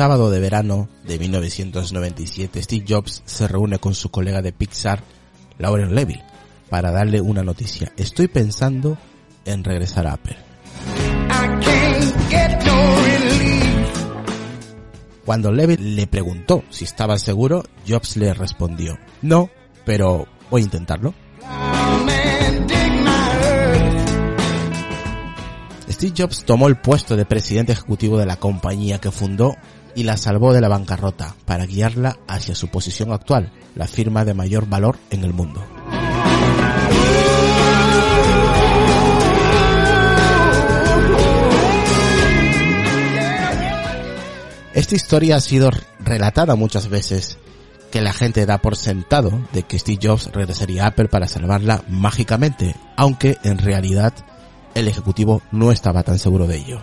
sábado de verano de 1997, Steve Jobs se reúne con su colega de Pixar, Lauren Levy, para darle una noticia. Estoy pensando en regresar a Apple. Cuando Levy le preguntó si estaba seguro, Jobs le respondió, no, pero voy a intentarlo. Steve Jobs tomó el puesto de presidente ejecutivo de la compañía que fundó y la salvó de la bancarrota para guiarla hacia su posición actual, la firma de mayor valor en el mundo. Esta historia ha sido relatada muchas veces, que la gente da por sentado de que Steve Jobs regresaría a Apple para salvarla mágicamente, aunque en realidad el ejecutivo no estaba tan seguro de ello.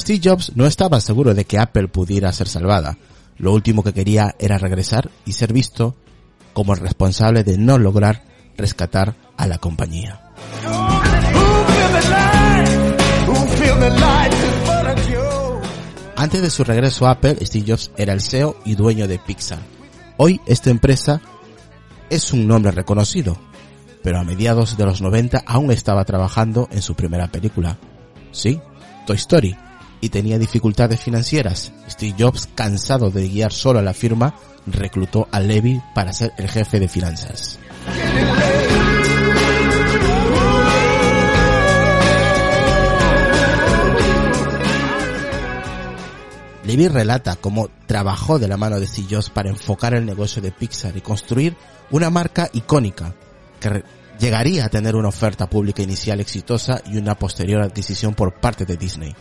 Steve Jobs no estaba seguro de que Apple pudiera ser salvada. Lo último que quería era regresar y ser visto como el responsable de no lograr rescatar a la compañía. Antes de su regreso a Apple, Steve Jobs era el CEO y dueño de Pixar. Hoy esta empresa es un nombre reconocido, pero a mediados de los 90 aún estaba trabajando en su primera película. Sí, Toy Story, y tenía dificultades financieras. Steve Jobs, cansado de guiar solo a la firma, reclutó a Levy para ser el jefe de finanzas. Levy relata cómo trabajó de la mano de Steve Jobs para enfocar el negocio de Pixar y construir una marca icónica que llegaría a tener una oferta pública inicial exitosa y una posterior adquisición por parte de Disney.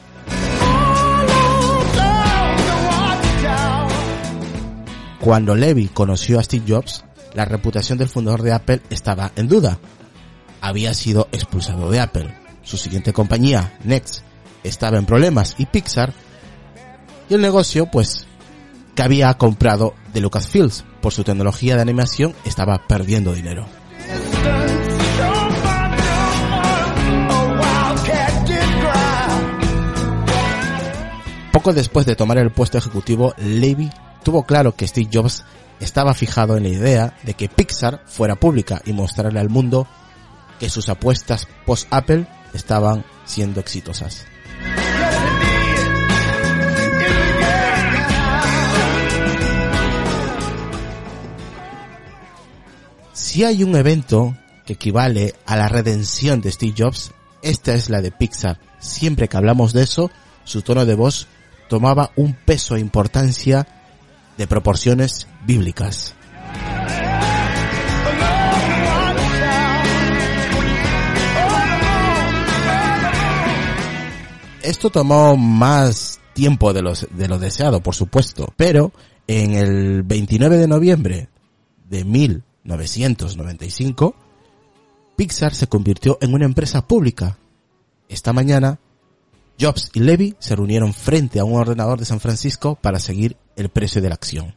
Cuando Levy conoció a Steve Jobs, la reputación del fundador de Apple estaba en duda. Había sido expulsado de Apple. Su siguiente compañía, Next, estaba en problemas y Pixar y el negocio, pues, que había comprado de Lucasfilms por su tecnología de animación estaba perdiendo dinero. Poco después de tomar el puesto ejecutivo, Levy tuvo claro que Steve Jobs estaba fijado en la idea de que Pixar fuera pública y mostrarle al mundo que sus apuestas post-Apple estaban siendo exitosas. Si hay un evento que equivale a la redención de Steve Jobs, esta es la de Pixar. Siempre que hablamos de eso, su tono de voz tomaba un peso e importancia de proporciones bíblicas. Esto tomó más tiempo de, los, de lo deseado, por supuesto, pero en el 29 de noviembre de 1995, Pixar se convirtió en una empresa pública. Esta mañana, Jobs y Levy se reunieron frente a un ordenador de San Francisco para seguir el precio de la acción.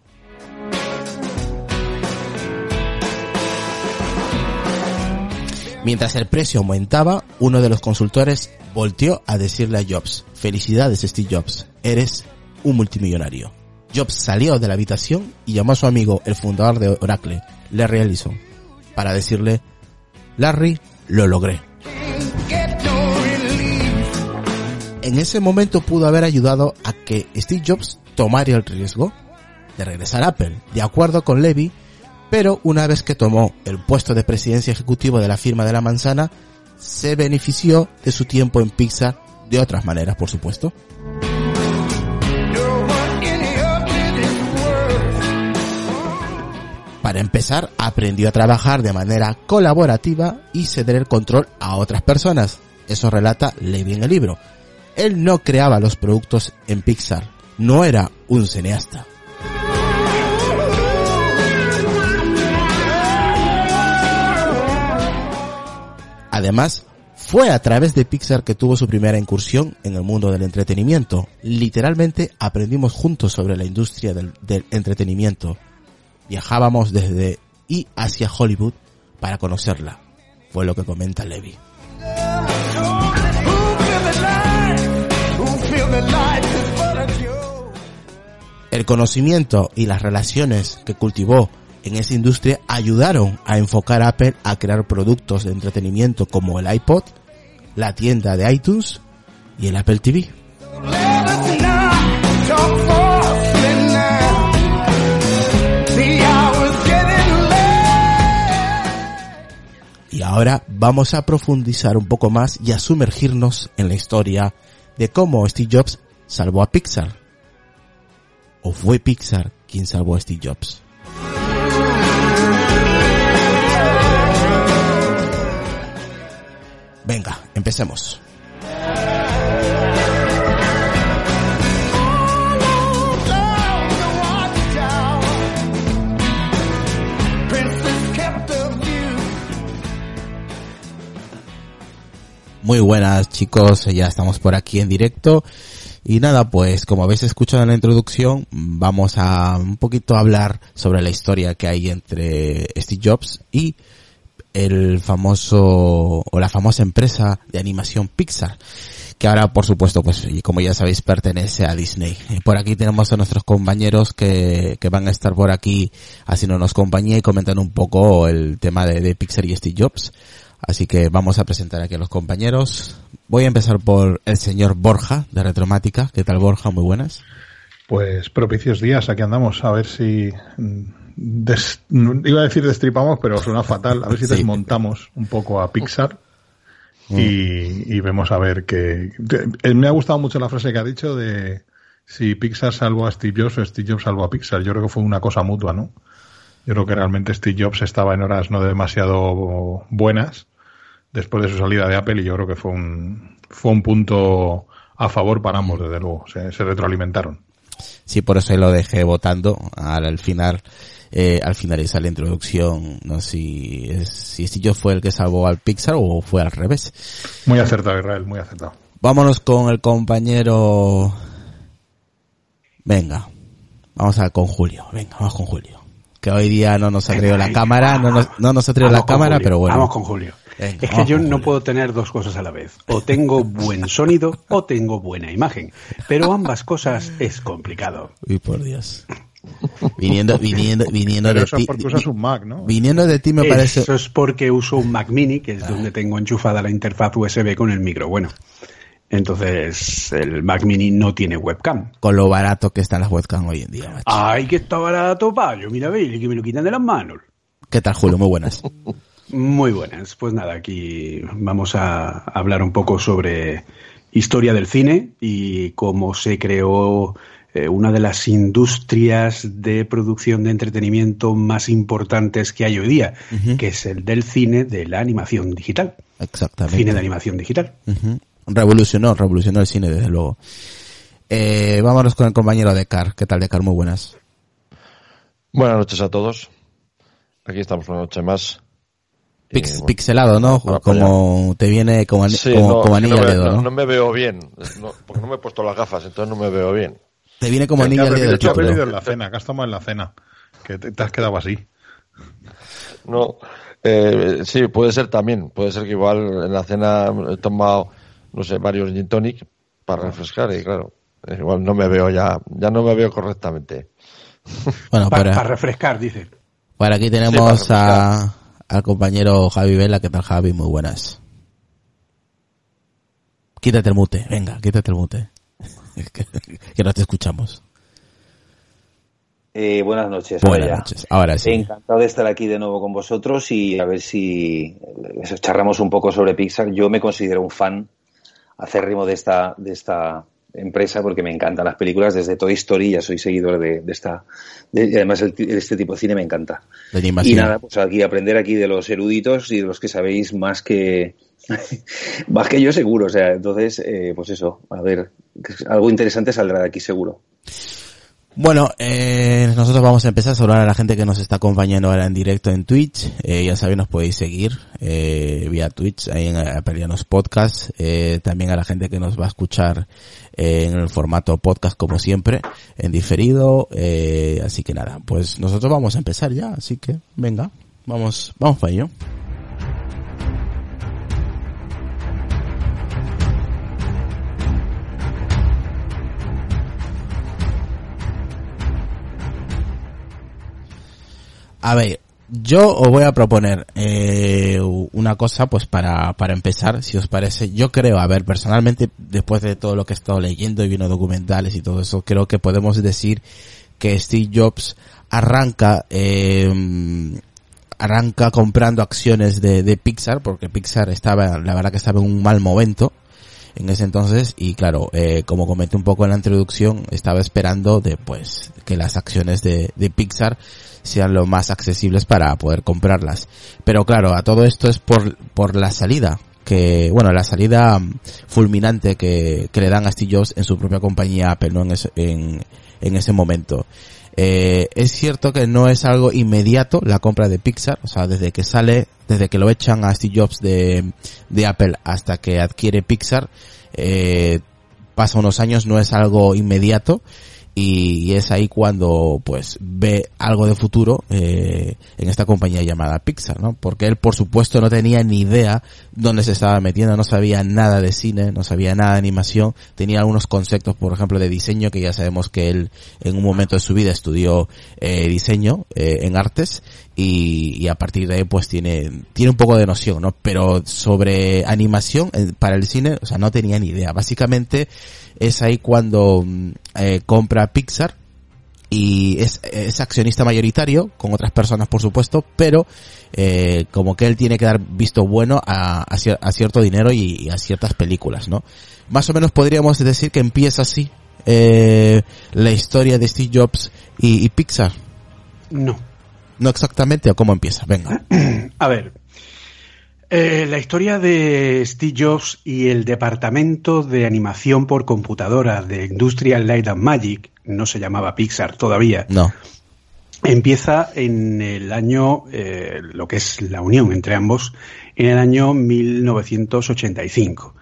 Mientras el precio aumentaba, uno de los consultores volteó a decirle a Jobs, felicidades Steve Jobs, eres un multimillonario. Jobs salió de la habitación y llamó a su amigo, el fundador de Oracle, Larry Ellison, para decirle, Larry, lo logré. En ese momento pudo haber ayudado a que Steve Jobs tomara el riesgo de regresar a Apple, de acuerdo con Levy, pero una vez que tomó el puesto de presidencia ejecutivo de la firma de la manzana, se benefició de su tiempo en Pixar de otras maneras, por supuesto. Para empezar, aprendió a trabajar de manera colaborativa y ceder el control a otras personas. Eso relata Levy en el libro. Él no creaba los productos en Pixar, no era un cineasta. Además, fue a través de Pixar que tuvo su primera incursión en el mundo del entretenimiento. Literalmente aprendimos juntos sobre la industria del, del entretenimiento. Viajábamos desde y hacia Hollywood para conocerla. Fue lo que comenta Levy. El conocimiento y las relaciones que cultivó en esa industria ayudaron a enfocar a Apple a crear productos de entretenimiento como el iPod, la tienda de iTunes y el Apple TV. Y ahora vamos a profundizar un poco más y a sumergirnos en la historia de cómo Steve Jobs salvó a Pixar. ¿O fue Pixar quien salvó a Steve Jobs? Venga, empecemos. Muy buenas chicos, ya estamos por aquí en directo. Y nada, pues como habéis escuchado en la introducción, vamos a un poquito hablar sobre la historia que hay entre Steve Jobs y el famoso o la famosa empresa de animación Pixar que ahora por supuesto pues como ya sabéis pertenece a Disney. Por aquí tenemos a nuestros compañeros que, que van a estar por aquí haciéndonos compañía y comentando un poco el tema de, de Pixar y Steve Jobs. Así que vamos a presentar aquí a los compañeros. Voy a empezar por el señor Borja de Retromática. ¿Qué tal Borja? Muy buenas. Pues propicios días, aquí andamos a ver si iba a decir destripamos, pero suena fatal. A ver si desmontamos un poco a Pixar mm. y, vemos a ver qué. Me ha gustado mucho la frase que ha dicho de si Pixar salvó a Steve Jobs o Steve Jobs salvó a Pixar. Yo creo que fue una cosa mutua, ¿no? Yo creo que realmente Steve Jobs estaba en horas no demasiado buenas después de su salida de Apple y yo creo que fue un, fue un punto a favor para ambos, desde luego. Se, retroalimentaron. Sí, por eso lo dejé votando al, final. Eh, al finalizar la introducción, no sé si, si yo fue el que salvó al Pixar o fue al revés. Muy acertado, Israel, muy acertado. Vámonos con el compañero. Venga, vamos a con Julio. Venga, vamos con Julio. Que hoy día no nos ha traído la cámara, no nos, no nos ha traído la cámara, pero bueno. Vamos con Julio es que yo no puedo tener dos cosas a la vez. O tengo buen sonido o tengo buena imagen. Pero ambas cosas es complicado. Uy, por Dios. Viniendo, viniendo, viniendo de ti. un Mac, ¿no? Viniendo de ti me parece. Eso es porque uso un Mac Mini, que es donde tengo enchufada la interfaz USB con el micro. Bueno. Entonces, el Mac Mini no tiene webcam. Con lo barato que están las webcams hoy en día, macho. Ay, que está barato, payo. Mira, ve, que me lo quitan de las manos. ¿Qué tal, Julio? Muy buenas. Muy buenas. Pues nada, aquí vamos a hablar un poco sobre historia del cine y cómo se creó eh, una de las industrias de producción de entretenimiento más importantes que hay hoy día, que es el del cine de la animación digital. Exactamente. Cine de animación digital. Revolucionó, revolucionó el cine, desde luego. Eh, vámonos con el compañero Decar. ¿Qué tal, Decar? Muy buenas. Buenas noches a todos. Aquí estamos una noche más pixelado, ¿no? como te viene como, como, anillo al dedo, ¿no? ¿no? me veo bien, porque no me he puesto las gafas, entonces no me veo bien. Te viene como anillo al dedo. De hecho, perdido en la cena, acá estamos en la cena, que te, has quedado así. No, eh, sí, puede ser también, puede ser que igual en la cena he tomado, no sé, varios gin tonic para refrescar y claro, igual no me veo ya, ya no me veo correctamente. Bueno, para, para refrescar, dice. Bueno, aquí tenemos a al compañero Javi Vela. ¿Qué tal, Javi? Muy buenas. Quítate el mute, venga, quítate el mute. que no te escuchamos. Eh, buenas noches. Buenas noches, ahora sí. Encantado de estar aquí de nuevo con vosotros y a ver si charramos un poco sobre Pixar. Yo me considero un fan acérrimo de esta, de esta empresa porque me encantan las películas desde Toy Story, ya soy seguidor de, esta, y además este tipo de cine me encanta. y nada, pues aquí aprender aquí de los eruditos y de los que sabéis más que más que yo seguro, o sea, entonces, eh, pues eso, a ver, algo interesante saldrá de aquí seguro. Bueno, eh, nosotros vamos a empezar a saludar a la gente que nos está acompañando ahora en directo en Twitch. Eh, ya sabéis, nos podéis seguir eh, vía Twitch, ahí en Apelianos Podcast. Eh, también a la gente que nos va a escuchar eh, en el formato podcast como siempre, en diferido. Eh, así que nada, pues nosotros vamos a empezar ya. Así que venga, vamos, vamos para ello. A ver, yo os voy a proponer eh, una cosa, pues para, para empezar, si os parece. Yo creo, a ver, personalmente, después de todo lo que he estado leyendo y viendo documentales y todo eso, creo que podemos decir que Steve Jobs arranca, eh, arranca comprando acciones de, de Pixar, porque Pixar estaba, la verdad que estaba en un mal momento en ese entonces y claro, eh, como comenté un poco en la introducción, estaba esperando de pues que las acciones de, de Pixar sean lo más accesibles para poder comprarlas. Pero claro, a todo esto es por, por la salida que, bueno, la salida fulminante que, que le dan a Steve Jobs en su propia compañía Apple, ¿no? En ese, en, en ese momento. Eh, es cierto que no es algo inmediato la compra de Pixar, o sea, desde que sale, desde que lo echan a Steve Jobs de, de Apple hasta que adquiere Pixar, eh, pasa unos años, no es algo inmediato y es ahí cuando pues ve algo de futuro eh, en esta compañía llamada Pixar, ¿no? Porque él por supuesto no tenía ni idea dónde se estaba metiendo, no sabía nada de cine, no sabía nada de animación, tenía algunos conceptos, por ejemplo, de diseño que ya sabemos que él en un momento de su vida estudió eh, diseño eh, en artes y, y, a partir de ahí pues tiene tiene un poco de noción, ¿no? Pero sobre animación eh, para el cine, o sea, no tenía ni idea. Básicamente es ahí cuando mm, eh, compra Pixar y es, es, accionista mayoritario, con otras personas por supuesto, pero eh, como que él tiene que dar visto bueno a, a, a cierto dinero y, y, a ciertas películas, ¿no? Más o menos podríamos decir que empieza así eh, la historia de Steve Jobs y, y Pixar. No. No exactamente, o cómo empieza, venga. A ver, eh, la historia de Steve Jobs y el departamento de animación por computadora de Industrial Light and Magic, no se llamaba Pixar todavía. No. Empieza en el año, eh, lo que es la unión entre ambos, en el año 1985,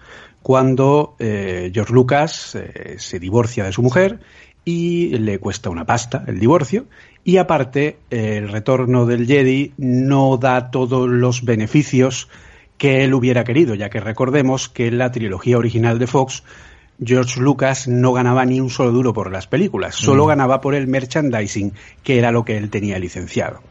cuando eh, George Lucas eh, se divorcia de su mujer y le cuesta una pasta el divorcio y aparte el retorno del Jedi no da todos los beneficios que él hubiera querido, ya que recordemos que en la trilogía original de Fox George Lucas no ganaba ni un solo duro por las películas, solo mm. ganaba por el merchandising, que era lo que él tenía licenciado.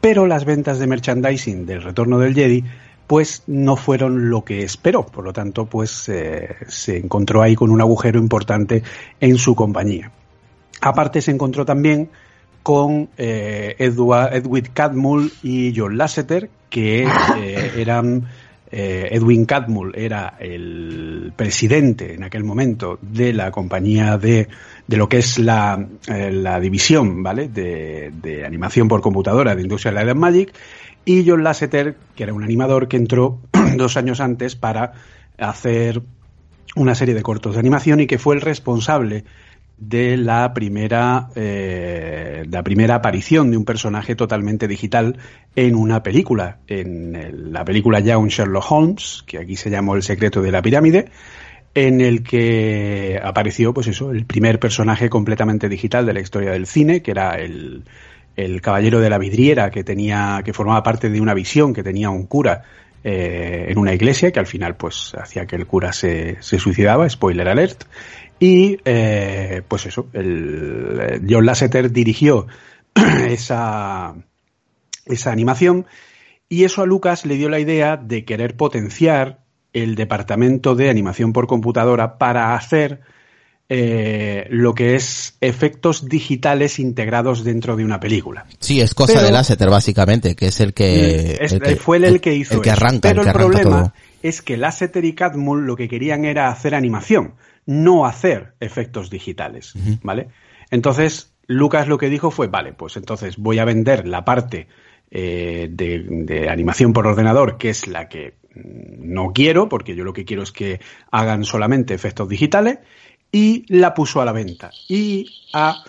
Pero las ventas de merchandising del Retorno del Jedi pues no fueron lo que esperó, por lo tanto pues eh, se encontró ahí con un agujero importante en su compañía. Aparte se encontró también con eh, Edwin Catmull y John Lasseter, que eh, eran eh, Edwin Catmull era el presidente en aquel momento de la compañía de, de lo que es la, la división, ¿vale? De, de, animación por computadora de Industrial Light and Magic y John Lasseter, que era un animador que entró dos años antes para hacer una serie de cortos de animación y que fue el responsable de la primera eh, la primera aparición de un personaje totalmente digital en una película en la película ya un Sherlock Holmes que aquí se llamó El secreto de la pirámide en el que apareció pues eso el primer personaje completamente digital de la historia del cine que era el el caballero de la vidriera que tenía que formaba parte de una visión que tenía un cura eh, en una iglesia que al final pues hacía que el cura se, se suicidaba spoiler alert y eh, pues eso, el, John Lasseter dirigió esa, esa animación y eso a Lucas le dio la idea de querer potenciar el departamento de animación por computadora para hacer eh, lo que es efectos digitales integrados dentro de una película. Sí, es cosa pero, de Lasseter básicamente, que es el que, es, el que fue el, el, que hizo el que arranca, Pero el, que el arranca problema todo. es que Lasseter y Catmull lo que querían era hacer animación no hacer efectos digitales, uh -huh. ¿vale? Entonces, Lucas lo que dijo fue, vale, pues entonces voy a vender la parte eh, de, de, animación por ordenador, que es la que no quiero, porque yo lo que quiero es que hagan solamente efectos digitales, y la puso a la venta. Y a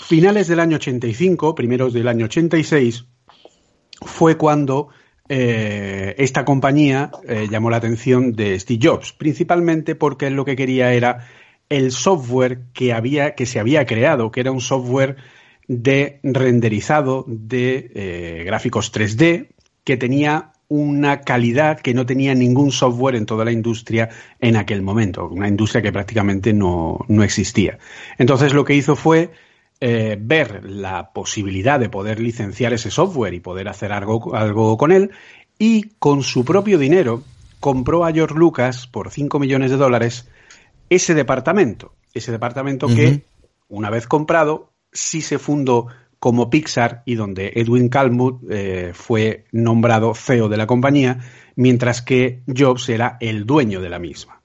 finales del año 85, primeros del año 86, fue cuando eh, esta compañía eh, llamó la atención de Steve Jobs, principalmente porque él lo que quería era el software que había que se había creado, que era un software de renderizado de eh, gráficos 3D que tenía una calidad que no tenía ningún software en toda la industria en aquel momento, una industria que prácticamente no, no existía. Entonces lo que hizo fue eh, ver la posibilidad de poder licenciar ese software y poder hacer algo, algo con él, y con su propio dinero compró a George Lucas por 5 millones de dólares ese departamento. Ese departamento que, una vez comprado, sí se fundó como Pixar y donde Edwin Calmuth eh, fue nombrado CEO de la compañía, mientras que Jobs era el dueño de la misma.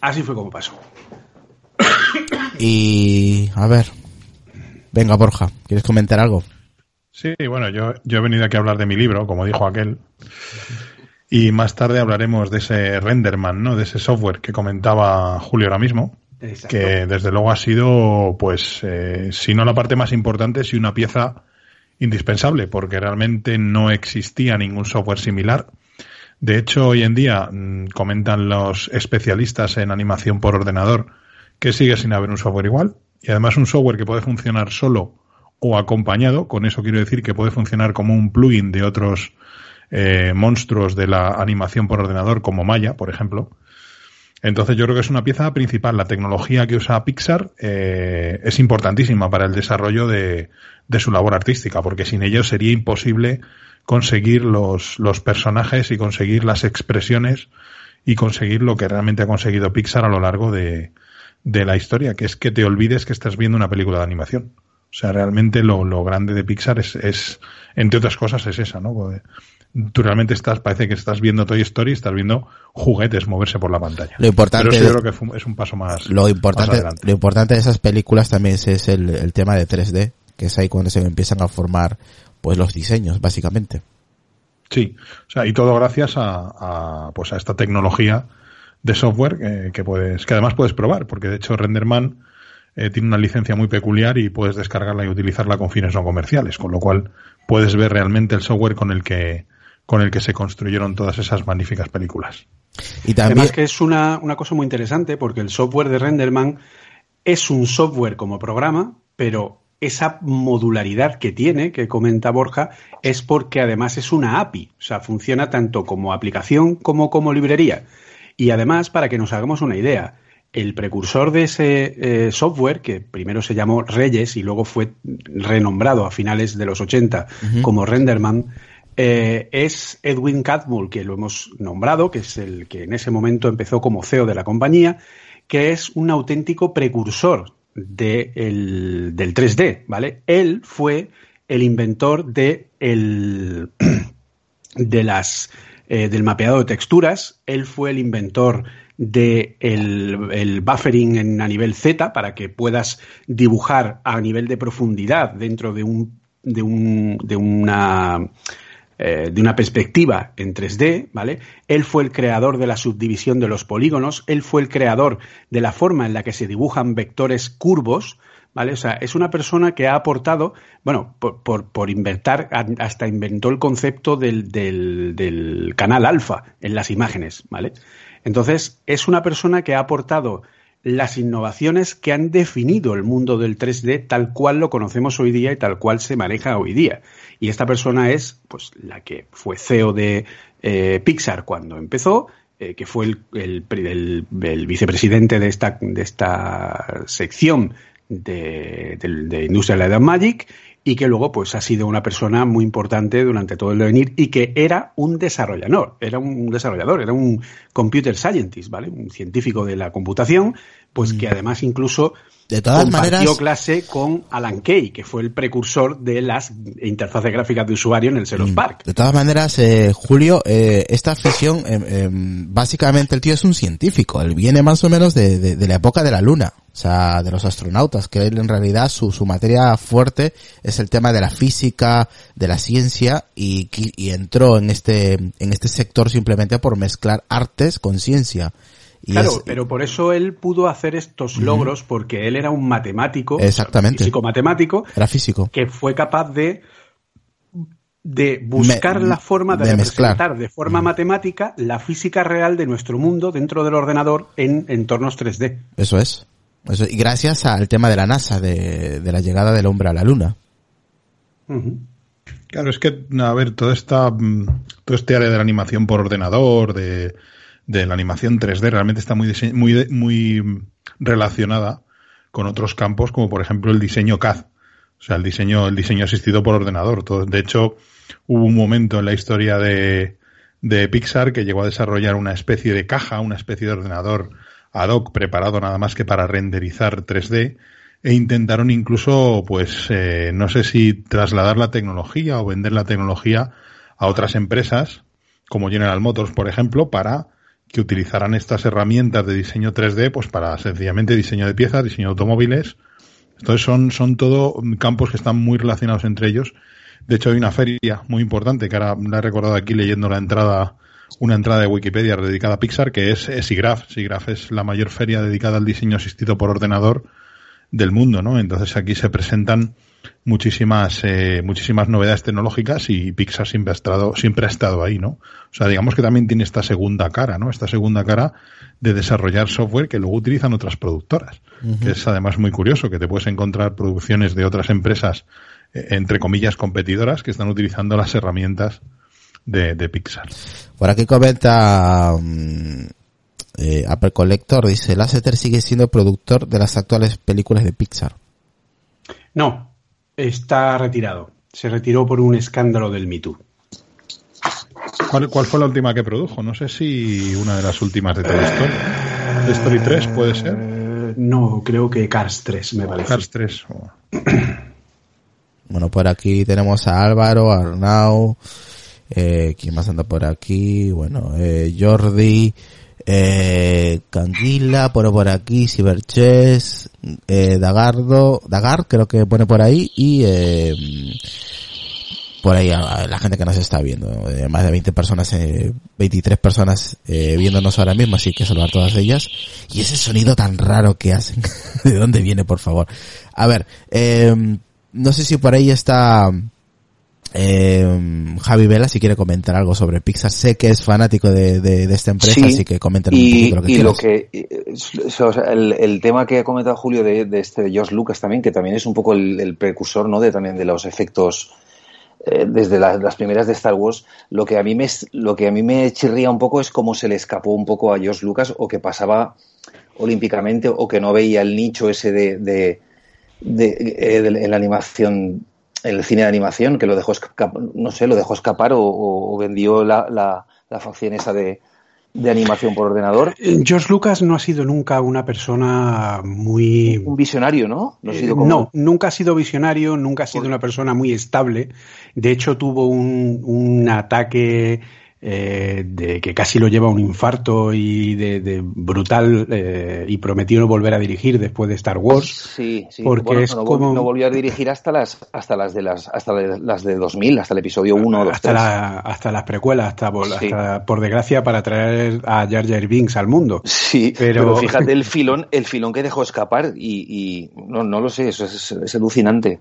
Así fue como pasó. Y a ver, venga Borja, ¿quieres comentar algo? Sí, bueno, yo, yo he venido aquí a hablar de mi libro, como dijo aquel, y más tarde hablaremos de ese Renderman, ¿no? De ese software que comentaba Julio ahora mismo, que desde luego ha sido, pues, eh, si no la parte más importante, si una pieza indispensable, porque realmente no existía ningún software similar. De hecho, hoy en día mm, comentan los especialistas en animación por ordenador que sigue sin haber un software igual y además un software que puede funcionar solo o acompañado, con eso quiero decir que puede funcionar como un plugin de otros eh, monstruos de la animación por ordenador como Maya, por ejemplo. Entonces yo creo que es una pieza principal. La tecnología que usa Pixar eh, es importantísima para el desarrollo de, de, su labor artística, porque sin ello sería imposible conseguir los, los personajes y conseguir las expresiones y conseguir lo que realmente ha conseguido Pixar a lo largo de, de la historia, que es que te olvides que estás viendo una película de animación. O sea, realmente lo, lo grande de Pixar es, es, entre otras cosas, es esa, ¿no? Tú realmente estás, parece que estás viendo Toy Story, estás viendo juguetes moverse por la pantalla. Lo importante Pero yo creo que es un paso más. Lo importante, lo importante de esas películas también es el, el tema de 3D, que es ahí cuando se empiezan a formar pues los diseños, básicamente. Sí, o sea, y todo gracias a, a pues a esta tecnología de software eh, que puedes, que además puedes probar, porque de hecho Renderman eh, tiene una licencia muy peculiar y puedes descargarla y utilizarla con fines no comerciales, con lo cual puedes ver realmente el software con el que con el que se construyeron todas esas magníficas películas. Y también Además que es una, una cosa muy interesante porque el software de Renderman es un software como programa, pero esa modularidad que tiene, que comenta Borja, es porque además es una API, o sea, funciona tanto como aplicación como como librería. Y además, para que nos hagamos una idea, el precursor de ese eh, software, que primero se llamó Reyes y luego fue renombrado a finales de los 80 como Renderman, eh, es Edwin Catmull, que lo hemos nombrado, que es el que en ese momento empezó como CEO de la compañía, que es un auténtico precursor de el, del 3D, ¿vale? Él fue el inventor de, el, de las eh, del mapeado de texturas. Él fue el inventor de el, buffering a nivel Z para que puedas dibujar a nivel de profundidad dentro de un de un de una eh, de una perspectiva en 3D, ¿vale? Él fue el creador de la subdivisión de los polígonos, él fue el creador de la forma en la que se dibujan vectores curvos, ¿vale? O sea, es una persona que ha aportado, bueno, por, por, por inventar, hasta inventó el concepto del, del, canal alfa en las imágenes, ¿vale? Entonces, es una persona que ha aportado las innovaciones que han definido el mundo del 3D tal cual lo conocemos hoy día y tal cual se maneja hoy día. Y esta persona es, pues, la que fue CEO de eh, Pixar cuando empezó, eh, que fue el, el, el, el, vicepresidente de esta, de esta sección de, de, de Industrial Light and Magic y que luego pues ha sido una persona muy importante durante todo el devenir y que era un desarrollador, era un desarrollador, era un computer scientist, ¿vale? Un científico de la computación, pues que mm. además incluso de todas compartió maneras clase con Alan Kay, que fue el precursor de las interfaces gráficas de usuario en el Xerox Park. De todas maneras, eh, Julio, eh, esta afición, eh, básicamente el tío es un científico, él viene más o menos de, de, de la época de la Luna o sea, de los astronautas, que él en realidad su, su materia fuerte es el tema de la física, de la ciencia, y, y entró en este, en este sector simplemente por mezclar artes con ciencia. Y claro, es, pero por eso él pudo hacer estos logros, uh -huh. porque él era un matemático, exactamente, físico matemático, era físico, que fue capaz de de buscar Me, la forma de, de representar mezclar. de forma mm. matemática la física real de nuestro mundo dentro del ordenador en entornos 3D. Eso es. Eso, y gracias al tema de la NASA, de, de, la llegada del hombre a la Luna. Uh -huh. Claro, es que, a ver, toda esta, todo este área de la animación por ordenador, de, de la animación 3D, realmente está muy, muy, muy relacionada con otros campos como por ejemplo el diseño CAD, o sea, el diseño, el diseño asistido por ordenador. de hecho, hubo un momento en la historia de, de Pixar que llegó a desarrollar una especie de caja, una especie de ordenador ad hoc preparado nada más que para renderizar 3D e intentaron incluso, pues, eh, no sé si trasladar la tecnología o vender la tecnología a otras empresas, como General Motors, por ejemplo, para que utilizaran estas herramientas de diseño 3D, pues para sencillamente diseño de piezas, diseño de automóviles. Entonces son, son todo campos que están muy relacionados entre ellos. De hecho, hay una feria muy importante que ahora la he recordado aquí leyendo la entrada, una entrada de Wikipedia dedicada a Pixar, que es SIGGRAPH. SIGGRAPH es la mayor feria dedicada al diseño asistido por ordenador del mundo, ¿no? Entonces aquí se presentan muchísimas eh, muchísimas novedades tecnológicas y Pixar siempre ha estado siempre ha estado ahí, ¿no? O sea, digamos que también tiene esta segunda cara, ¿no? Esta segunda cara de desarrollar software que luego utilizan otras productoras, que es además muy curioso que te puedes encontrar producciones de otras empresas eh, entre comillas competidoras que están utilizando las herramientas de, de Pixar. Por aquí comenta mm, eh, Apple Collector dice, Lasseter sigue siendo productor de las actuales películas de Pixar. No, está retirado. Se retiró por un escándalo del Me Too. ¿Cuál, fue la última que produjo? No sé si una de las últimas de Toy Story. ¿De Story 3 puede ser? Eh, no, creo que Cars 3, me parece. Cars 3. Bueno, por aquí tenemos a Álvaro, Arnau, eh, ¿quién más anda por aquí? Bueno, eh, Jordi, eh, Canguila, por, por aquí, Ciberchess, eh, Dagardo, Dagard creo que pone por ahí y eh, por ahí la gente que nos está viendo, eh, más de 20 personas, eh, 23 personas eh, viéndonos ahora mismo, así que saludar todas ellas. Y ese sonido tan raro que hacen, ¿de dónde viene, por favor? A ver, eh, no sé si por ahí está eh, Javi Vela, si quiere comentar algo sobre Pixar, sé que es fanático de, de, esta empresa, así que comenten un poquito lo que y lo que el, el, tema que ha comentado Julio de, de este George Lucas también, que también es un poco el, el precursor, ¿no? De también de los efectos eh, desde la, las primeras de Star Wars. Lo que a mí me lo que a mí me chirría un poco es cómo se le escapó un poco a George Lucas o que pasaba olímpicamente o que no veía el nicho ese de, de, de, eh, de en la animación el cine de animación, que lo dejó escapar, no sé, lo dejó escapar o, o vendió la, la, la, facción esa de, de, animación por ordenador. Eh, George Lucas no ha sido nunca una persona muy... Un visionario, ¿no? No, como... no nunca ha sido visionario, nunca ha sido una persona muy estable. De hecho, tuvo un, un ataque eh, de que casi lo lleva a un infarto y de, de brutal eh, y prometió no volver a dirigir después de Star Wars. Sí, sí. Porque bueno, es no, como no volvió a dirigir hasta las hasta las de las hasta las de 2000, hasta el episodio 1 2 hasta, la, hasta las precuelas, hasta, por, sí. hasta, por desgracia para traer a Jar Jar Binks al mundo. Sí, pero, pero fíjate el filón el filón que dejó escapar y, y no no lo sé, eso es, es alucinante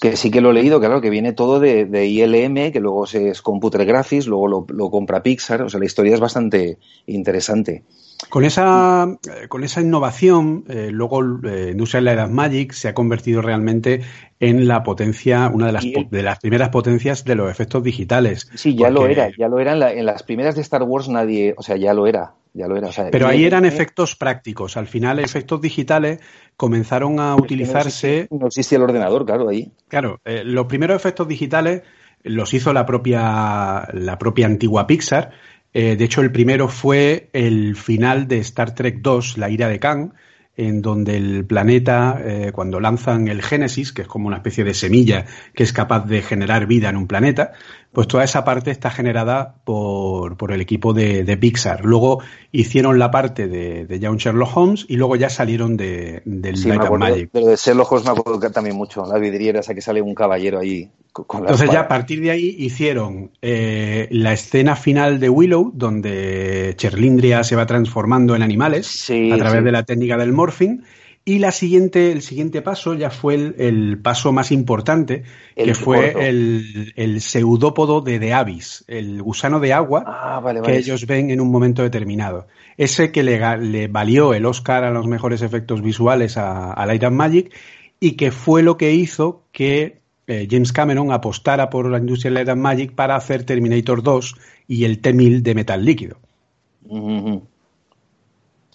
que sí que lo he leído, claro, que viene todo de, de ILM, que luego es Computer Graphics, luego lo, lo, compra Pixar, o sea, la historia es bastante interesante. Con esa, con esa innovación, eh, luego eh, Industrial Light and Magic se ha convertido realmente en la potencia, una de las, el, de las primeras potencias de los efectos digitales. Sí, ya porque, lo era, ya lo era. En, la, en, las primeras de Star Wars nadie, o sea, ya lo era. Ya lo era o sea, pero ahí eran efectos prácticos. Al final, efectos digitales comenzaron a utilizarse. No existía, el ordenador, claro, ahí. Claro, eh, los primeros efectos digitales los hizo la propia, la propia antigua Pixar. Eh, de hecho, el primero fue el final de Star Trek 2, La ira de Khan, en donde el planeta, eh, cuando lanzan el Génesis, que es como una especie de semilla que es capaz de generar vida en un planeta, pues toda esa parte está generada por, por el equipo de, de, Pixar. Luego hicieron la parte de, de Young Sherlock Holmes y luego ya salieron de, del sí, Light and Magic. Pero de Sherlock Holmes me acuerdo también mucho, la vidriera esa que sale un caballero ahí. Con la Entonces espada. ya a partir de ahí hicieron eh, la escena final de Willow, donde Cherlindria se va transformando en animales sí, a través sí. de la técnica del morphing. Y la siguiente, el siguiente paso ya fue el, el paso más importante, El que fue el, el seudópodo de The Abyss, el gusano de agua Ah, vale, que ellos ven en un momento determinado. Ese que le, valió el Oscar a los mejores efectos visuales a, a Light and Magic y que fue lo que hizo que eh, James Cameron apostara por la industria de Light and Magic para hacer Terminator 2 y el T-1000 de metal líquido.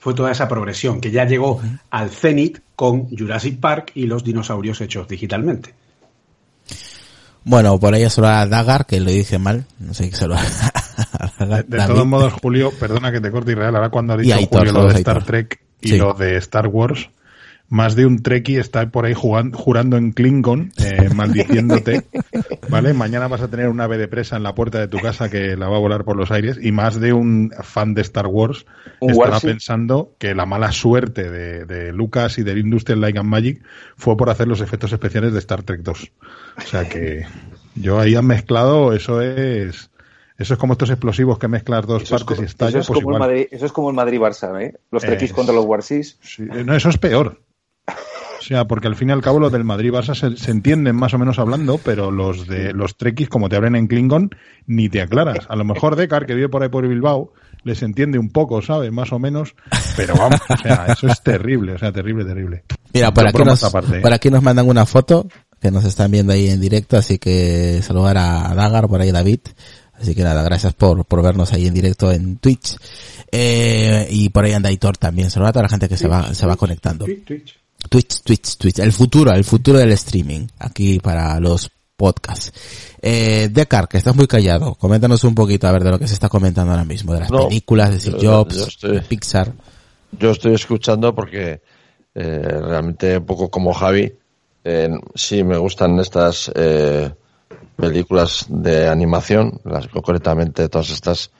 Fue toda esa progresión que ya llegó al cenit con Jurassic Park y los dinosaurios hechos digitalmente. Bueno, por ahí solo a Dagar, que lo dije mal, no sé qué se lo De, de todos modos, Julio, perdona que te corte y real, ahora cuando ha dicho Julio lo de Star Trek y lo de Star Wars, más de un Trekkie está por ahí jugando, jurando en Klingon, eh, maldiciéndote, ¿vale? Mañana vas a tener una ave de presa en la puerta de tu casa que la va a volar por los aires y más de un fan de Star Wars estará pensando que la mala suerte de, de, Lucas y del Industrial Light and Magic fue por hacer los efectos especiales de Star Trek 2. O sea que yo ahí han mezclado, eso es... Eso es como estos explosivos que mezclas dos partes y estallan. Eso, es pues como el Madrid, eso es como el Madrid-Barça, ¿eh? Los Trekkies contra los Warsis. Sí, no, eso es peor. O sea, porque al fin y al cabo los del Madrid-Barça se, entienden más o menos hablando, pero los de los trekkies, como te abren en Klingon, ni te aclaras. A lo mejor Dekar, que vive por ahí por Bilbao, les entiende un poco, ¿sabes? Más o menos, pero vamos, o sea, eso es terrible, o sea, terrible, terrible. Mira, por aquí, nos, ¿eh? por aquí nos mandan una foto que nos están viendo ahí en directo, así que saludar a Dagar, por ahí David. Así que nada, gracias por, por vernos ahí en directo en Twitch. Eh, y por ahí anda Aitor también. Saludar a toda la gente que se va, se va conectando. Twitch. Twitch, Twitch, Twitch, el futuro, el futuro del streaming, aquí para los podcasts. Eh, Decar, que estás muy callado, coméntanos un poquito a ver de lo que se está comentando ahora mismo, de las películas, de Steve Jobs, de Pixar. Yo estoy escuchando porque eh, realmente un poco como Javi, eh, sí me gustan estas eh, películas de animación, las concretamente todas estas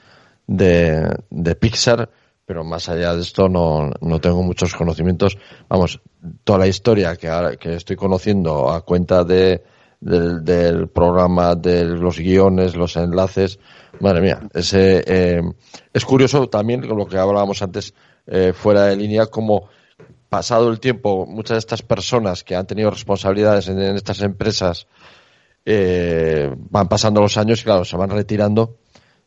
de, de Pixar, pero más allá de esto no, no tengo muchos conocimientos. Vamos, toda la historia que, ahora, que estoy conociendo a cuenta de, del, programa, de los guiones, los enlaces, madre mía, ese, eh, es curioso también lo que hablábamos antes eh, fuera de línea, como pasado el tiempo, muchas de estas personas que han tenido responsabilidades en, en estas empresas eh, van pasando los años y claro, se van retirando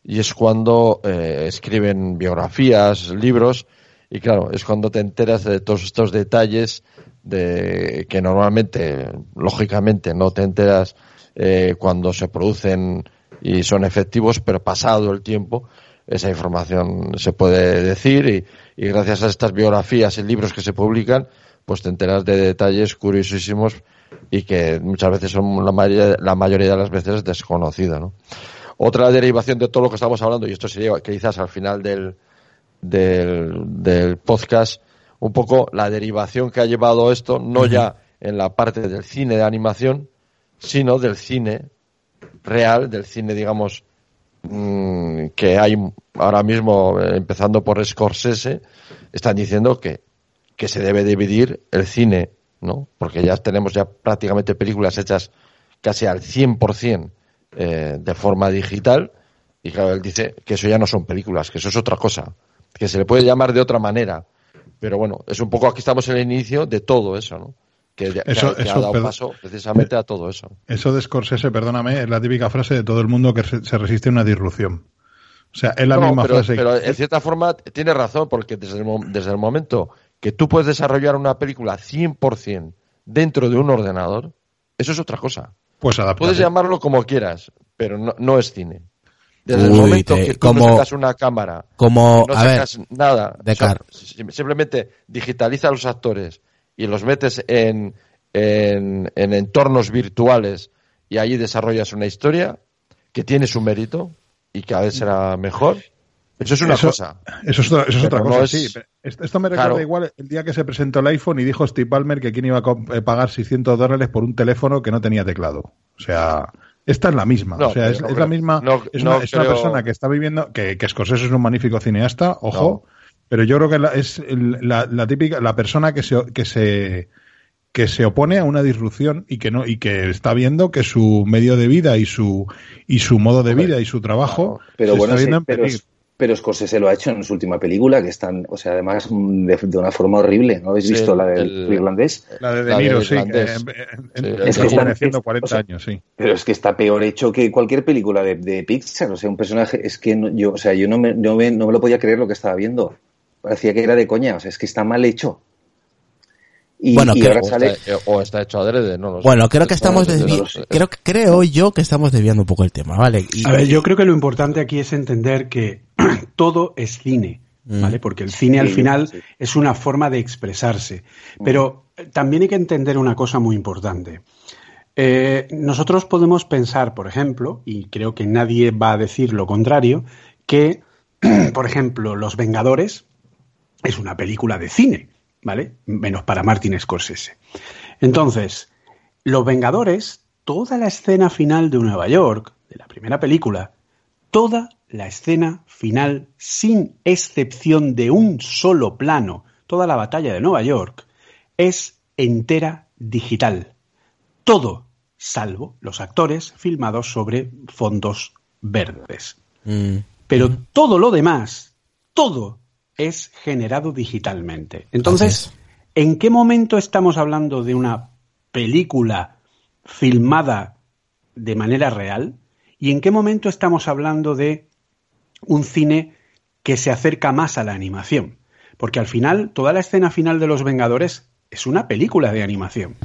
y es cuando eh, escriben biografías, libros, y claro, es cuando te enteras de todos estos detalles de que normalmente, lógicamente, no te enteras eh, cuando se producen y son efectivos, pero pasado el tiempo, esa información se puede decir y, y gracias a estas biografías y libros que se publican, pues te enteras de detalles curiosísimos y que muchas veces son la mayoría, la mayoría de las veces desconocidos, ¿no? Otra derivación de todo lo que estamos hablando, y esto sería quizás al final del, del, del podcast, un poco la derivación que ha llevado esto, no ya en la parte del cine de animación, sino del cine real, del cine, digamos, mm, que hay ahora mismo, eh, empezando por Scorsese, están diciendo que, que se debe dividir el cine, ¿no? Porque ya tenemos ya prácticamente películas hechas casi al 100% eh, de forma digital. Y claro, él dice que eso ya no son películas, que eso es otra cosa, que se le puede llamar de otra manera. Pero bueno, es un poco aquí estamos en el inicio de todo eso, ¿no? Que, eso, ha dado paso precisamente a todo eso. Eso de Scorsese, perdóname, es la típica frase de todo el mundo que se resiste a una disrupción. O sea, es la misma pero, frase. Pero en cierta forma tiene razón, porque desde el, desde el momento que tú puedes desarrollar una película 100% dentro de un ordenador, eso es otra cosa. Pues Puedes llamarlo como quieras, pero no, no es cine. Desde el momento que tú como, sacas una cámara, como, no a sacas ver, nada, de o sea, simplemente digitaliza a los actores y los metes en, en, en entornos virtuales y ahí desarrollas una historia que tiene su mérito y cada vez será mejor. Eso es una eso, cosa. Eso es, eso es otra cosa, es, sí. Esto me recuerda claro. igual el día que se presentó el iPhone y dijo Steve Ballmer que quién iba a eh, pagar 600 dólares por un teléfono que no tenía teclado. O sea, esta es la misma. No, o sea, es, no, es, la misma. No, es, una, es, una, creo... persona que está viviendo, que, que Scorsese es un magnífico cineasta, ojo, pero yo creo que la, es la, la, típica, la persona que se, que se que se opone a una disrupción y que no y que está viendo que su medio de vida y su y su modo de vida y su trabajo pero se bueno, está viendo sí, en peligro. Pero Scorsese lo ha hecho en su última película, que están, o sea, además de, de una forma horrible. ¿No habéis Sí, visto la del el- irlandés? La de De Niro, sí. irlandés. que, Sí, Es que están- es- 40 o sea, años, sí. Pero es que está peor hecho que cualquier película de, de Pixar. O sea, un personaje, es que no- yo, o sea, yo no me, no, me, no me lo podía creer lo que estaba viendo. Parecía que era de coña, o sea, es que está mal hecho. Y, Bueno, y ahora o, sale. está, eh, o está hecho adrede, no lo sé. Bueno, creo que estamos desvi- creo, creo yo que estamos desviando un poco el tema, ¿vale? Y- A ver, yo creo que lo importante aquí es entender que todo es cine. Mm. ¿Vale? Porque el cine al final es una forma de expresarse. Mm. Pero también hay que entender una cosa muy importante. Eh, nosotros podemos pensar, por ejemplo, y creo que nadie va a decir lo contrario, que, por ejemplo, Los Vengadores es una película de cine, ¿vale? Menos para Martin Scorsese. Entonces, Los Vengadores, toda la escena final de Nueva York, de la primera película, toda la escena final, sin excepción de un solo plano, toda la batalla de Nueva York, es entera digital. Todo salvo los actores filmados sobre fondos verdes. Mm. Pero todo lo demás, todo es generado digitalmente. Entonces, ¿en qué momento estamos hablando de una película filmada de manera real? ¿Y en qué momento estamos hablando de un cine que se acerca más a la animación? Porque al final, toda la escena final de Los Vengadores es una película de animación.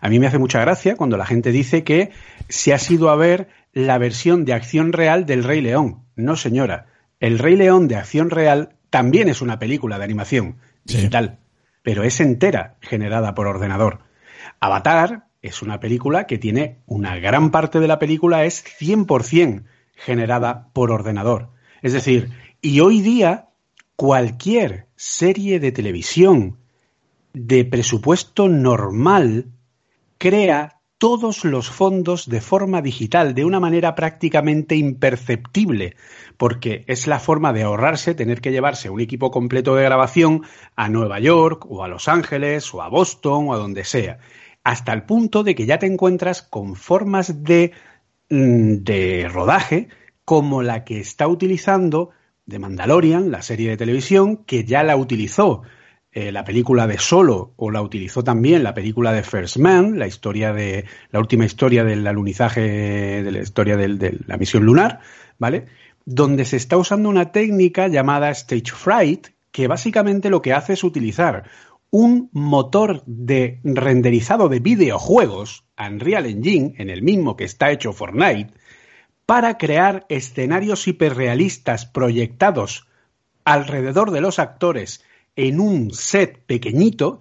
A mí me hace mucha gracia cuando la gente dice que se ha sido a ver la versión de acción real del Rey León. No, señora. El Rey León de acción real también es una película de animación digital, pero es entera generada por ordenador. Avatar es una película que tiene una gran parte de la película es 100% generada por ordenador. Es decir, y hoy día cualquier serie de televisión de presupuesto normal crea todos los fondos de forma digital, de una manera prácticamente imperceptible, porque es la forma de ahorrarse tener que llevarse un equipo completo de grabación a Nueva York o a Los Ángeles o a Boston o a donde sea, hasta el punto de que ya te encuentras con formas de, mm, de rodaje como la que está utilizando de Mandalorian, la serie de televisión, que ya la utilizó eh, la película de Solo o la utilizó también la película de First Man, la historia de la última historia del alunizaje de la historia de la misión lunar, ¿vale? Donde se está usando una técnica llamada stage fright que básicamente lo que hace es utilizar un motor de renderizado de videojuegos, Unreal Engine, en el mismo que está hecho Fortnite, para crear escenarios hiperrealistas proyectados alrededor de los actores en un set pequeñito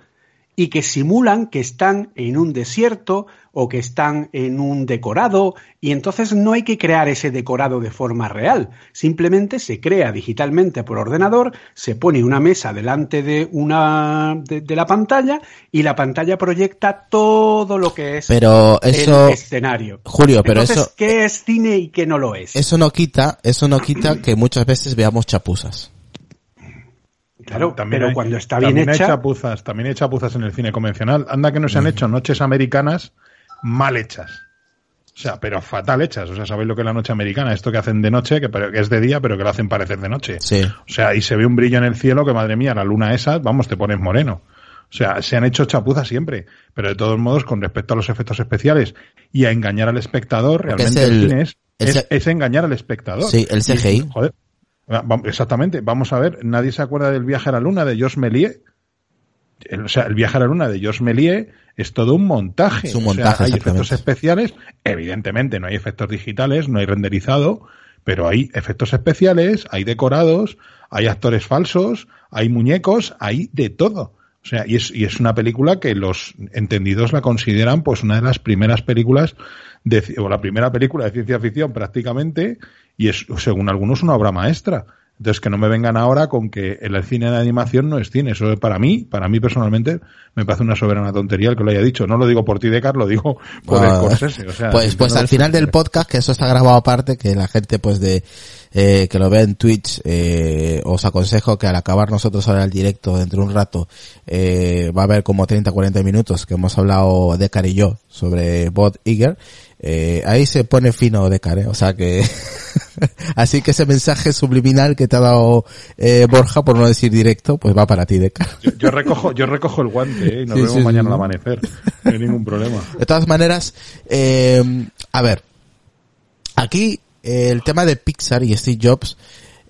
y que simulan que están en un desierto o que están en un decorado y entonces no hay que crear ese decorado de forma real, simplemente se crea digitalmente por ordenador, se pone una mesa delante de una de, la pantalla y la pantalla proyecta todo lo que es pero eso, el escenario. Julio, pero eso ¿qué es cine y qué no lo es? Eso no quita, eso no quita que muchas veces veamos chapuzas. Claro, también pero cuando está bien también hecha... Hay chapuzas, también hay chapuzas en el cine convencional. Anda que no se han hecho noches americanas mal hechas. O sea, pero fatal hechas. O sea, sabéis lo que es la noche americana, esto que hacen de noche, que, es de día, pero que lo hacen parecer de noche. Sí. O sea, y se ve un brillo en el cielo que, madre mía, la luna esa, vamos, te pones moreno. O sea, se han hecho chapuzas siempre, pero de todos modos, con respecto a los efectos especiales y a engañar al espectador, realmente el, cine es, es, engañar al espectador. Sí, el CGI. joder, exactamente. Vamos a ver, nadie se acuerda del viaje a la luna de Josh Méliès. O sea, el viaje a la luna de Josh Méliès es todo un montaje. Es un montaje, hay efectos especiales. Evidentemente no hay efectos digitales, no hay renderizado, pero hay efectos especiales, hay decorados, hay actores falsos, hay muñecos, hay de todo. O sea, y es, y es una película que los entendidos la consideran pues una de las primeras películas de, o la primera película de ciencia ficción prácticamente y es, según algunos, una obra maestra. Entonces, que no me vengan ahora con que el cine de animación no es cine. Eso para mí, para mí personalmente, me parece una soberana tontería el que lo haya dicho. No lo digo por ti, Decar, lo digo por el Corsese. O sea, pues, pues al final del podcast, que eso está grabado aparte, que la gente pues de, eh, que lo ve en Twitch, eh, os aconsejo que al acabar nosotros ahora el directo dentro de un rato, eh, va a haber como 30, 40 minutos que hemos hablado Decar y yo sobre Bot Eager eh, ahí se pone fino de cara, o sea que así que ese mensaje subliminal que te ha dado eh, Borja, por no decir directo, pues va para ti, de Yo, yo recojo, yo recojo el guante ¿eh? y nos vemos mañana al amanecer, no hay ningún problema. De todas maneras, eh, a ver, aquí el tema de Pixar y Steve Jobs,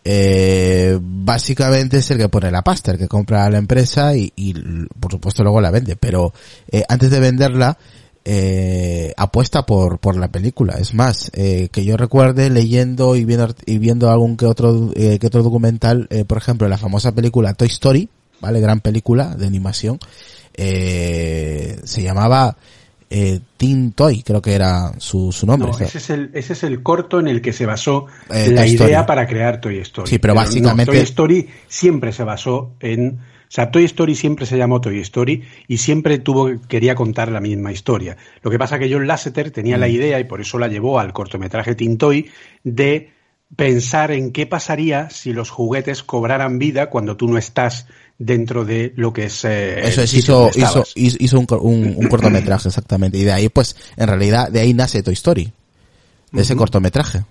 eh, básicamente es el que pone la pasta, el que compra la empresa y, y por supuesto luego la vende, pero eh, antes de venderla eh, apuesta por, por la película. Es más, eh, que yo recuerde leyendo y viendo, y viendo algún que otro, eh, que otro documental, eh, por ejemplo, la famosa película Toy Story, ¿vale? Gran película de animación, eh, se llamaba eh, Teen Toy, creo que era su, su nombre. No, ese, es el, ese es el corto en el que se basó Eh, la Toy idea Story. para crear Toy Story. Sí, pero básicamente- Toy Story siempre se basó en. O sea, Toy Story siempre se llamó Toy Story y siempre tuvo quería contar la misma historia. Lo que pasa que John Lasseter tenía Mm. la idea, y por eso la llevó al cortometraje Teen Toy, de pensar en qué pasaría si los juguetes cobraran vida cuando tú no estás dentro de lo que es. eh, Eso es, hizo, hizo, hizo un, un, un cortometraje, exactamente. Y de ahí, pues, en realidad, de ahí nace Toy Story. De ese cortometraje.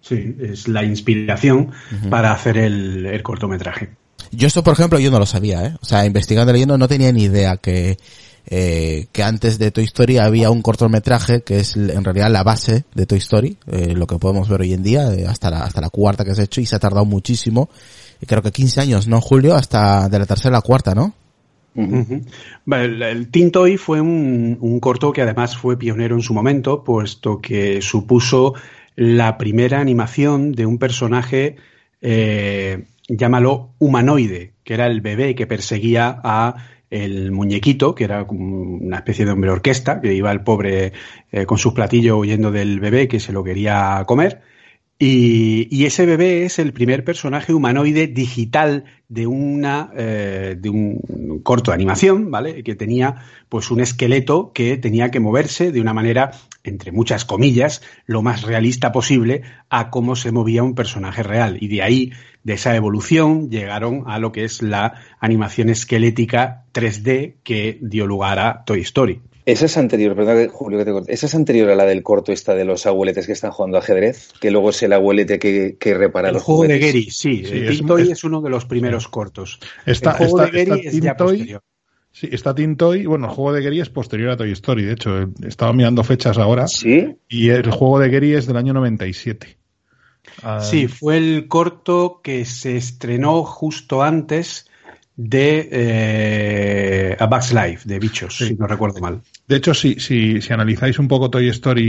Sí, es la inspiración para hacer el, el cortometraje. Yo esto, por ejemplo, yo no lo sabía, ¿eh? O sea, investigando, leyendo, no tenía ni idea que, eh, que antes de Toy Story había un cortometraje que es en realidad la base de Toy Story, eh, lo que podemos ver hoy en día, eh, hasta la, hasta la cuarta que se ha hecho y se ha tardado muchísimo. Y creo que 15 años, ¿no, Julio? Hasta de la tercera a la cuarta, ¿no? Vale, el, el Teen Toy fue un, un corto que además fue pionero en su momento, puesto que supuso la primera animación de un personaje, eh, llámalo humanoide, que era el bebé que perseguía a el muñequito, que era una especie de hombre orquesta, que iba el pobre eh, con sus platillos huyendo del bebé que se lo quería comer. Y, y ese bebé es el primer personaje humanoide digital de una eh, de un corto de animación, ¿vale? Que tenía pues un esqueleto que tenía que moverse de una manera, entre muchas comillas, lo más realista posible a cómo se movía un personaje real. Y de ahí, de esa evolución, llegaron a lo que es la animación esquelética 3D que dio lugar a Toy Story. Esa es anterior, perdón, Julio, que te corte. Esa es anterior a la del corto esta de los abueletes que están jugando ajedrez, que luego es el abuelete que, que repara El los juego de. Gary, sí. Sí, el es- Teen Toy es- es, uno de los primeros cortos. Está, el juego está, de Gary está es ya posterior. Sí, está Teen Toy. Bueno, el juego de Gary es posterior a Toy Story. De hecho, eh, estaba mirando fechas ahora. Sí, Y el juego de Gary es del año 97. Ah, Sí, fue el corto que se estrenó justo antes de eh, A Bug's Life, de Bichos, Sí. si no recuerdo mal. De hecho, si, si, si analizáis un poco Toy Story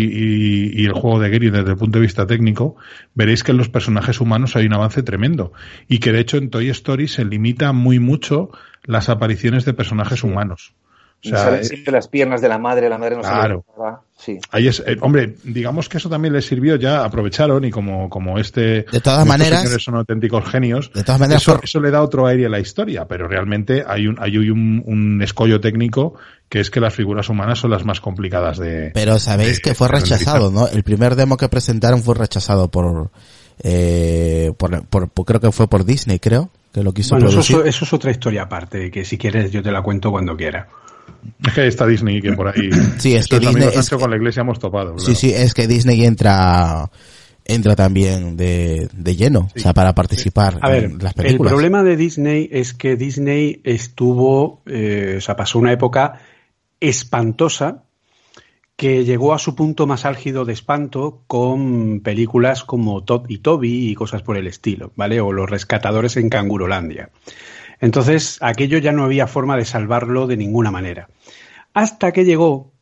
y, y el juego de Gary desde el punto de vista técnico, veréis que en los personajes humanos hay un avance tremendo. Y que de hecho en Toy Story se limita muy mucho las apariciones de personajes humanos. O sea, salen siempre las piernas de la madre, la madre no Claro. sabe. Sí. ahí es, eh, hombre, digamos que eso también les sirvió ya, aprovecharon y como, como este, De todas maneras- señores son auténticos genios, De todas maneras, eso, por- eso le da otro aire a la historia, pero realmente hay un, hay un, un escollo técnico que es que las figuras humanas son las más complicadas de. Pero sabéis de- que fue rechazado, ¿no? El primer demo que presentaron fue rechazado por, eh, por, por- por- creo que fue por Disney, creo, que lo quiso Bueno, eso, producir. es- eso es otra historia aparte, que si quieres yo te la cuento cuando quiera. Es que está Disney que por ahí. Sí, es que Disney- es que- con la iglesia hemos topado. Sí, claro. sí, es que Disney entra, entra también de, de lleno, o sea, para participar A ver, en las el películas. problema de Disney es que Disney estuvo, eh, o sea, pasó una época espantosa que llegó a su punto más álgido de espanto con películas como Todd y Toby y cosas por el estilo, ¿vale? O Los Rescatadores en Cangurolandia. Entonces, aquello ya no había forma de salvarlo de ninguna manera. Hasta que llegó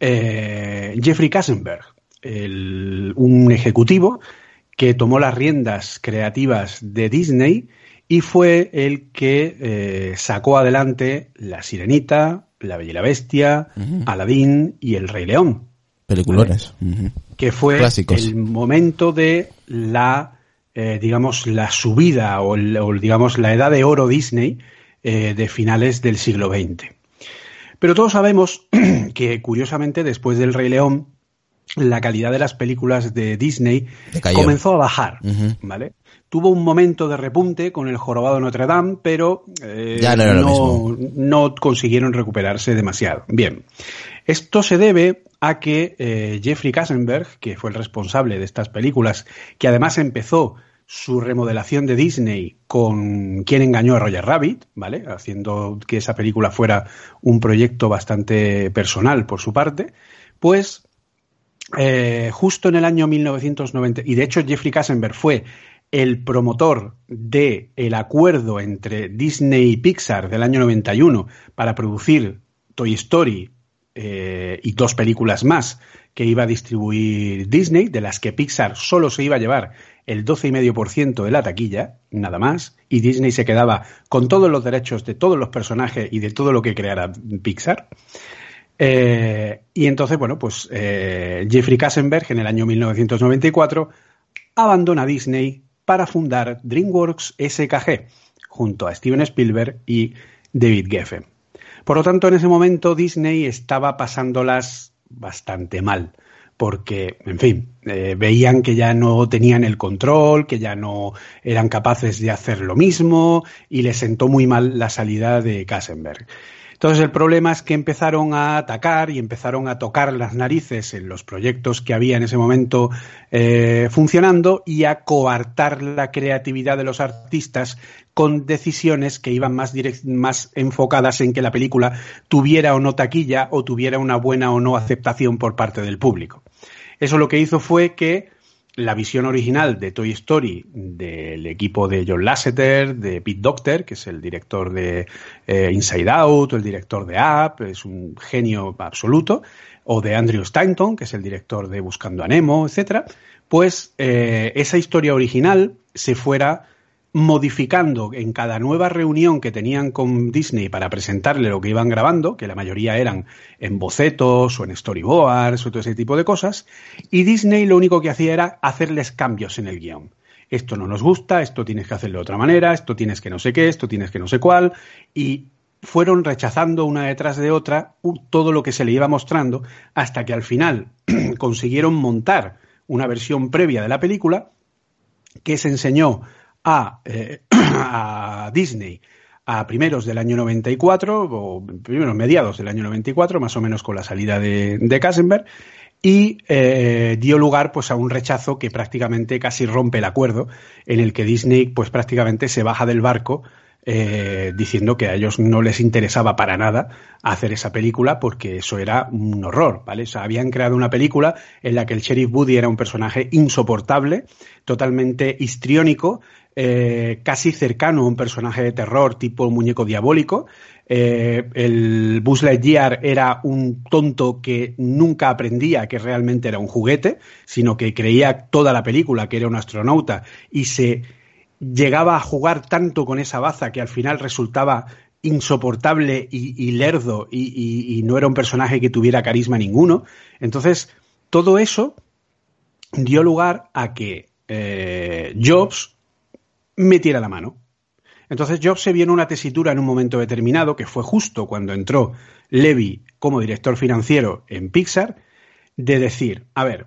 eh, Jeffrey Katzenberg, el- un ejecutivo que tomó las riendas creativas de Disney y fue el que eh, sacó adelante La Sirenita, La Bella y la Bestia, Ujú. Aladín y El Rey León, Peliculones. Que fue Clásicos. el momento de la, eh, digamos, la subida o, el- o, digamos, la edad de oro Disney eh, de finales del siglo XX. Pero todos sabemos que, curiosamente, después del Rey León, la calidad de las películas de Disney Decayó. comenzó a bajar. ¿vale? Tuvo un momento de repunte con el jorobado de Notre Dame, pero eh, Ya no, no consiguieron recuperarse demasiado. Bien, esto se debe a que eh, Jeffrey Katzenberg, que fue el responsable de estas películas, que además empezó su remodelación de Disney con Quién engañó a Roger Rabbit, ¿vale? Haciendo que esa película fuera un proyecto bastante personal por su parte, pues eh, justo en el año 1990, y de hecho Jeffrey Katzenberg fue el promotor de el acuerdo entre Disney y Pixar del año 91 para producir Toy Story eh, y dos películas más que iba a distribuir Disney, de las que Pixar solo se iba a llevar el 12,5% de la taquilla, nada más, y Disney se quedaba con todos los derechos de todos los personajes y de todo lo que creara Pixar. Eh, y entonces, bueno, pues eh, Jeffrey Kassenberg en el año 1994 abandona Disney para fundar DreamWorks SKG junto a Steven Spielberg y David Geffen. Por lo tanto, en ese momento Disney estaba pasándolas bastante mal, porque, en fin, eh, veían que ya no tenían el control, que ya no eran capaces de hacer lo mismo y les sentó muy mal la salida de Kassenberg. Entonces el problema es que empezaron a atacar y empezaron a tocar las narices en los proyectos que había en ese momento eh, funcionando y a coartar la creatividad de los artistas con decisiones que iban más, más enfocadas en que la película tuviera o no taquilla o tuviera una buena o no aceptación por parte del público. Eso lo que hizo fue que la visión original de Toy Story del equipo de John Lasseter, de Pete Docter, que es el director de eh, Inside Out, el director de App, es un genio absoluto, o de Andrew Stanton, que es el director de Buscando a Nemo, etcétera, pues eh, esa historia original se fuera modificando en cada nueva reunión que tenían con Disney para presentarle lo que iban grabando, que la mayoría eran en bocetos o en storyboards o todo ese tipo de cosas, y Disney lo único que hacía era hacerles cambios en el guion. Esto no nos gusta, esto tienes que hacerlo de otra manera, esto tienes que no sé qué, esto tienes que no sé cuál, y fueron rechazando una detrás de otra todo lo que se le iba mostrando hasta que al final consiguieron montar una versión previa de la película que se enseñó eh, a, Disney a primeros del año 94, o primeros mediados del año 94, más o menos con la salida de, de Kassenberg, y eh, dio lugar pues a un rechazo que prácticamente casi rompe el acuerdo, en el que Disney pues prácticamente se baja del barco eh, diciendo que a ellos no les interesaba para nada hacer esa película porque eso era un horror, ¿vale? O sea, habían creado una película en la que el sheriff Woody era un personaje insoportable, totalmente histriónico, eh, casi cercano a un personaje de terror tipo muñeco diabólico. Eh, el Buzz Lightyear era un tonto que nunca aprendía que realmente era un juguete, sino que creía toda la película que era un astronauta y se llegaba a jugar tanto con esa baza que al final resultaba insoportable y, lerdo y, no era un personaje que tuviera carisma ninguno. Entonces, todo eso dio lugar a que eh, Jobs metiera la mano. Entonces Jobs se vio en una tesitura en un momento determinado, que fue justo cuando entró Levy como director financiero en Pixar, de decir, a ver,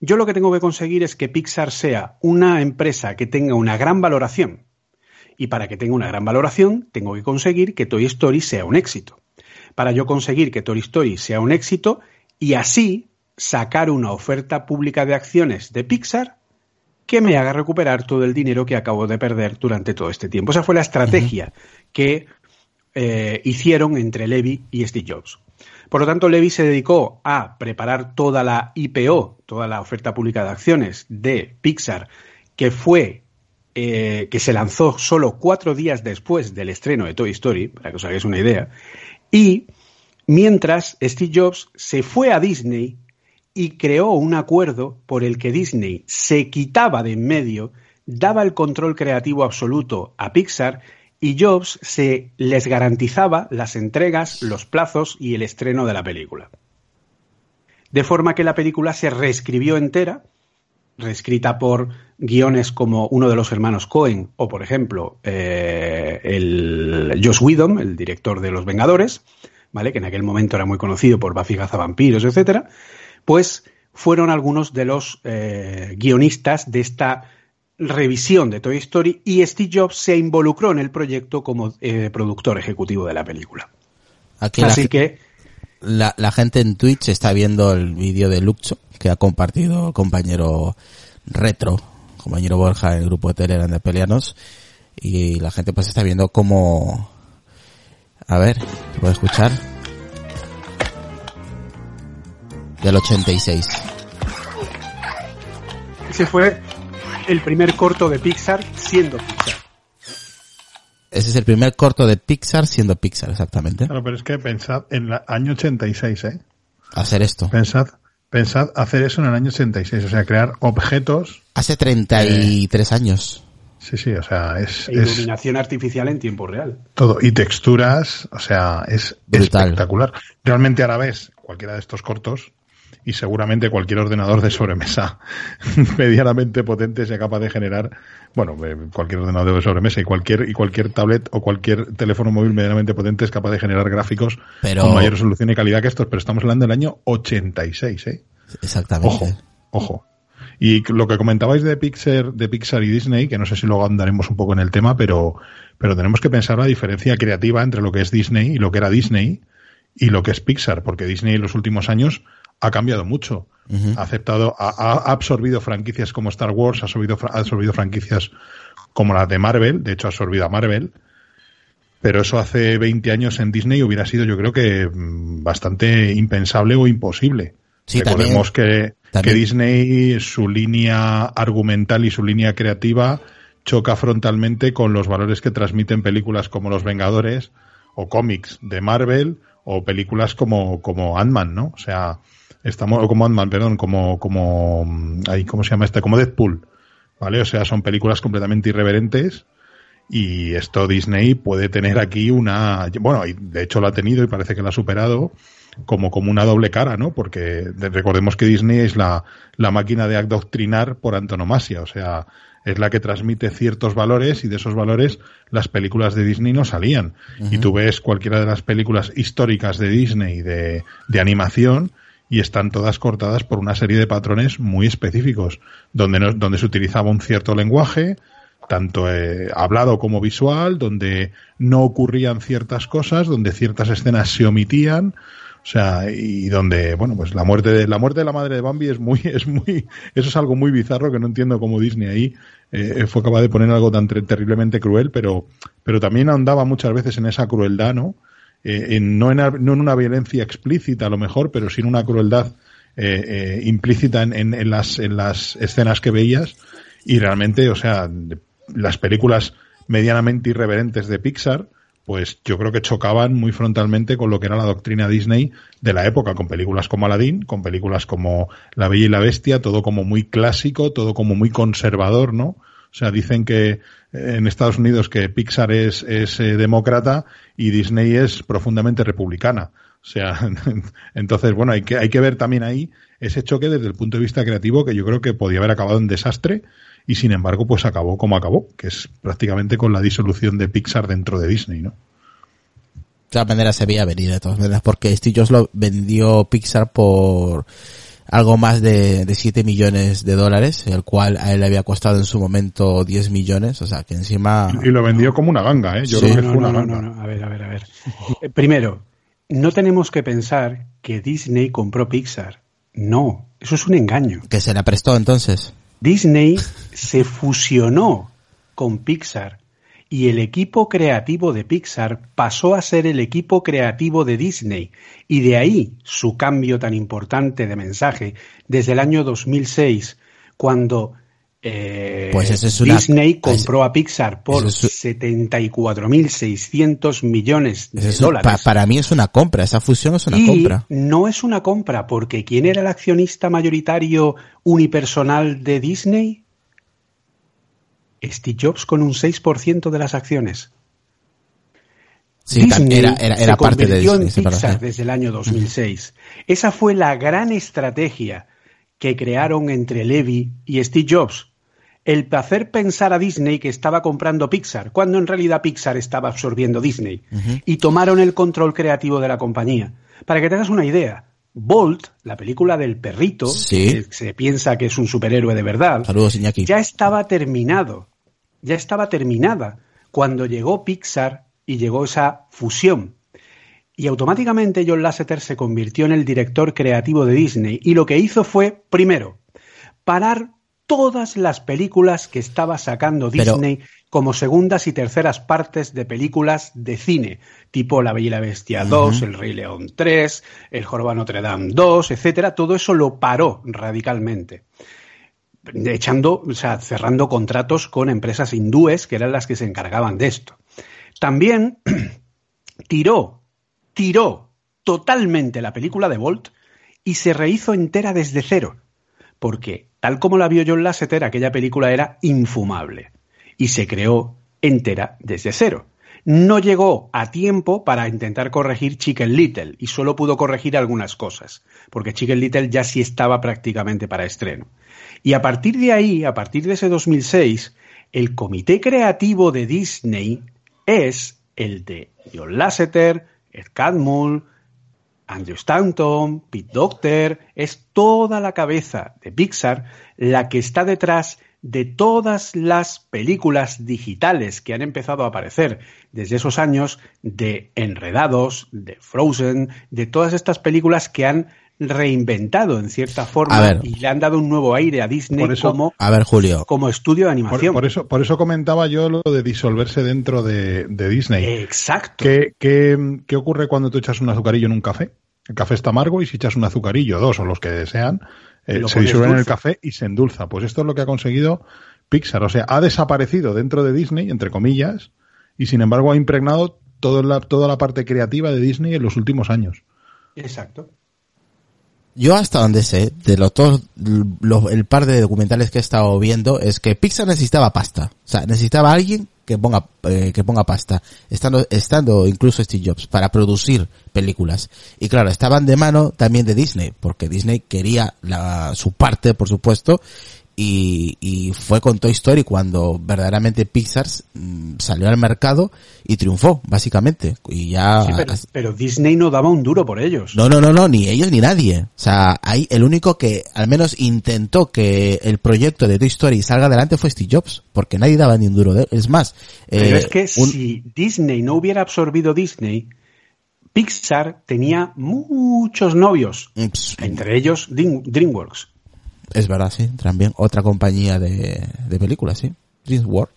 yo lo que tengo que conseguir es que Pixar sea una empresa que tenga una gran valoración. Y para que tenga una gran valoración, tengo que conseguir que Toy Story sea un éxito. Para yo conseguir que Toy Story sea un éxito y así sacar una oferta pública de acciones de Pixar que me haga recuperar todo el dinero que acabo de perder durante todo este tiempo. Esa fue la estrategia que eh, hicieron entre Levy y Steve Jobs. Por lo tanto, Levy se dedicó a preparar toda la IPO, toda la oferta pública de acciones de Pixar, que fue eh, que se lanzó solo cuatro días después del estreno de Toy Story, para que os hagáis una idea, y mientras Steve Jobs se fue a Disney y creó un acuerdo por el que Disney se quitaba de en medio, daba el control creativo absoluto a Pixar y Jobs se les garantizaba las entregas, los plazos y el estreno de la película. De forma que la película se reescribió entera, reescrita por guiones como uno de los hermanos Cohen o, por ejemplo, eh, el Josh Whedon, el director de Los Vengadores, ¿vale? que en aquel momento era muy conocido por Buffy Vampiros, etcétera, pues fueron algunos de los eh, guionistas de esta revisión de Toy Story y Steve Jobs se involucró en el proyecto como eh, productor ejecutivo de la película. Aquí Así que la, gente en Twitch está viendo el vídeo de Luxo que ha compartido el compañero Retro, compañero Borja en el grupo de Telegram de Peleanos y la gente pues está viendo cómo a ver, ¿se puede escuchar? Del 86. Ese fue el primer corto de Pixar siendo Pixar. ese es el primer corto de Pixar siendo Pixar, exactamente. Claro, pero es que pensad en el año 86, ¿eh? Hacer esto. Pensad, pensad hacer eso en el año 86, o sea, crear objetos. Hace 33 años. Sí, sí, o sea, es, E iluminación artificial en tiempo real. todo. Y texturas, o sea, es Brutal. espectacular. Realmente ahora ves cualquiera de estos cortos y seguramente cualquier ordenador de sobremesa medianamente potente sea capaz de generar, bueno, eh, cualquier ordenador de sobremesa y cualquier y cualquier tablet o cualquier teléfono móvil medianamente potente es capaz de generar gráficos Pero- con mayor resolución y calidad que estos, pero estamos hablando del año 86, ¿eh? Exactamente. Ojo, ojo. Y lo que comentabais de Pixar, de Pixar y Disney, que no sé si luego andaremos un poco en el tema, pero, pero tenemos que pensar la diferencia creativa entre lo que es Disney y lo que era Disney y lo que es Pixar, porque Disney en los últimos años ha cambiado mucho. Ha aceptado, ha, ha absorbido franquicias como Star Wars, ha absorbido, ha absorbido franquicias como las de Marvel, de hecho ha absorbido a Marvel, pero eso hace 20 años en Disney hubiera sido yo creo que mm, bastante impensable o imposible. Sí, Recordemos que, también- que Disney, su línea argumental y su línea creativa choca frontalmente con los valores que transmiten películas como Los Vengadores o cómics de Marvel o películas como, como Ant-Man, ¿no? O sea, estamos, o como Ant-Man, perdón, como, como, mm, ay, ¿cómo se llama este? Como Deadpool, ¿vale? O sea, son películas completamente irreverentes y esto Disney puede tener aquí una, bueno, y de hecho lo ha tenido y parece que lo ha superado como, como una doble cara, ¿no? Porque de- recordemos que Disney es la, la máquina de adoctrinar por antonomasia, o sea, es la que transmite ciertos valores y de esos valores las películas de Disney no salían. Y tú ves cualquiera de las películas históricas de Disney de, de animación y están todas cortadas por una serie de patrones muy específicos, donde, no- donde se utilizaba un cierto lenguaje, tanto eh, hablado como visual, donde no ocurrían ciertas cosas, donde ciertas escenas se omitían, o sea, y donde, bueno, pues la muerte de la muerte de la madre de Bambi es muy, es muy, eso es algo muy bizarro que no entiendo cómo Disney ahí eh, fue capaz de poner algo tan ter- terriblemente cruel, pero, pero también ahondaba muchas veces en esa crueldad, ¿no? Eh, en, no, en, una violencia explícita a lo mejor, pero sí en una crueldad eh, eh, implícita en, en, las, en las escenas que veías y realmente, o sea, las películas medianamente irreverentes de Pixar, pues yo creo que chocaban muy frontalmente con lo que era la doctrina Disney de la época, con películas como Aladdin, con películas como La Bella y la Bestia, todo como muy clásico, todo como muy conservador, ¿no? O sea, dicen que eh, en Estados Unidos que Pixar es, es eh, demócrata y Disney es profundamente republicana. O sea, entonces, bueno, hay que, hay que ver también ahí ese choque desde el punto de vista creativo que yo creo que podía haber acabado en desastre y sin embargo, pues acabó como acabó, que es prácticamente con la disolución de Pixar dentro de Disney, ¿no? De todas maneras se veía venir, de todas maneras, porque Steve Jobs lo vendió Pixar por algo más de, de 7 millones de dólares, el cual a él le había costado en su momento 10 millones, o sea que encima... Y lo vendió como una ganga, ¿eh? Yo Sí. creo que No, fue una no, no, ganga. no, no. A ver, a ver, a ver. Eh, Primero, no tenemos que pensar que Disney compró Pixar. No, eso es un engaño. Que se la prestó entonces. Disney se fusionó con Pixar y el equipo creativo de Pixar pasó a ser el equipo creativo de Disney y de ahí su cambio tan importante de mensaje desde el año 2006 cuando eh, Pues eso es una- Disney compró a Pixar por es- 74.600 millones de Eso dólares. pa- para mí es una compra, esa fusión es una y compra. no es una compra, porque ¿quién era el accionista mayoritario unipersonal de Disney? Steve Jobs con un 6% de las acciones. Sí, Disney era, era, se era parte de convirtió en Pixar desde el año 2006. Esa fue la gran estrategia que crearon entre Levy y Steve Jobs. El hacer pensar a Disney que estaba comprando Pixar, cuando en realidad Pixar estaba absorbiendo Disney. Y tomaron el control creativo de la compañía. Para que te hagas una idea, Bolt, la película del perrito, Sí. que se piensa que es un superhéroe de verdad, Saludos, ya estaba terminado, ya estaba terminada cuando llegó Pixar y llegó esa fusión. Y automáticamente John Lasseter se convirtió en el director creativo de Disney y lo que hizo fue, primero, parar todas las películas que estaba sacando Pero- Disney como segundas y terceras partes de películas de cine, tipo La Bella y la Bestia 2, El Rey León 3, El Jorobado de Notre Dame 2, etcétera, todo eso lo paró radicalmente echando, o sea, cerrando contratos con empresas hindúes que eran las que se encargaban de esto. también tiró, tiró totalmente la película de Bolt y se rehizo entera desde cero. Porque, tal como la vio John Lasseter, aquella película era infumable. Y se creó entera desde cero. No llegó a tiempo para intentar corregir Chicken Little y solo pudo corregir algunas cosas, porque Chicken Little ya sí estaba prácticamente para estreno. Y a partir de ahí, a partir de ese 2006, el comité creativo de Disney es el de John Lasseter, Ed Catmull, Andrew Stanton, Pete Docter, es toda la cabeza de Pixar la que está detrás de todas las películas digitales que han empezado a aparecer desde esos años, de Enredados, de Frozen, de todas estas películas que han reinventado en cierta forma y le han dado un nuevo aire a Disney como, a ver, Julio. como estudio de animación. Por, eso, por eso comentaba yo lo de disolverse dentro de, Disney. Exacto. ¿Qué, qué, qué ocurre cuando tú echas un azucarillo en un café? El café está amargo y si echas un azucarillo, dos o los que desean, eh, se disuelven en el café y se endulza. Pues esto es lo que ha conseguido Pixar. O sea, ha desaparecido dentro de Disney, entre comillas, y sin embargo ha impregnado toda la, toda la parte creativa de Disney en los últimos años. Exacto. Yo hasta donde sé, de los todos, el par de documentales que he estado viendo, es que Pixar necesitaba pasta. O sea, necesitaba alguien que ponga, eh, que ponga pasta. Estando, estando incluso Steve Jobs para producir películas. Y claro, estaban de mano también de Disney, porque Disney quería la, su parte, por supuesto, y, fue con Toy Story cuando verdaderamente Pixar mm, salió al mercado y triunfó, básicamente. Y ya... pero, Disney no daba un duro por ellos. No, no, no, no, ni ellos ni nadie. O sea, ahí el único que al menos intentó que el proyecto de Toy Story salga adelante fue Steve Jobs, porque nadie daba ni un duro de él. Es más... Pero es eh, que si Disney no hubiera absorbido Disney, Pixar tenía muchos novios, entre ellos DreamWorks. Es verdad, sí. También otra compañía de, de películas, sí. DreamWorks.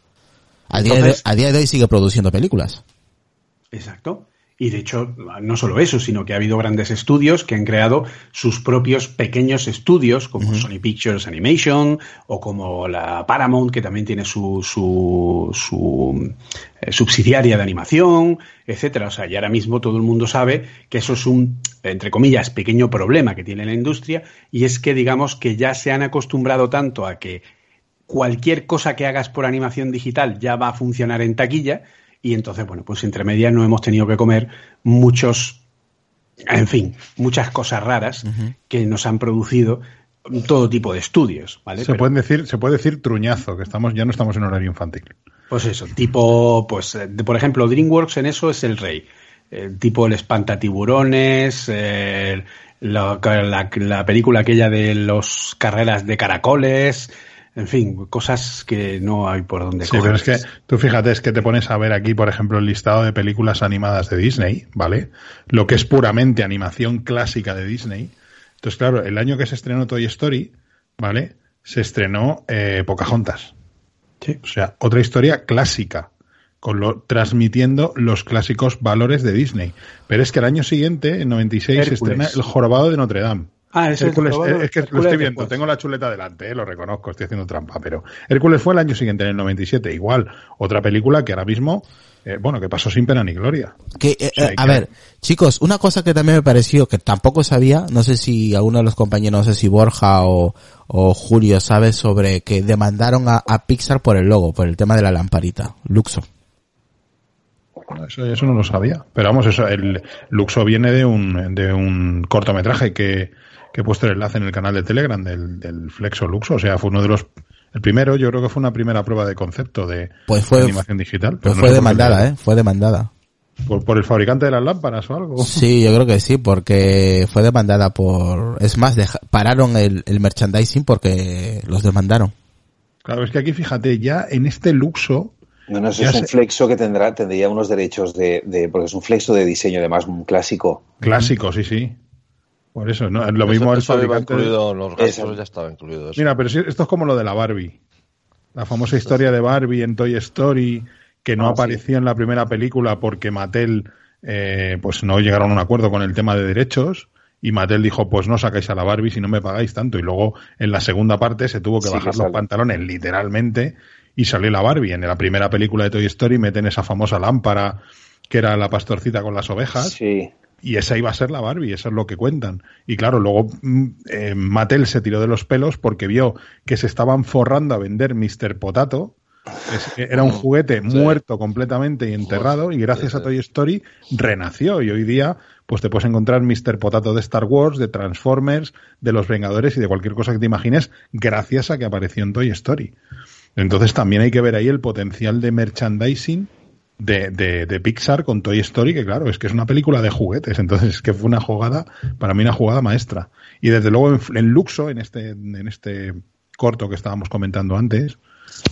A, día de, a día de hoy sigue produciendo películas. Exacto. Y de hecho, no solo eso, sino que ha habido grandes estudios que han creado sus propios pequeños estudios, como Sony Pictures Animation o como la Paramount, que también tiene su, su, su eh, subsidiaria de animación, etcétera. O sea, y ahora mismo todo el mundo sabe que eso es un, entre comillas, pequeño problema que tiene la industria, y es que digamos que ya se han acostumbrado tanto a que cualquier cosa que hagas por animación digital ya va a funcionar en taquilla y entonces, bueno, pues entre medias no hemos tenido que comer muchos, en fin, muchas cosas raras que nos han producido todo tipo de estudios, ¿vale? Se, pueden decir, se puede decir truñazo, que estamos, ya no estamos en horario infantil. Pues eso, tipo, pues, eh, por ejemplo, DreamWorks en eso es el rey. Eh, tipo el espantatiburones, eh, la, la, película aquella de los carreras de caracoles, en fin, cosas que no hay por donde Sí, pero es que tú fíjate, es que te pones a ver aquí, por ejemplo, el listado de películas animadas de Disney, ¿vale? Lo que es puramente animación clásica de Disney. Entonces, claro, el año que se estrenó Toy Story, ¿vale? Se estrenó eh, Pocahontas. Sí. O sea, otra historia clásica, con lo, transmitiendo los clásicos valores de Disney. Pero es que el año siguiente, en 96, se estrena El Jorobado de Notre Dame. Ah, es Hércules, es, que lo estoy viendo, tengo la chuleta delante, eh, lo reconozco, estoy haciendo trampa, pero Hércules fue el año siguiente, en el 97, igual, otra película que ahora mismo, eh, bueno, que pasó sin pena ni gloria. Que, eh, a ver, chicos, una cosa que también me pareció, que tampoco sabía, no sé si alguno de los compañeros, no sé si Borja o, Julio sabe sobre que demandaron a, Pixar por el logo, por el tema de la lamparita, Luxo. Eso, eso no lo sabía. Pero vamos, eso, el Luxo viene de un, de un cortometraje que, que he puesto el enlace en el canal de Telegram del, del Flexo Luxo. O sea, fue uno de los el primero, yo creo que fue una primera prueba de concepto de, pues fue, animación digital. Pues fue demandada, ¿eh? Fue demandada. ¿Por, ¿Por el fabricante de las lámparas o algo? Sí, yo creo que sí, porque fue demandada por... Es más, pararon el, el merchandising porque los demandaron. Claro, es que aquí fíjate, ya en este Luxo... No, no, eso es un flexo que tendrá, tendría unos derechos de, de... Porque es un flexo de diseño, además, un clásico. Clásico, sí, sí. Por eso, ¿no? Lo mismo el fabricante. Incluido, los gastos ya estaba incluido. Mira, pero esto es como lo de la Barbie. La famosa historia de Barbie en Toy Story, que no ah, apareció en la primera película porque Mattel eh, pues no llegaron a un acuerdo con el tema de derechos. Y Mattel dijo, pues no sacáis a la Barbie si no me pagáis tanto. Y luego en la segunda parte se tuvo que bajar los pantalones literalmente y salió la Barbie. En la primera película de Toy Story meten esa famosa lámpara que era la pastorcita con las ovejas. Sí. Y esa iba a ser la Barbie, eso es lo que cuentan. Y claro, luego mm, eh, Mattel se tiró de los pelos porque vio que se estaban forrando a vender Mr. Potato. Es- era un juguete muerto completamente y enterrado y gracias a Toy Story renació y hoy día pues te puedes encontrar Mr. Potato de Star Wars, de Transformers, de los Vengadores y de cualquier cosa que te imagines gracias a que apareció en Toy Story. Entonces también hay que ver ahí el potencial de merchandising de, de, de Pixar con Toy Story, que claro, es que es una película de juguetes, entonces es que fue una jugada, para mí una jugada maestra. Y desde luego en, en Luxo, en este, en este corto que estábamos comentando antes,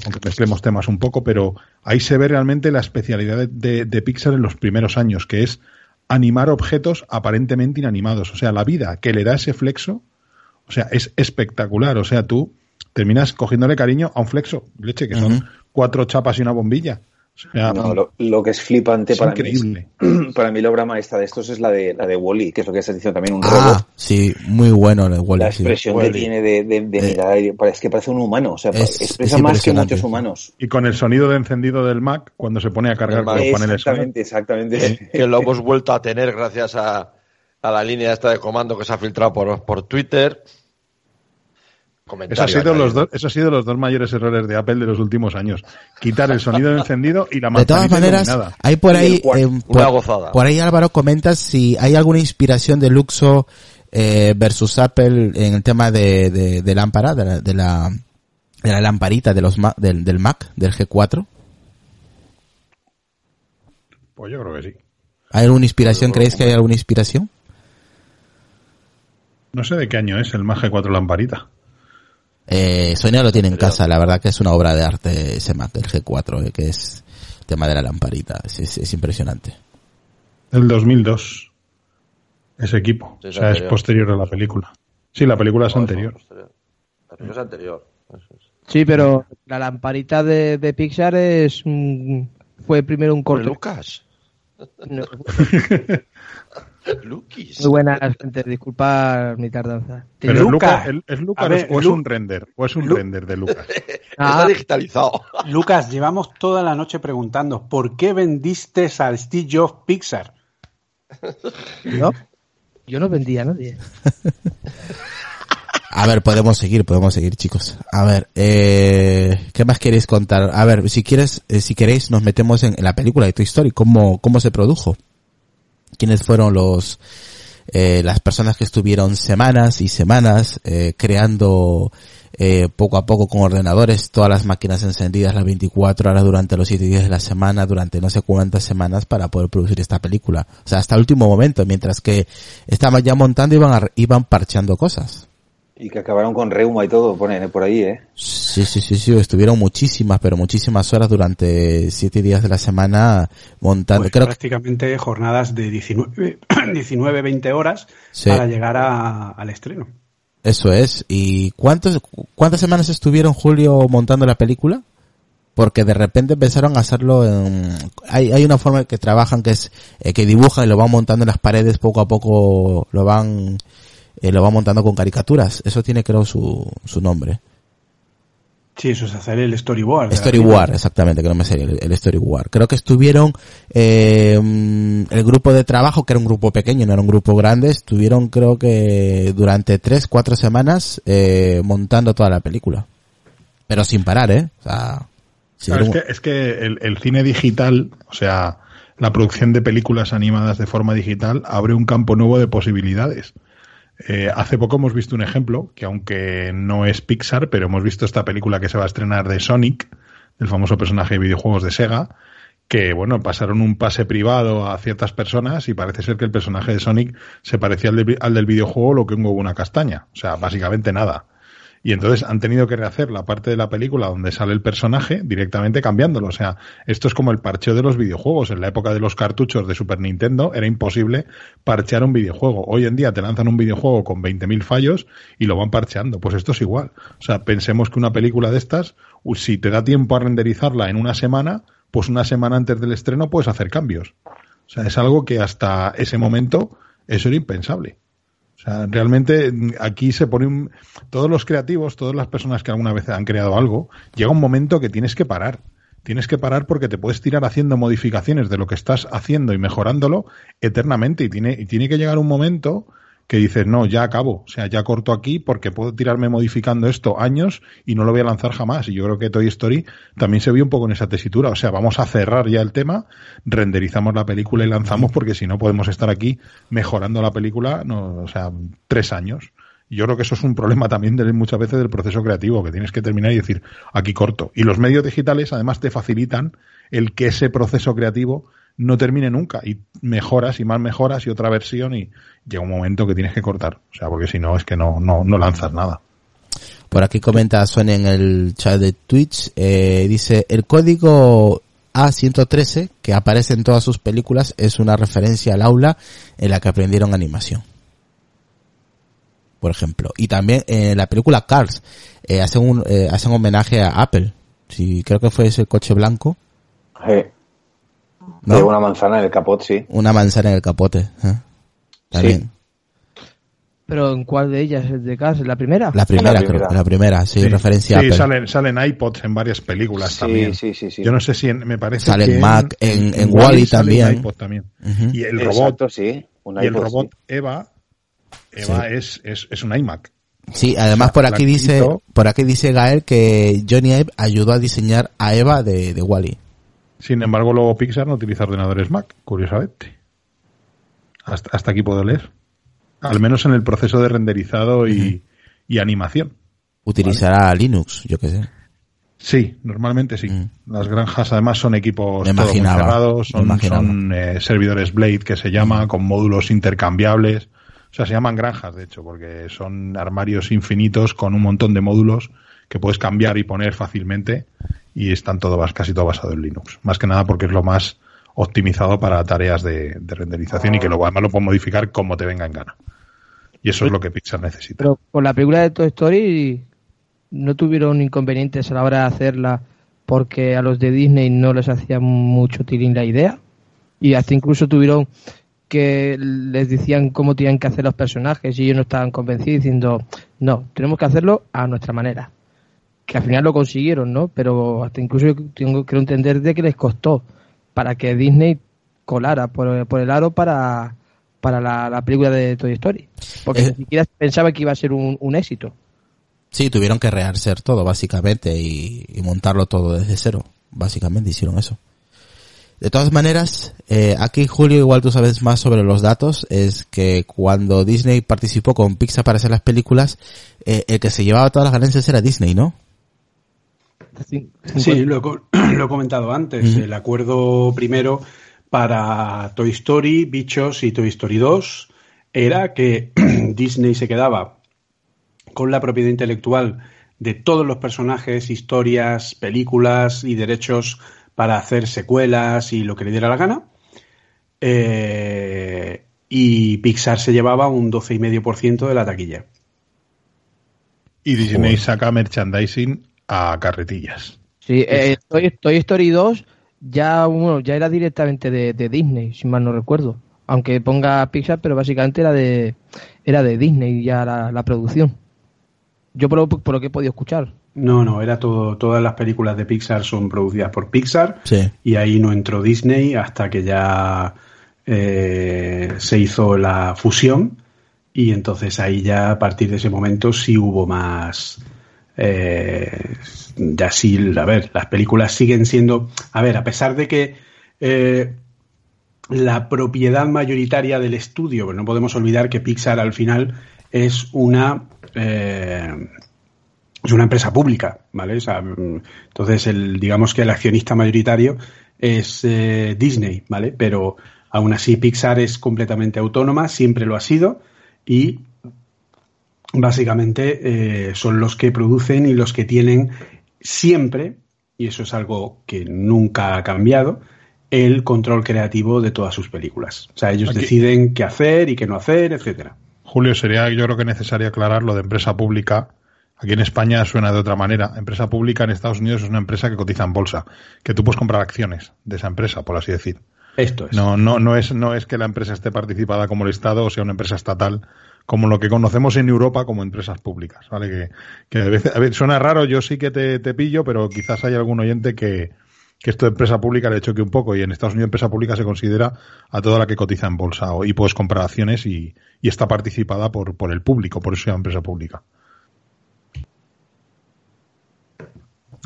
aunque mezclemos temas un poco, pero ahí se ve realmente la especialidad de, de- de Pixar en los primeros años, que es animar objetos aparentemente inanimados. O sea, la vida que le da ese flexo, o sea, es espectacular. O sea, tú terminas cogiéndole cariño a un flexo, leche, que son cuatro chapas y una bombilla. O sea, No, lo, lo que es flipante es para increíble. mí, para mí la obra maestra de estos es la de la de Wally, que es lo que has dicho también un robot. Ah, sí, muy bueno el La Wally. sí. expresión que tiene de, de, de Eh, es que parece un humano, o sea, es- expresa es más que muchos humanos. Y con el sonido de encendido del Mac cuando se pone a cargar con los paneles. Exactamente, exactamente. que lo hemos vuelto a tener gracias a, a la línea esta de comando que se ha filtrado por, por Twitter. Eso ha, sido los dos, eso ha sido los dos mayores errores de Apple de los últimos años. Quitar el sonido encendido y la De todas maneras, iluminada. hay por ahí, eh, Una por, gozada. por ahí Álvaro comenta si hay alguna inspiración de Luxo eh, versus Apple en el tema de, de, de lámpara, de la, de la, de la lamparita de los Ma- del, del Mac, del G4. Pues yo creo que sí. ¿Hay alguna inspiración? ¿Creéis que hay alguna inspiración? No sé de qué año es el Mac G4 lamparita. Eh, Sonia lo tiene en casa, la verdad que es una obra de arte ese Mac, el G4, eh, que es el tema de la lamparita, es, es- es impresionante. Del 2002. Ese equipo. Sí, o es sea, es posterior a la película. Sí, la película es No, anterior. posterior. La película es anterior. Sí, pero la lamparita de, de Pixar es un- fue primero un corto. Lucas. No, Lukis. muy buenas, gente. Disculpad mi tardanza. Pero es Lucas. Lucas, ¿es Lucas A ver, o es Lu- un render? ¿O es un Lu- render de Lucas? Ah. Está digitalizado. Lucas, llevamos toda la noche preguntando ¿por qué vendiste al Steve Jobs Pixar? ¿No? Yo no vendía a nadie. A ver, podemos seguir, podemos seguir, chicos. A ver, eh, ¿qué más queréis contar? A ver, si quieres, eh, si queréis, nos metemos en, en la película de Toy Story. ¿Cómo, cómo se produjo? ¿Quiénes fueron los, eh, las personas que estuvieron semanas y semanas eh, creando eh, poco a poco con ordenadores todas las máquinas encendidas las 24 horas durante los 7 días de la semana, durante no sé cuántas semanas para poder producir esta película? O sea, hasta el último momento, mientras que estaban ya montando iban, a- iban parchando cosas. Y que acabaron con reuma y todo, ponen por ahí, ¿eh? Sí, sí, sí, sí, estuvieron muchísimas, pero muchísimas horas durante siete días de la semana montando. Pues Creo que prácticamente jornadas de 19, 19 20 horas Sí. para llegar a- al estreno. eso es. ¿Y cuántos, cuántas semanas estuvieron Julio montando la película? Porque de repente empezaron a hacerlo en... Hay, hay una forma que trabajan que es eh, que dibujan y lo van montando en las paredes poco a poco, lo van, eh, lo van montando con caricaturas. Eso tiene creo su, su nombre. Sí, eso es hacer el storyboard. Storyboard, exactamente, que no me sé el, el Storyboard. Creo que estuvieron eh, mm, el grupo de trabajo, que era un grupo pequeño, no era un grupo grande, estuvieron creo que durante tres, cuatro semanas eh, montando toda la película. Pero sin parar, ¿eh? O sea, sí, Claro, era es, un- que, es que el, el cine digital, o sea, la producción de películas animadas de forma digital abre un campo nuevo de posibilidades. Eh, hace poco hemos visto un ejemplo, que aunque no es Pixar, pero hemos visto esta película que se va a estrenar de Sonic, el famoso personaje de videojuegos de Sega, que bueno, pasaron un pase privado a ciertas personas y parece ser que el personaje de Sonic se parecía al, de- al del videojuego lo que un huevo una castaña. O sea, básicamente nada. Y entonces han tenido que rehacer la parte de la película donde sale el personaje directamente cambiándolo. O sea, esto es como el parcheo de los videojuegos. En la época de los cartuchos de Super Nintendo era imposible parchear un videojuego. Hoy en día te lanzan un videojuego con 20.000 fallos y lo van parcheando. Pues esto es igual. O sea, pensemos que una película de estas, si te da tiempo a renderizarla en una semana, pues una semana antes del estreno puedes hacer cambios. O sea, es algo que hasta ese momento eso era impensable. O sea, realmente aquí se pone un... Todos los creativos, todas las personas que alguna vez han creado algo, llega un momento que tienes que parar. Tienes que parar porque te puedes tirar haciendo modificaciones de lo que estás haciendo y mejorándolo eternamente. Y tiene, y tiene que llegar un momento que dices, no, ya acabo, o sea, ya corto aquí porque puedo tirarme modificando esto años y no lo voy a lanzar jamás. Y yo creo que Toy Story también se vio un poco en esa tesitura, o sea, vamos a cerrar ya el tema, renderizamos la película y lanzamos porque si no podemos estar aquí mejorando la película, o sea, tres años. Yo creo que eso es un problema también muchas veces del proceso creativo, que tienes que terminar y decir, aquí corto. Y los medios digitales además te facilitan el que ese proceso creativo no termine nunca y mejoras y más mejoras y otra versión y llega un momento que tienes que cortar, o sea, porque si no es que no, no, no lanzas nada. Por aquí comenta Sonia en el chat de Twitch, eh, dice, el código A113 que aparece en todas sus películas es una referencia al aula en la que aprendieron animación. Por ejemplo. Y también en la película Cars, eh, hacen un, eh, hacen homenaje a Apple. Sí, creo que fue ese coche blanco. ¿No? una manzana en el capot, sí. Una manzana en el capote. ¿eh? Sí. ¿Pero en cuál de ellas? ¿De casa? ¿La primera? La primera, la primera. creo. La primera, sí, referencia sí, salen, salen iPods en varias películas también. Sí, sí, sí. Yo no sé si me parece sale que Mac, en, en, Wally también. iPod también. Y el robot, sí. y el robot Eva, Eva es, es, es un iMac. Sí, además o sea, por aquí dice, por aquí dice Gael que Johnny Ive ayudó a diseñar a Eva de, de Wally. Sin embargo, luego Pixar no utiliza ordenadores Mac, curiosamente. Hasta, hasta aquí puedo leer. Al menos en el proceso de renderizado y, y animación. Utilizará ¿vale? Linux, yo qué sé. Sí, normalmente sí. Mm. Las granjas además son equipos me todo muy cerrados, son, son eh, servidores Blade que se llama, mm. con módulos intercambiables. O sea, se llaman granjas, de hecho, porque son armarios infinitos con un montón de módulos que puedes cambiar y poner fácilmente y están todo casi todo basado en Linux. Más que nada porque es lo más optimizado para tareas de, de renderización y que luego además lo puedes modificar como te venga en gana. Y eso es lo que Pixar necesita. Pero con la película de Toy Story no tuvieron inconvenientes a la hora de hacerla porque a los de Disney no les hacía mucho tirín la idea y hasta incluso tuvieron que les decían cómo tenían que hacer los personajes y ellos no estaban convencidos diciendo no, tenemos que hacerlo a nuestra manera que al final lo consiguieron, ¿no? Pero hasta incluso yo tengo, quiero entender de que les costó para que Disney colara por, por el aro para, para la, la, película de Toy Story. Porque eh, ni siquiera pensaba que iba a ser un, un éxito. Sí, tuvieron que rehacer todo, básicamente, y, y, montarlo todo desde cero. Básicamente hicieron eso. De todas maneras, eh, aquí Julio, igual tú sabes más sobre los datos, es que cuando Disney participó con Pixar para hacer las películas, eh, el que se llevaba todas las ganancias era Disney, ¿no? Sí, lo he, lo he comentado antes. El acuerdo primero para Toy Story, Bichos y Toy Story 2 era que Disney se quedaba con la propiedad intelectual de todos los personajes, historias, películas y derechos para hacer secuelas y lo que le diera la gana. Eh, y Pixar se llevaba un 12,5% de la taquilla. Y Disney saca merchandising a carretillas. Sí, eh, Toy, Toy, Story 2 ya, bueno, ya era directamente de, de, Disney, si mal no recuerdo. Aunque ponga Pixar, pero básicamente era de, era de Disney ya la, la producción. Yo por, por, lo que he podido escuchar. No, no, era todo, todas las películas de Pixar son producidas por Pixar sí. y ahí no entró Disney hasta que ya eh, se hizo la fusión y entonces ahí ya a partir de ese momento sí hubo más, eh, ya sí, a ver, las películas siguen siendo, a ver, a pesar de que eh, la propiedad mayoritaria del estudio, pero no podemos olvidar que Pixar al final es una eh, es una empresa pública, ¿vale? O sea, entonces el digamos que el accionista mayoritario es Disney, ¿vale? Pero aún así Pixar es completamente autónoma, siempre lo ha sido y básicamente eh, son los que producen y los que tienen siempre, y eso es algo que nunca ha cambiado, el control creativo de todas sus películas. O sea, ellos Aquí. deciden qué hacer y qué no hacer, etcétera. Julio, sería yo creo que necesario aclarar lo de empresa pública. Aquí en España suena de otra manera. Empresa pública en Estados Unidos es una empresa que cotiza en bolsa, que tú puedes comprar acciones de esa empresa, por así decir. Esto es. No, no, no es, no es que la empresa esté participada como el Estado o sea una empresa estatal como lo que conocemos en Europa como empresas públicas, ¿vale? Que, que a veces, a suena raro, yo sí que te, te pillo, pero quizás hay algún oyente que, que esto de empresa pública le choque un poco y en Estados Unidos empresa pública se considera a toda la que cotiza en bolsa o, y puedes comprar acciones y, y está participada por, por el público, por eso se llama empresa pública.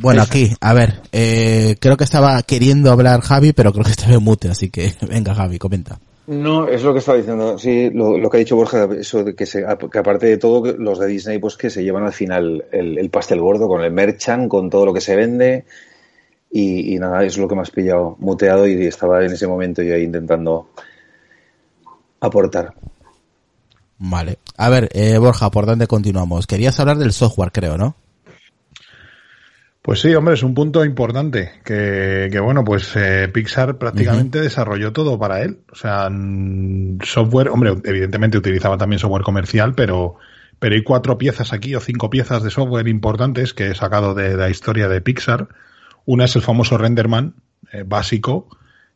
Bueno, aquí, a ver, eh, creo que estaba queriendo hablar Javi, pero creo que estaba en mute, así que venga Javi, comenta. No, es lo que estaba diciendo, sí, lo, que ha dicho Borja, eso de que, se, que aparte de todo, los de Disney, pues que se llevan al final el, el pastel gordo con el merchant, con todo lo que se vende, y, y, nada, es lo que me has pillado muteado y estaba en ese momento yo ahí intentando aportar. Vale. A ver, eh, Borja, ¿por dónde continuamos? Querías hablar del software, creo, ¿no? Pues sí, hombre, es un punto importante que, que bueno, pues eh, Pixar prácticamente uh -huh. desarrolló todo para él. O sea, software, hombre, evidentemente utilizaba también software comercial, pero, pero hay cuatro piezas aquí o cinco piezas de software importantes que he sacado de, de la historia de Pixar. Una es el famoso Renderman eh, básico,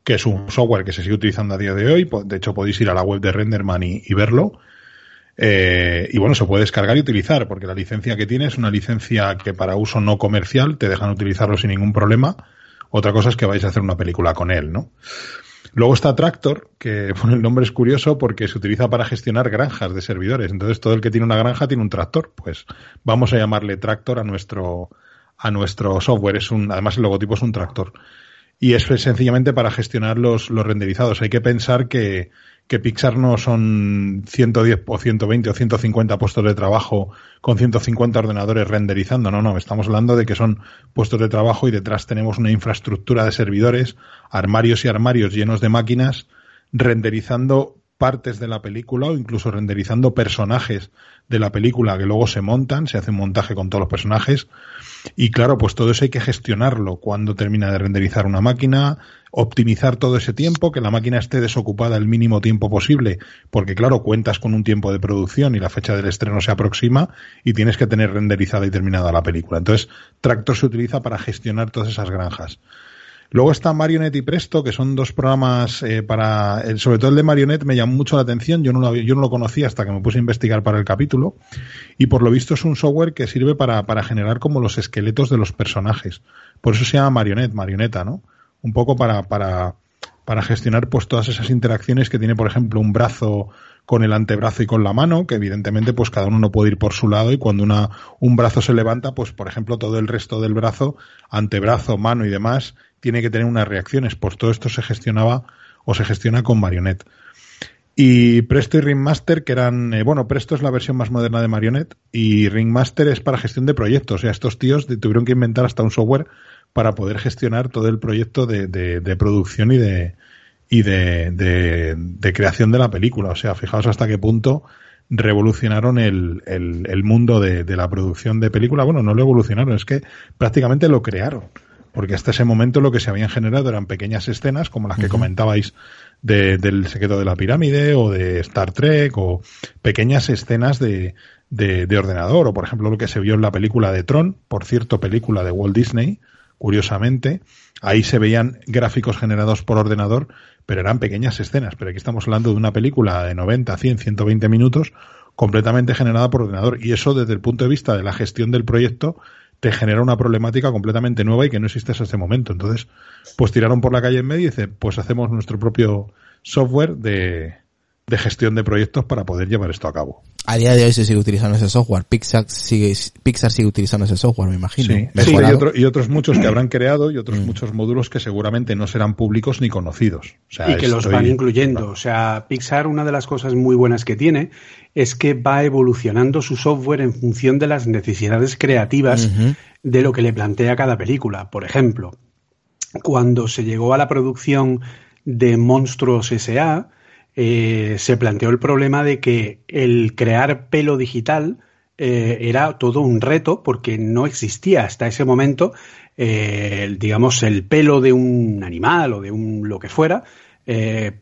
que es un software que se sigue utilizando a día de hoy. De hecho, podéis ir a la web de Renderman y, y verlo. Eh, y bueno, se puede descargar y utilizar, porque la licencia que tiene es una licencia que para uso no comercial te dejan utilizarlo sin ningún problema. Otra cosa es que vais a hacer una película con él, ¿no? Luego está Tractor, que el nombre es curioso porque se utiliza para gestionar granjas de servidores. Entonces, todo el que tiene una granja tiene un tractor. Pues vamos a llamarle Tractor a nuestro, a nuestro software. Es un, además el logotipo es un tractor. Y es sencillamente para gestionar los, los renderizados. Hay que pensar que, que Pixar no son 110 o 120 o 150 puestos de trabajo con 150 ordenadores renderizando, no, no, estamos hablando de que son puestos de trabajo y detrás tenemos una infraestructura de servidores, armarios y armarios llenos de máquinas renderizando partes de la película o incluso renderizando personajes de la película que luego se montan, se hace un montaje con todos los personajes y claro, pues todo eso hay que gestionarlo cuando termina de renderizar una máquina, optimizar todo ese tiempo, que la máquina esté desocupada el mínimo tiempo posible, porque claro, cuentas con un tiempo de producción y la fecha del estreno se aproxima y tienes que tener renderizada y terminada la película. Entonces, Tractor se utiliza para gestionar todas esas granjas. Luego está Marionette y Presto, que son dos programas eh, para, el, sobre todo el de Marionette me llamó mucho la atención, yo no, lo, yo no lo conocía hasta que me puse a investigar para el capítulo, y por lo visto es un software que sirve para, para generar como los esqueletos de los personajes. Por eso se llama Marionette, marioneta, ¿no? Un poco para, para, para gestionar pues todas esas interacciones que tiene, por ejemplo, un brazo con el antebrazo y con la mano, que evidentemente pues cada uno no puede ir por su lado y cuando una, un brazo se levanta, pues por ejemplo todo el resto del brazo, antebrazo, mano y demás, tiene que tener unas reacciones. Pues todo esto se gestionaba o se gestiona con Marionette. Y Presto y Ringmaster, que eran, eh, bueno, Presto es la versión más moderna de Marionette y Ringmaster es para gestión de proyectos. O sea, estos tíos tuvieron que inventar hasta un software para poder gestionar todo el proyecto de, producción y de y de, creación de la película. O sea, fijaos hasta qué punto revolucionaron el, el, el mundo de la producción de película. Bueno, no lo evolucionaron, es que prácticamente lo crearon porque hasta ese momento lo que se habían generado eran pequeñas escenas como las que uh -huh. comentabais de, del secreto de la pirámide o de Star Trek o pequeñas escenas de, de, de, ordenador o por ejemplo lo que se vio en la película de Tron, por cierto película de Walt Disney, curiosamente, ahí se veían gráficos generados por ordenador, pero eran pequeñas escenas, pero aquí estamos hablando de una película de 90, 100, 120 minutos completamente generada por ordenador y eso desde el punto de vista de la gestión del proyecto te genera una problemática completamente nueva y que no existe hasta ese momento. Entonces, pues tiraron por la calle en medio y dice, pues hacemos nuestro propio software de, de gestión de proyectos para poder llevar esto a cabo. A día de hoy se sigue utilizando ese software. Pixar sigue, Pixar sigue utilizando ese software, me imagino. Sí, sí y, otro, y, otros muchos que habrán creado y otros mm. muchos módulos que seguramente no serán públicos ni conocidos. O sea, y que estoy... los van incluyendo. O sea, Pixar, una de las cosas muy buenas que tiene es que va evolucionando su software en función de las necesidades creativas uh -huh. de lo que le plantea cada película. Por ejemplo, cuando se llegó a la producción de Monstruos S.A., eh, se planteó el problema de que el crear pelo digital eh, era todo un reto porque no existía hasta ese momento, eh, digamos, el pelo de un animal o de un lo que fuera,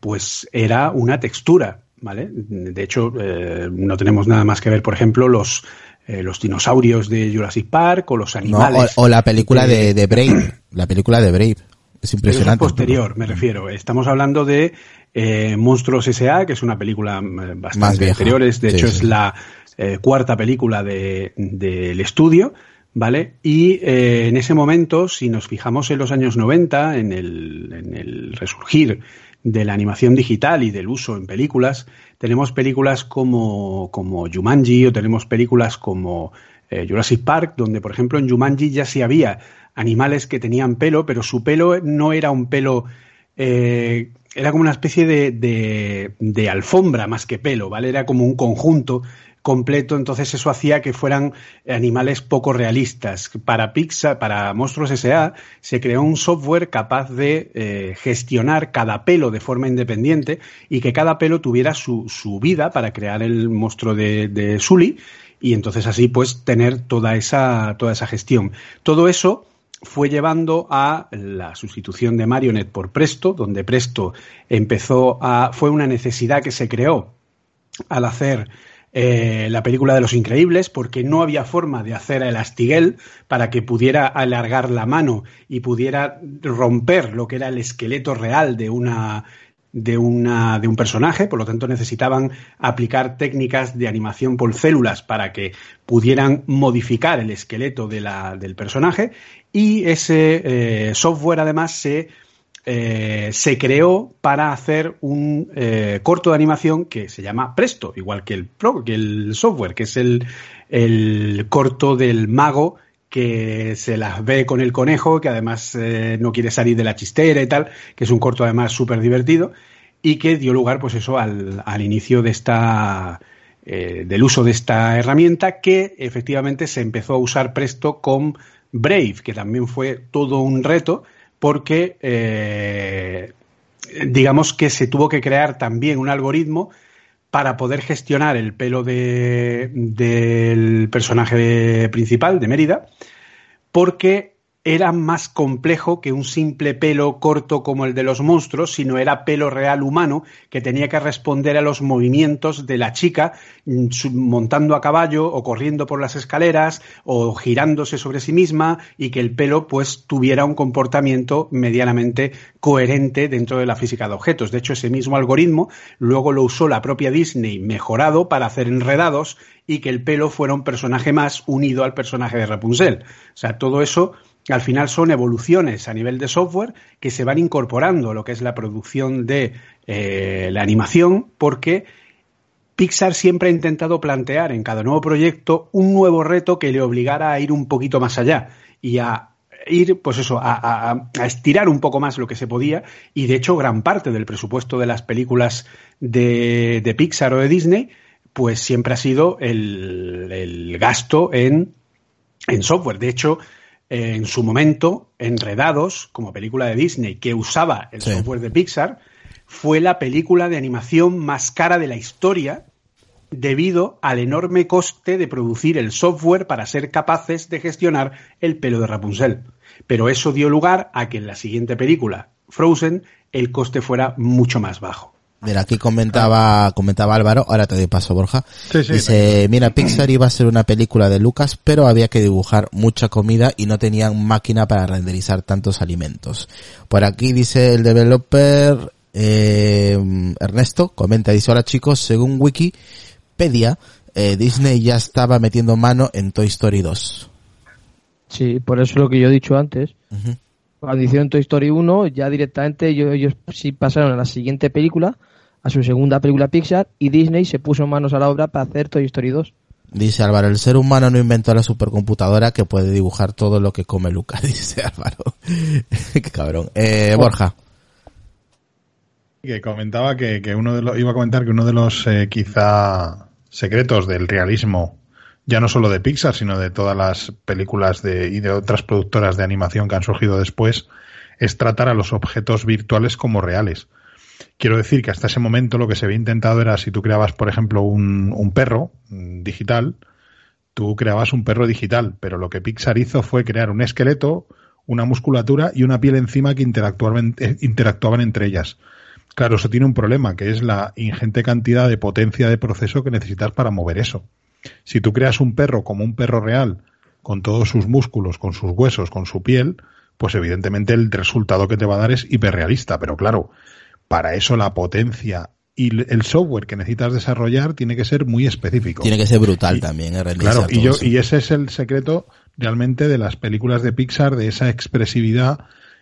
pues era una textura, ¿vale? De hecho, no tenemos nada más que ver, por ejemplo, los los dinosaurios de Jurassic Park o los animales. No, o, o, la película de, de Brave, la película de Brave. Es impresionante. Es posterior, me refiero. Estamos hablando de eh, Monstruos S.A., que es una película mm, bastante anterior, de hecho es la eh, cuarta película del de, estudio, ¿vale? Y en ese momento, si nos fijamos en los años 90, en el, en el resurgir de la animación digital y del uso en películas, tenemos películas como, como Jumanji o tenemos películas como eh, Jurassic Park, donde por ejemplo en Jumanji ya sí había animales que tenían pelo, pero su pelo no era un pelo, eh, era como una especie de, de, de, alfombra más que pelo, ¿vale? Era como un conjunto completo, entonces eso hacía que fueran animales poco realistas. Para Pixar, para Monstruos S.A., se creó un software capaz de eh, gestionar cada pelo de forma independiente y que cada pelo tuviera su, su vida para crear el monstruo de, de Sully y entonces así pues tener toda esa, toda esa gestión. Todo eso fue llevando a la sustitución de Marionette por Presto, donde Presto empezó a, fue una necesidad que se creó al hacer eh, la película de Los Increíbles, porque no había forma de hacer a Elastiguel para que pudiera alargar la mano y pudiera romper lo que era el esqueleto real de una de, una, de un personaje, por lo tanto necesitaban aplicar técnicas de animación por células para que pudieran modificar el esqueleto de la, del personaje. Y ese eh, software además se eh, se creó para hacer un eh, corto de animación que se llama Presto, igual que el, que el software, que es el, el, corto del mago que se las ve con el conejo, que además eh, no quiere salir de la chistera y tal, que es un corto además súper divertido y que dio lugar, pues eso, al, al inicio de esta, eh, del uso de esta herramienta que efectivamente se empezó a usar Presto con Brave, que también fue todo un reto porque eh, digamos que se tuvo que crear también un algoritmo para poder gestionar el pelo de, del personaje principal, de Mérida, porque era más complejo que un simple pelo corto como el de los monstruos, sino era pelo real humano que tenía que responder a los movimientos de la chica mm, montando a caballo o corriendo por las escaleras o girándose sobre sí misma y que el pelo pues tuviera un comportamiento medianamente coherente dentro de la física de objetos. De hecho, ese mismo algoritmo luego lo usó la propia Disney mejorado para hacer enredados y que el pelo fuera un personaje más unido al personaje de Rapunzel. O sea, todo eso al final son evoluciones a nivel de software que se van incorporando a lo que es la producción de eh, la animación, porque Pixar siempre ha intentado plantear en cada nuevo proyecto un nuevo reto que le obligara a ir un poquito más allá y a ir, pues eso, a, estirar un poco más lo que se podía. Y de hecho, gran parte del presupuesto de las películas de, Pixar o de Disney, pues siempre ha sido el, gasto en software. De hecho, en su momento, Enredados, como película de Disney que usaba el software de Pixar, fue la película de animación más cara de la historia debido al enorme coste de producir el software para ser capaces de gestionar el pelo de Rapunzel. Pero eso dio lugar a que en la siguiente película, Frozen, el coste fuera mucho más bajo. Mira, aquí comentaba, comentaba Álvaro, ahora te doy paso Borja. Dice, mira, Pixar iba a ser una película de Lucas, pero había que dibujar mucha comida y no tenían máquina para renderizar tantos alimentos. Por aquí dice el developer, eh, Ernesto, comenta, dice, hola chicos, según Wikipedia, eh, Disney ya estaba metiendo mano en Toy Story 2. Sí, por eso lo que yo he dicho antes. Cuando hicieron Toy Story 1, ya directamente ellos, ellos sí pasaron a la siguiente película, a su segunda película Pixar y Disney se puso manos a la obra para hacer Toy Story 2. Dice Álvaro, el ser humano no inventó la supercomputadora que puede dibujar todo lo que come Lucas, dice Álvaro. Qué cabrón. Eh, Borja. Que comentaba que, que, uno de los, iba a comentar que uno de los eh, quizá secretos del realismo, ya no solo de Pixar, sino de todas las películas de, y de otras productoras de animación que han surgido después, es tratar a los objetos virtuales como reales. Quiero decir que hasta ese momento lo que se había intentado era, si tú creabas, por ejemplo, un, perro digital, tú creabas un perro digital, pero lo que Pixar hizo fue crear un esqueleto, una musculatura y una piel encima que interactuaban, eh, interactuaban entre ellas. Claro, eso tiene un problema, que es la ingente cantidad de potencia de proceso que necesitas para mover eso. Si tú creas un perro como un perro real, con todos sus músculos, con sus huesos, con su piel, pues evidentemente el resultado que te va a dar es hiperrealista. Pero claro, para eso la potencia y el software que necesitas desarrollar tiene que ser muy específico. Tiene que ser brutal también, ¿eh? Claro, y, yo, y ese es el secreto realmente de las películas de Pixar, de esa expresividad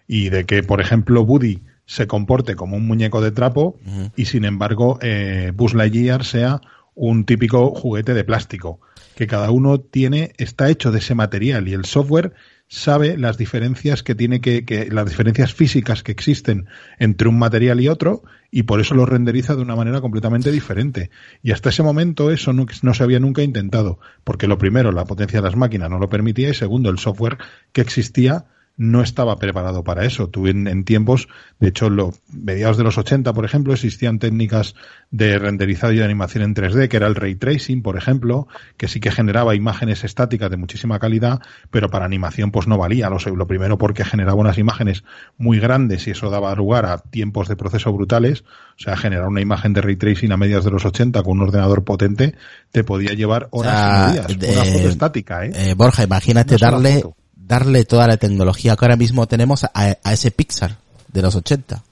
y de que, por ejemplo, Woody se comporte como un muñeco de trapo y, sin embargo, eh, Buzz Lightyear sea un típico juguete de plástico. Que cada uno tiene, está hecho de ese material y el software sabe las diferencias que tiene que, que, las diferencias físicas que existen entre un material y otro y por eso lo renderiza de una manera completamente diferente. Y hasta ese momento eso no, no se había nunca intentado, porque lo primero, la potencia de las máquinas no lo permitía y segundo, el software que existía no estaba preparado para eso. Tuve en, tiempos, de hecho, en los mediados de los 80, por ejemplo, existían técnicas de renderizado y de animación en 3D, que era el ray tracing, por ejemplo, que sí que generaba imágenes estáticas de muchísima calidad, pero para animación pues no valía. Lo, lo primero porque generaba unas imágenes muy grandes y eso daba lugar a tiempos de proceso brutales. O sea, generar una imagen de ray tracing a mediados de los 80 con un ordenador potente te podía llevar horas y días. una foto estática, ¿eh? eh Borja, imagínate darle darle toda la tecnología que ahora mismo tenemos a, ese Pixar de los 80.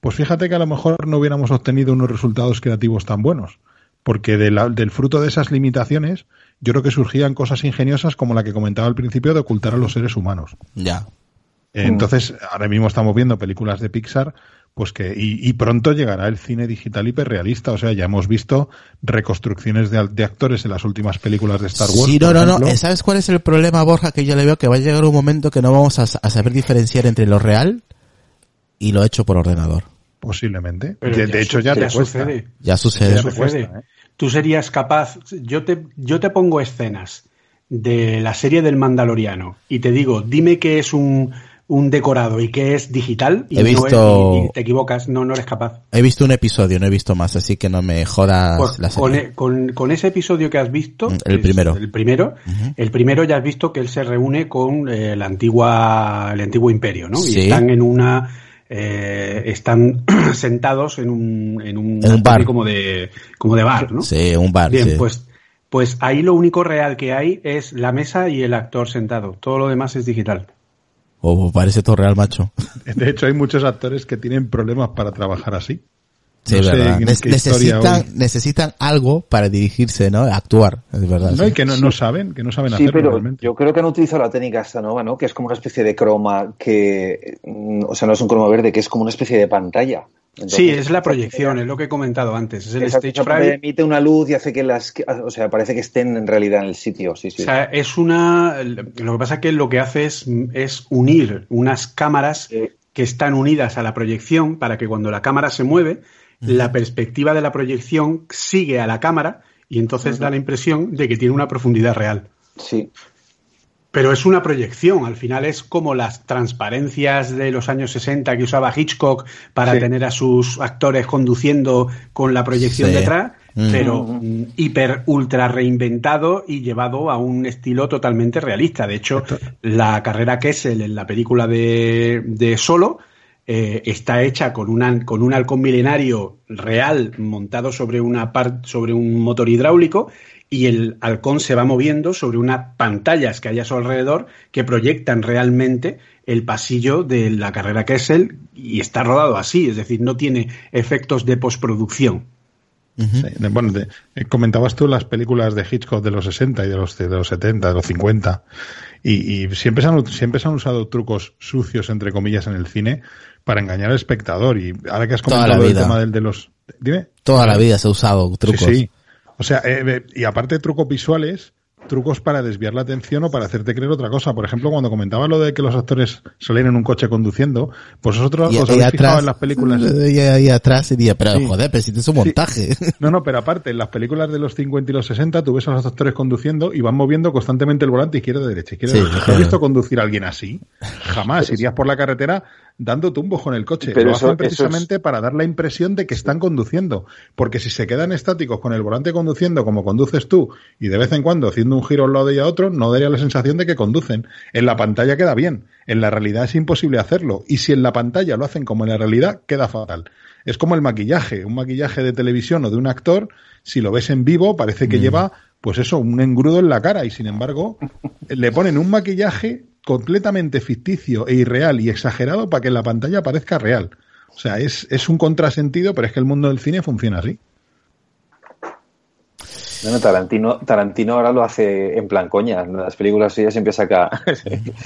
Pues fíjate que a lo mejor no hubiéramos obtenido unos resultados creativos tan buenos, porque del fruto de esas limitaciones yo creo que surgían cosas ingeniosas como la que comentaba al principio de ocultar a los seres humanos. Ya. Entonces, ahora mismo estamos viendo películas de Pixar pues que y, pronto llegará el cine digital hiperrealista. O sea, ya hemos visto reconstrucciones de, actores en las últimas películas de Star Wars. Sí, no, no, no. ¿Sabes cuál es el problema, Borja? Que yo le veo que va a llegar un momento que no vamos a, saber diferenciar entre lo real y lo hecho por ordenador. Posiblemente. De, hecho, ya, te sucede. Ya sucede. ¿eh? Tú serías capaz. Yo te, yo te pongo escenas de la serie del Mandaloriano y te digo, dime que es un un decorado y que es digital y, he visto... te equivocas, no, no eres capaz. He visto un episodio, no he visto más, así que no me jodas pues la serie. Con, con, ese episodio que has visto, mm, el primero, el primero, el primero ya has visto que él se reúne con eh, la antigua, el antiguo imperio, ¿no? Y están en una, eh, están sentados en un, en un, bar como de, como de bar, ¿no? Sí, un bar. Bien, pues, pues ahí lo único real que hay es la mesa y el actor sentado. Todo lo demás es digital. O parece todo real, macho. De hecho, hay muchos actores que tienen problemas para trabajar así. Sí, verdad. necesitan, necesitan algo para dirigirse, ¿no? Actuar, es verdad. No, y que no, saben, que no saben sí, pero Yo creo que han utilizado la técnica esta nueva, ¿no? Que es como una especie de croma que, mm, o sea, no es un croma verde, que es como una especie de pantalla sí, es la proyección, es lo que he comentado antes. Es el stage fright. Emite una luz y hace que las. O sea, parece que estén en realidad en el sitio. Sí, sí. O sea, es una. Lo que pasa es que lo que hace es, es unir unas cámaras que están unidas a la proyección para que cuando la cámara se mueve, la perspectiva de la proyección sigue a la cámara y entonces da la impresión de que tiene una profundidad real. Sí. Pero es una proyección, al final es como las transparencias de los años 60 que usaba Hitchcock para tener a sus actores conduciendo con la proyección detrás, pero mm, hiper ultra reinventado y llevado a un estilo totalmente realista. De hecho, la carrera Kessel en la película de, Solo eh, está hecha con, una, con un halcón milenario real montado sobre, una sobre un motor hidráulico y el halcón se va moviendo sobre unas pantallas que hay a su alrededor que proyectan realmente el pasillo de la carrera Kessel y está rodado así, es decir, no tiene efectos de postproducción. bueno, eh, comentabas tú las películas de Hitchcock de los 60 y de los, de los 70, de los 50, y, siempre, se han, siempre se han usado trucos sucios, entre comillas, en el cine para engañar al espectador. Y ahora que has comentado el tema del de los... Dime. Toda la vida se ha usado trucos. sí. O sea, eh, y aparte de trucos visuales, trucos para desviar la atención o para hacerte creer otra cosa. Por ejemplo, cuando comentaba lo de que los actores salían en un coche conduciendo, pues vosotros os habéis fijado en las películas. Y ahí atrás y pero joder, pero si te es un montaje. No, no, pero aparte, en las películas de los 50 y los 60, tú ves a los actores conduciendo y van moviendo constantemente el volante izquierda y derecha. Izquierda. ¿Has visto conducir a alguien así? Jamás. Irías por la carretera dando tumbos con el coche. Pero lo hacen precisamente para dar la impresión de que están conduciendo. Porque si se quedan estáticos con el volante conduciendo como conduces tú y de vez en cuando haciendo un giro a un lado y a otro, no daría la sensación de que conducen. En la pantalla queda bien. En la realidad es imposible hacerlo. Y si en la pantalla lo hacen como en la realidad, queda fatal. Es como el maquillaje. Un maquillaje de televisión o de un actor, si lo ves en vivo, parece que mm. lleva, pues eso, un engrudo en la cara. Y sin embargo, le ponen un maquillaje completamente ficticio e irreal y exagerado para que en la pantalla parezca real. O sea, es, es un contrasentido, pero es que el mundo del cine funciona así. No, Tarantino, Tarantino ahora lo hace en plan coña. En las películas suyas siempre saca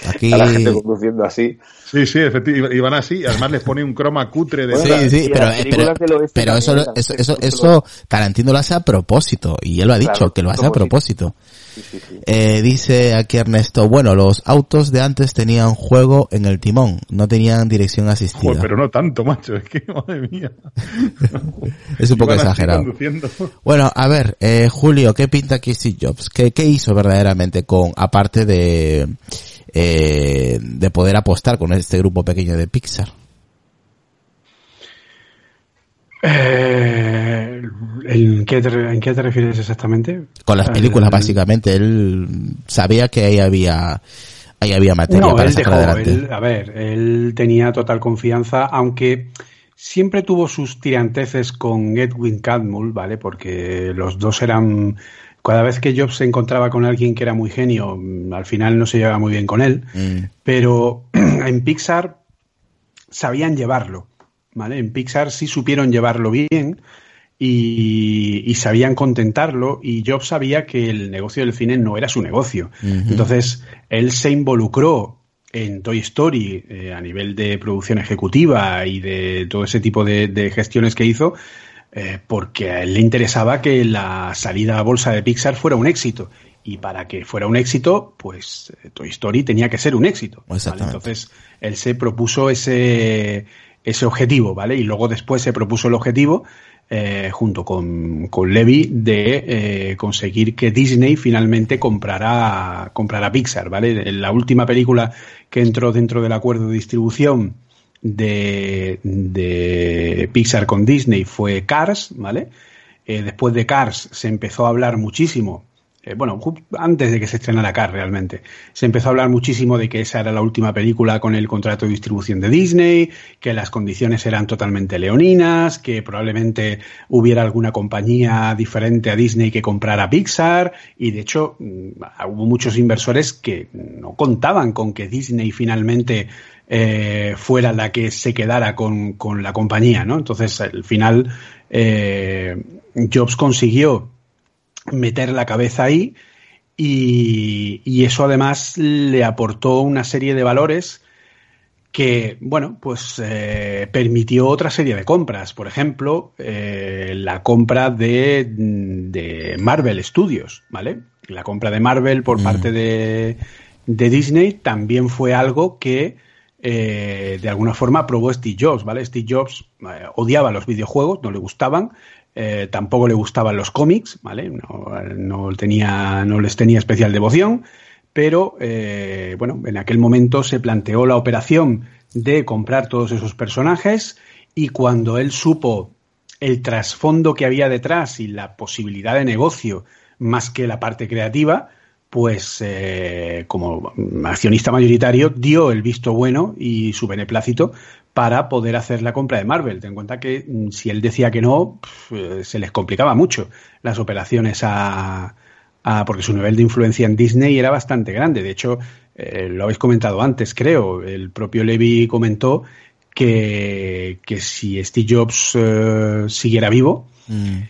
Aquí... a la gente conduciendo así. Sí, sí, efectivamente. Y van así. Además les pone un croma cutre de... Sí, sí, pero, pero, pero eso, eso, eso, eso, Tarantino lo hace a propósito. Y él lo ha dicho, Claro, que lo hace a propósito. Sí, sí, sí. Eh, dice aquí Ernesto, bueno, los autos de antes tenían juego en el timón, no tenían dirección asistida. Joder, pero no tanto, macho. Es que, madre mía. Es un poco exagerado. Bueno, a ver, eh, Julio, ¿qué pinta aquí Steve Jobs? ¿Qué, qué hizo verdaderamente con, aparte de, eh, de poder apostar con este grupo pequeño de Pixar? Eh, ¿en, qué te, ¿En qué te refieres exactamente? Con las películas, básicamente. Él sabía que ahí había, ahí había materia No, para él sacar dejó, adelante. él- a ver, él tenía total confianza, aunque siempre tuvo sus tiranteces con Edwin Catmull, ¿vale? Porque los dos eran... Cada vez que Jobs se encontraba con alguien que era muy genio, mm, al final no se llevaba muy bien con él, Mm, pero en Pixar sabían llevarlo, ¿vale? En Pixar sí supieron llevarlo bien y, y sabían contentarlo y Jobs sabía que el negocio del cine no era su negocio. Entonces, él se involucró en Toy Story eh, a nivel de producción ejecutiva y de todo ese tipo de, de gestiones que hizo, eh, porque a él le interesaba que la salida a bolsa de Pixar fuera un éxito. Y para que fuera un éxito, pues eh, Toy Story tenía que ser un éxito. Entonces, él se propuso ese, ese objetivo, ¿vale? Y luego después se propuso el objetivo, eh, junto con, con Levy, de eh, conseguir que Disney finalmente comprara, Pixar, ¿vale? La última película que entró dentro del acuerdo de distribución de, de Pixar con Disney fue Cars, ¿vale? Eh, después de Cars se empezó a hablar muchísimo, eh, bueno, antes de que se estrenara Cars realmente, se empezó a hablar muchísimo de que esa era la última película con el contrato de distribución de Disney, que las condiciones eran totalmente leoninas, que probablemente hubiera alguna compañía diferente a Disney que comprara Pixar, y de hecho mm, hubo muchos inversores que no contaban con que Disney finalmente eh, fuera la que se quedara con, con la compañía, ¿no? Entonces, al final, eh, Jobs consiguió meter la cabeza ahí y, y eso además le aportó una serie de valores que, bueno, pues eh, permitió otra serie de compras. Por ejemplo, eh, la compra de, de Marvel Studios, ¿vale? La compra de Marvel por Mm. parte de, de Disney también fue algo que eh, de alguna forma probó Steve Jobs, ¿vale? Steve Jobs odiaba los videojuegos, no le gustaban, eh, tampoco le gustaban los cómics, ¿vale? No, no tenía, no les tenía especial devoción, pero eh, bueno, en aquel momento se planteó la operación de comprar todos esos personajes y cuando él supo el trasfondo que había detrás y la posibilidad de negocio más que la parte creativa, pues eh, como accionista mayoritario dio el visto bueno y su beneplácito para poder hacer la compra de Marvel. Ten en cuenta que mm, si él decía que no, eh, se les complicaba mucho las operaciones a, a- porque su nivel de influencia en Disney era bastante grande. De hecho, eh, lo habéis comentado antes, creo. El propio Levy comentó que, que si Steve Jobs eh, siguiera vivo, Mm.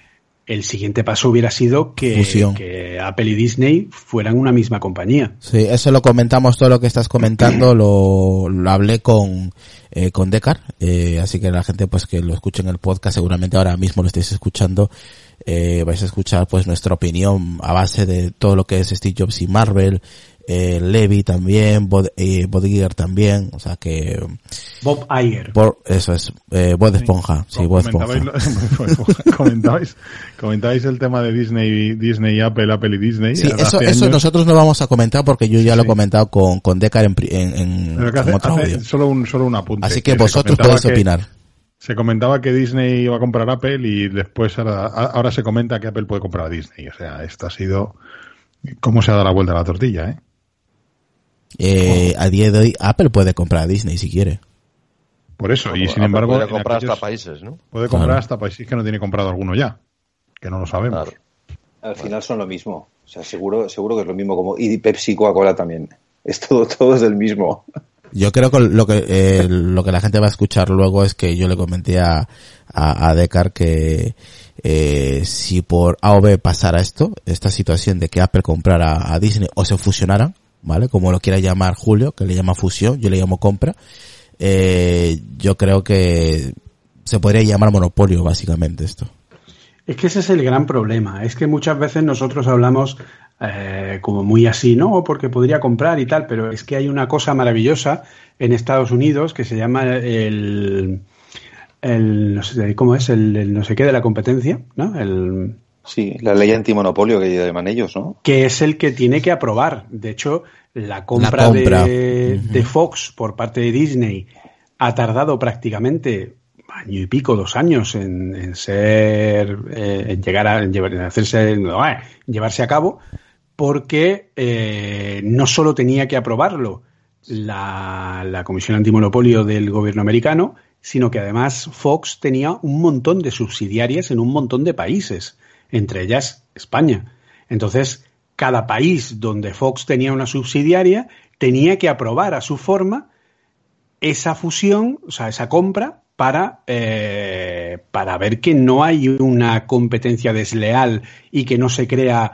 El siguiente paso hubiera sido que, Apple y Disney fueran una misma compañía. Sí, eso lo comentamos, todo lo que estás comentando lo, lo hablé con, eh, con Decar, eh, así que la gente pues que lo escuche en el podcast, seguramente ahora mismo lo estáis escuchando, eh, vais a escuchar pues nuestra opinión a base de todo lo que es Steve Jobs y Marvel, eh, Levy también, Bod, eh, Bob Iger también, o sea que, Bob por, eso es, eh, Bob Esponja, sí, Esponja. comentabais, lo- comentabais, comentabais el tema de Disney, Disney, Apple, Apple y Disney. Sí, eso, eso años- nosotros no vamos a comentar porque yo ya lo he comentado con, con Decar en, en, en- hace- otro hace audio. solo un, solo un apunte. Así que vosotros podéis que- opinar. Se comentaba que Disney iba a comprar Apple y después ahora, ahora se comenta que Apple puede comprar a Disney. O sea, esto ha sido cómo se ha dado la vuelta a la tortilla, ¿eh? Eh, a día de hoy Apple puede comprar a Disney si quiere. Por eso, y Apple sin embargo, en comprar aquellos- hasta países, ¿no? puede comprar Claro. hasta países que no tiene comprado alguno ya, que no lo sabemos. Claro. Al final son lo mismo. O sea, seguro, seguro que es lo mismo como. Y Pepsi y Coca-Cola también. Es todo, todo es del mismo. Yo creo que lo que eh, lo que la gente va a escuchar luego es que yo le comenté a, a, a Decar que eh, si por A o B pasara esto, esta situación de que Apple comprara a Disney o se fusionaran, ¿vale? Como lo quiera llamar Julio, que le llama fusión, yo le llamo compra, eh, yo creo que se podría llamar monopolio básicamente esto. Es que ese es el gran problema. Es que muchas veces nosotros hablamos eh, como muy así, ¿no? Porque podría comprar y tal, pero es que hay una cosa maravillosa en Estados Unidos que se llama el, el no sé cómo es, el, el no sé qué de la competencia, ¿no? El, Sí, la ley antimonopolio que llaman ellos, ¿no? que es el que tiene que aprobar. De hecho, la compra, La compra. De, Fox por parte de Disney ha tardado prácticamente año y pico, dos años en, en ser, eh, en llegar a en llevar- en hacerse, eh, en llevarse a cabo, porque eh, no solo tenía que aprobarlo la, la Comisión Antimonopolio del gobierno americano, sino que además Fox tenía un montón de subsidiarias en un montón de países, entre ellas España. Entonces, cada país donde Fox tenía una subsidiaria tenía que aprobar a su forma esa fusión, o sea, esa compra, para, eh, para ver que no hay una competencia desleal y que no se crea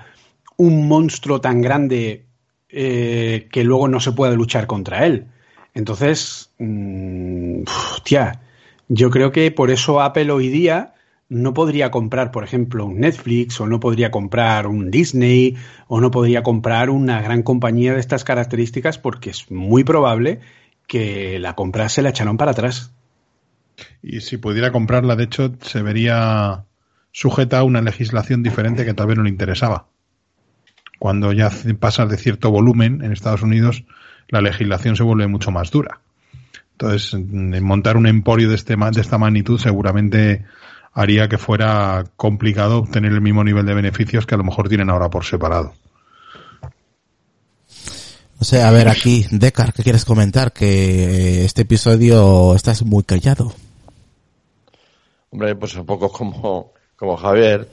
un monstruo tan grande eh, que luego no se pueda luchar contra él. Entonces, mm, hostia, yo creo que por eso Apple hoy día no podría comprar, por ejemplo, un Netflix o no podría comprar un Disney o no podría comprar una gran compañía de estas características porque es muy probable que la compra se la echaron para atrás. Y si pudiera comprarla, de hecho, se vería sujeta a una legislación diferente que tal vez no le interesaba. Cuando ya pasas de cierto volumen en Estados Unidos, la legislación se vuelve mucho más dura. Entonces, montar un emporio de, este, de esta magnitud seguramente haría que fuera complicado obtener el mismo nivel de beneficios que a lo mejor tienen ahora por separado. O sea, a ver aquí, Decar, ¿qué quieres comentar? Que eh, este episodio estás muy callado. Hombre, pues un poco como, como Javier,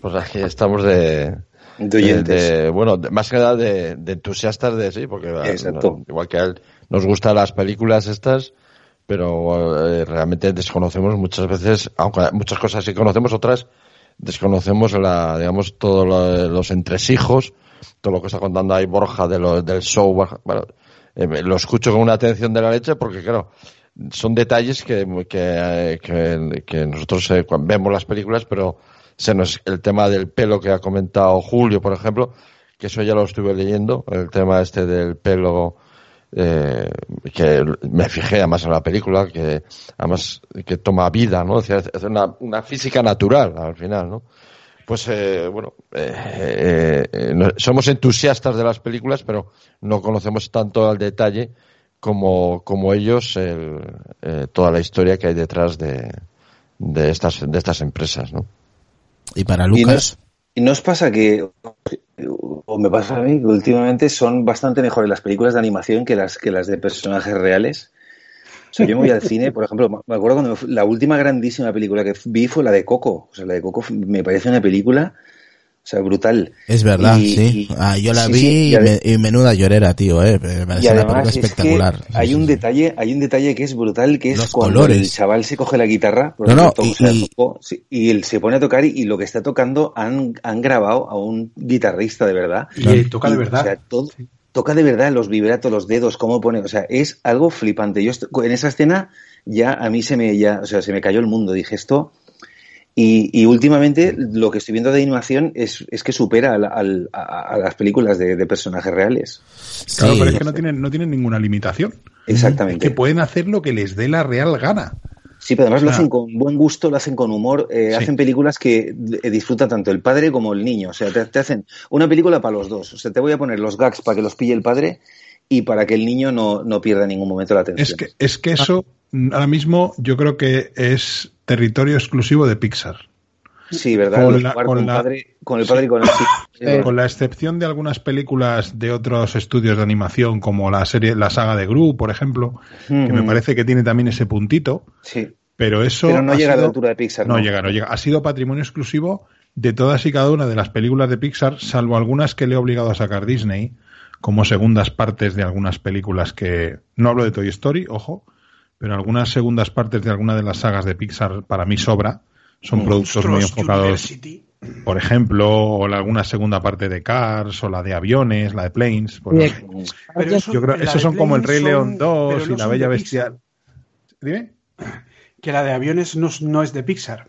pues aquí estamos de, De bueno, de- más que nada de, de entusiastas de sí, porque Exacto. igual que a él nos gustan las películas estas, pero eh, realmente desconocemos muchas veces, aunque muchas cosas sí conocemos, otras desconocemos la, digamos, todos lo- los entresijos, todo lo que está contando ahí Borja de lo, del show, eh, lo escucho con una atención de la leche porque claro, son detalles que, que, que, que nosotros eh, vemos las películas, pero se nos, el tema del pelo que ha comentado Julio, por ejemplo, que eso ya lo estuve leyendo, el tema este del pelo, eh, que me fijé además en la película, que además que toma vida, ¿no? Es una, una física natural al final, ¿no? Pues eh, bueno, eh, eh, eh, somos entusiastas de las películas, pero no conocemos tanto al detalle como, como ellos el, eh, toda la historia que hay detrás de, de estas de estas empresas, ¿no? Y para Lucas, es- y no os pasa que, o me pasa a mí, que últimamente son bastante mejores las películas de animación que las, que las de personajes reales. O sea, yo me voy al cine, por ejemplo, me acuerdo cuando la última grandísima película que vi fue la de Coco. O sea, la de Coco me parece una película, o sea, brutal. es verdad, y- sí. y- Ah, yo la sí, vi sí, y, me- y menuda llorera, tío, eh. Me parece Y una además película es que espectacular. Sí, hay sí, un sí. detalle, hay un detalle que es brutal, que es Los cuando colores. el chaval se coge la guitarra, por No, no, ejemplo, y- y- tocó, sí, y él se pone a tocar y, y lo que está tocando han, han grabado a un guitarrista de verdad. Y eh, toca de Y, verdad. O sea, todo- toca de verdad los vibratos, los dedos, cómo pone, o sea, es algo flipante. Yo en esa escena ya a mí se me ya, o sea, se me cayó el mundo. Dije esto y, y últimamente lo que estoy viendo de animación es, es que supera al- al- a, a las películas de, de personajes reales. Claro, Sí. pero es que no tienen, no tienen ninguna limitación. Exactamente. Que pueden hacer lo que les dé la real gana. Sí, pero además lo Ah. hacen con buen gusto, lo hacen con humor, eh, Sí. hacen películas que eh, disfruta tanto el padre como el niño. O sea, te, te hacen una película para los dos. O sea, te voy a poner los gags para que los pille el padre y para que el niño no, no pierda en ningún momento la atención. Es que, es que eso mm, ahora mismo yo creo que es territorio exclusivo de Pixar. Sí, ¿verdad? con la- jugar con con, la- padre, con el padre y con el. Eh, Con la excepción de algunas películas de otros estudios de animación, como la serie, la saga de Gru, por ejemplo, que me parece que tiene también ese puntito, Sí. pero eso. Pero no llega a la altura de Pixar. No llega, no llega. Ha sido patrimonio exclusivo de todas y cada una de las películas de Pixar, salvo algunas que le he obligado a sacar Disney, como segundas partes de algunas películas que, no hablo de Toy Story, ojo, pero algunas segundas partes de alguna de las sagas de Pixar para mí sobra. Son productos muy enfocados, por ejemplo, o la, alguna segunda parte de Cars, o la de aviones, la de Planes. Pues, pero yo creo, esos son como el Rey León 2 y la Bella Bestial. Dime. Que la de aviones no, no es de Pixar.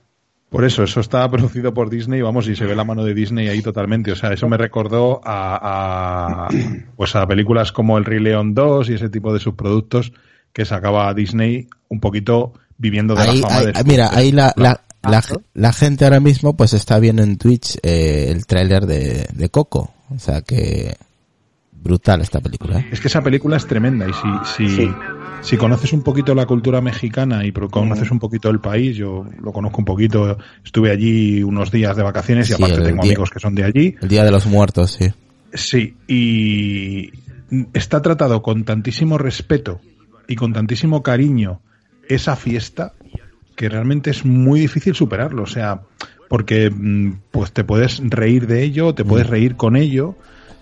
Por eso, eso está producido por Disney, vamos, y se ve la mano de Disney ahí totalmente. O sea, eso me recordó a, a pues a películas como El Rey León 2 y ese tipo de subproductos que sacaba Disney un poquito viviendo de la fama de Mira, ahí la, la, la, gente ahora mismo pues está viendo en Twitch eh, el tráiler de, de Coco. O sea que brutal esta película. ¿eh? Es que esa película es tremenda y si, si, si conoces un poquito la cultura mexicana y conoces un poquito el país, yo lo conozco un poquito, estuve allí unos días de vacaciones y aparte tengo amigos que son de allí. El Día de los Muertos, sí. Sí, y está tratado con tantísimo respeto y con tantísimo cariño esa fiesta que realmente es muy difícil superarlo, o sea, porque mm, pues te puedes reír de ello, te puedes mm. reír con ello,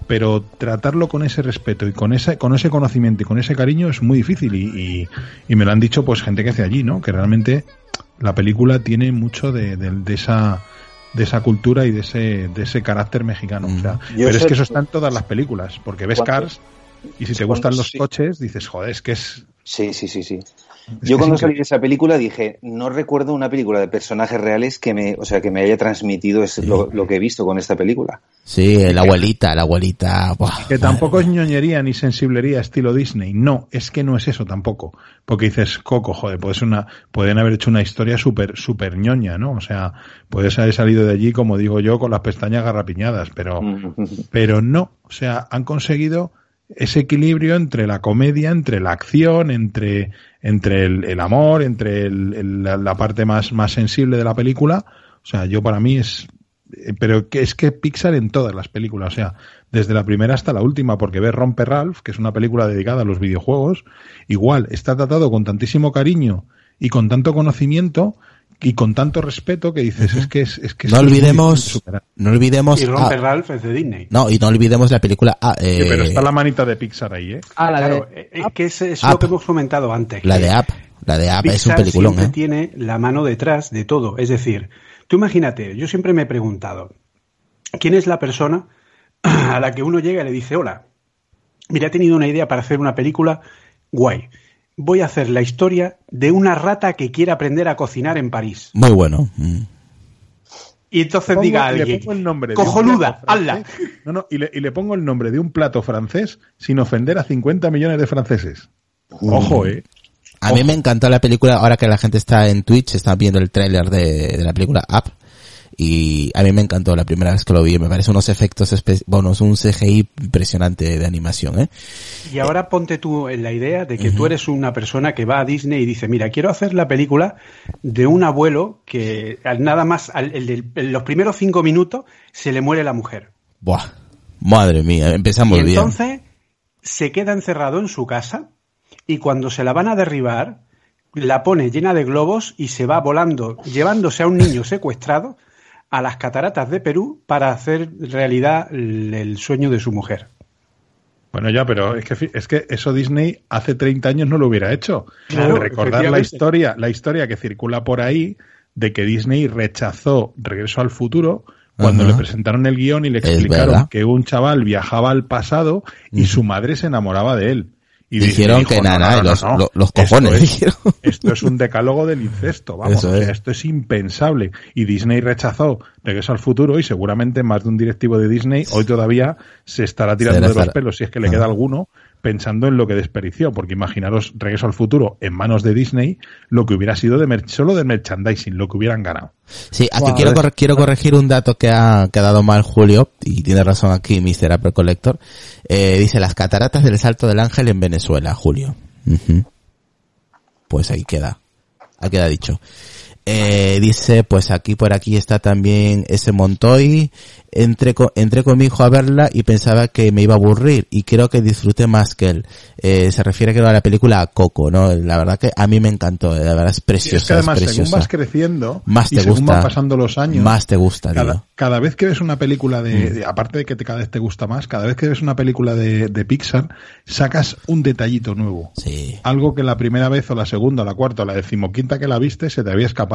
pero tratarlo con ese respeto y con ese, con ese conocimiento y con ese cariño es muy difícil y, y, me lo han dicho pues gente que hace allí, ¿no? Que realmente la película tiene mucho de, de, esa de esa cultura y de ese, de ese carácter mexicano. O sea, mm. pero es que eso está en todas las películas, porque ves Cars y si te gustan los coches, dices, joder, es que es... Sí, sí, sí, sí. Yo cuando salí de esa película dije, no recuerdo una película de personajes reales que me, o sea, que me haya transmitido lo, que he visto con esta película. Sí, la abuelita, la abuelita. que tampoco es ñoñería ni sensiblería estilo Disney. No, es que no es eso tampoco. Porque dices, Coco, joder, puedes una, pueden haber hecho una historia súper, súper ñoña, ¿no? O sea, puedes haber salido de allí, como digo yo, con las pestañas garrapiñadas, pero, pero no. O sea, han conseguido ese equilibrio entre la comedia, entre la acción, entre, entre el, amor, entre la, parte más, más sensible de la película. O sea, yo para mí es, eh, pero es que Pixar en todas las películas, o sea, desde la primera hasta la última, porque ves Romper Ralph, que es una película dedicada a los videojuegos, igual está tratado con tantísimo cariño y con tanto conocimiento y con tanto respeto que dices es que es, es que no olvidemos no olvidemos y Romper Ralph es de Disney. No y no olvidemos la película ah, eh, pero está la manita de Pixar ahí eh ah, la claro, de, eh, que es, es lo que hemos comentado antes la de App la de App es un peliculón siempre ¿eh? tiene la mano detrás de todo. Es decir tú imagínate yo siempre me he preguntado quién es la persona a la que uno llega y le dice hola mira he tenido una idea para hacer una película guay voy a hacer la historia de una rata que quiere aprender a cocinar en París. Muy bueno. Mm. Y entonces diga alguien, el nombre cojonuda, hazla. No, no, y le, y le, pongo el nombre de un plato francés sin ofender a 50 millones de franceses. Mm. Ojo, eh. A mí me encantó la película, ahora que la gente está en Twitch, está viendo el tráiler de, de, la película Up, y a mí me encantó la primera vez que lo vi, me parece unos efectos, bueno, un CGI impresionante de animación, ¿eh? Y ahora ponte tú en la idea de que tú eres una persona que va a Disney y dice, mira, quiero hacer la película de un abuelo que nada más, en los primeros cinco minutos se le muere la mujer. Buah, madre mía, empezamos y bien. Entonces se queda encerrado en su casa y cuando se la van a derribar, la pone llena de globos y se va volando, llevándose a un niño secuestrado a las cataratas de Perú para hacer realidad el, sueño de su mujer. Bueno, ya, pero es que, es que eso Disney hace 30 años no lo hubiera hecho. recordar la historia, la historia que circula por ahí de que Disney rechazó Regreso al Futuro cuando le presentaron el guion y le explicaron que un chaval viajaba al pasado y su madre se enamoraba de él. Y dijeron que nada, los, los, cojones. Esto es, un decálogo del incesto, vamos, esto es impensable. Y Disney rechazó Regreso al Futuro y seguramente más de un directivo de Disney hoy todavía se estará tirando de los pelos, si es que le queda alguno, pensando en lo que desperdició, porque imaginaros Regreso al Futuro en manos de Disney, lo que hubiera sido de solo de merchandising, lo que hubieran ganado. Sí, aquí quiero, quiero corregir un dato que ha quedado mal Julio, y tiene razón aquí Mr. Apple Collector. Eh, dice las cataratas del Salto del Ángel en Venezuela, Julio. Pues ahí queda. Ahí queda dicho. Eh, dice, pues aquí por aquí está también ese Montoy. Entré con, entré con mi hijo a verla y pensaba que me iba a aburrir y creo que disfruté más que él. Eh, se refiere creo a la película Coco, ¿no? La verdad que a mí me encantó, la verdad es preciosa. es que además, es preciosa. según vas creciendo Más te y según gusta. van pasando los años, Más te gusta, cada, tío. cada vez que ves una película de, Mm. de- aparte de que te, cada vez te gusta más, cada vez que ves una película de, de Pixar, sacas un detallito nuevo. Sí. Algo que la primera vez o la segunda o la cuarta o la decimoquinta que la viste se te había escapado.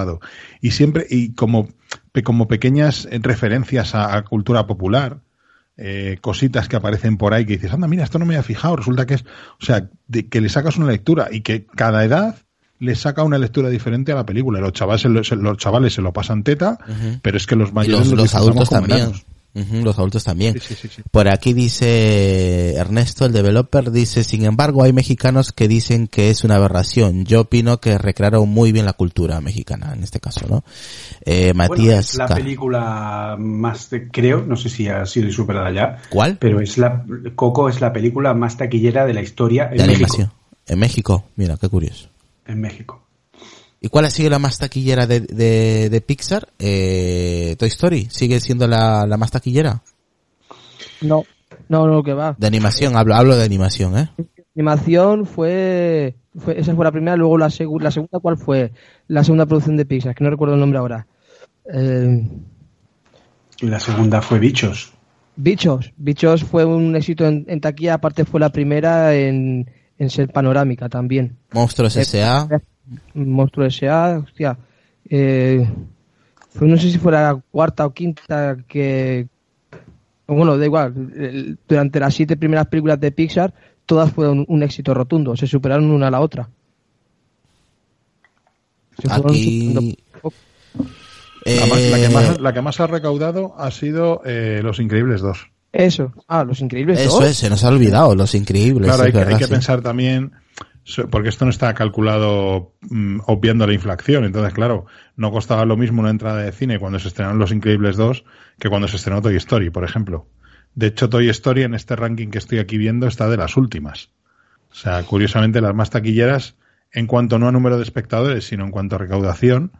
Y siempre, y como, como pequeñas referencias a, a cultura popular, eh, cositas que aparecen por ahí que dices, anda, mira, esto no me había fijado, resulta que es, o sea, de, que le sacas una lectura y que cada edad le saca una lectura diferente a la película. Los chavales los chavales se lo pasan teta, pero es que los Y mayores los, los disfrutamos adultos también. enanos. Los adultos también. Sí, sí, sí, sí. Por aquí dice Ernesto, el developer, dice, sin embargo, hay mexicanos que dicen que es una aberración. Yo opino que recrearon muy bien la cultura mexicana, en este caso, ¿no? Eh, Bueno, Matías, es la película más, creo, no sé si ha sido superada ya, ¿cuál? pero es la Coco es la película más taquillera de la historia en De México. En México, mira, qué curioso. En México. ¿Y cuál ha sido la más taquillera de, de, de Pixar? Eh, Toy Story, ¿sigue siendo la, la más taquillera? No, no, no, que va. De animación, hablo, hablo de animación, ¿eh? Animación fue, fue esa fue la primera, luego la, segu- la segunda, ¿cuál fue? La segunda producción de Pixar, que no recuerdo el nombre ahora. Eh, la segunda fue Bichos. Bichos. Bichos fue un éxito en, en taquilla, aparte fue la primera en, en ser panorámica también. Monstruos Eh, S.A. Monstruo S.A., hostia. Eh, fue, no sé si fuera la cuarta o quinta que... Bueno, da igual. el- Durante las siete primeras películas de Pixar, todas fueron un éxito rotundo. Se superaron una a la otra. Se Aquí... Además, la, que Eh, más, la que más ha recaudado ha sido eh, Los Increíbles 2. Eso. Ah, Los Increíbles Eso dos. es, se nos ha olvidado, los increíbles. Claro, hay que, hay verdad, que sí. pensar también, porque esto no está calculado mm, obviando la inflación. Entonces, claro, no costaba lo mismo una entrada de cine cuando se estrenaron Los Increíbles 2 que cuando se estrenó Toy Story, por ejemplo. De hecho, Toy Story en este ranking que estoy aquí viendo está de las últimas. O sea, curiosamente, las más taquilleras, en cuanto no a número de espectadores, sino en cuanto a recaudación,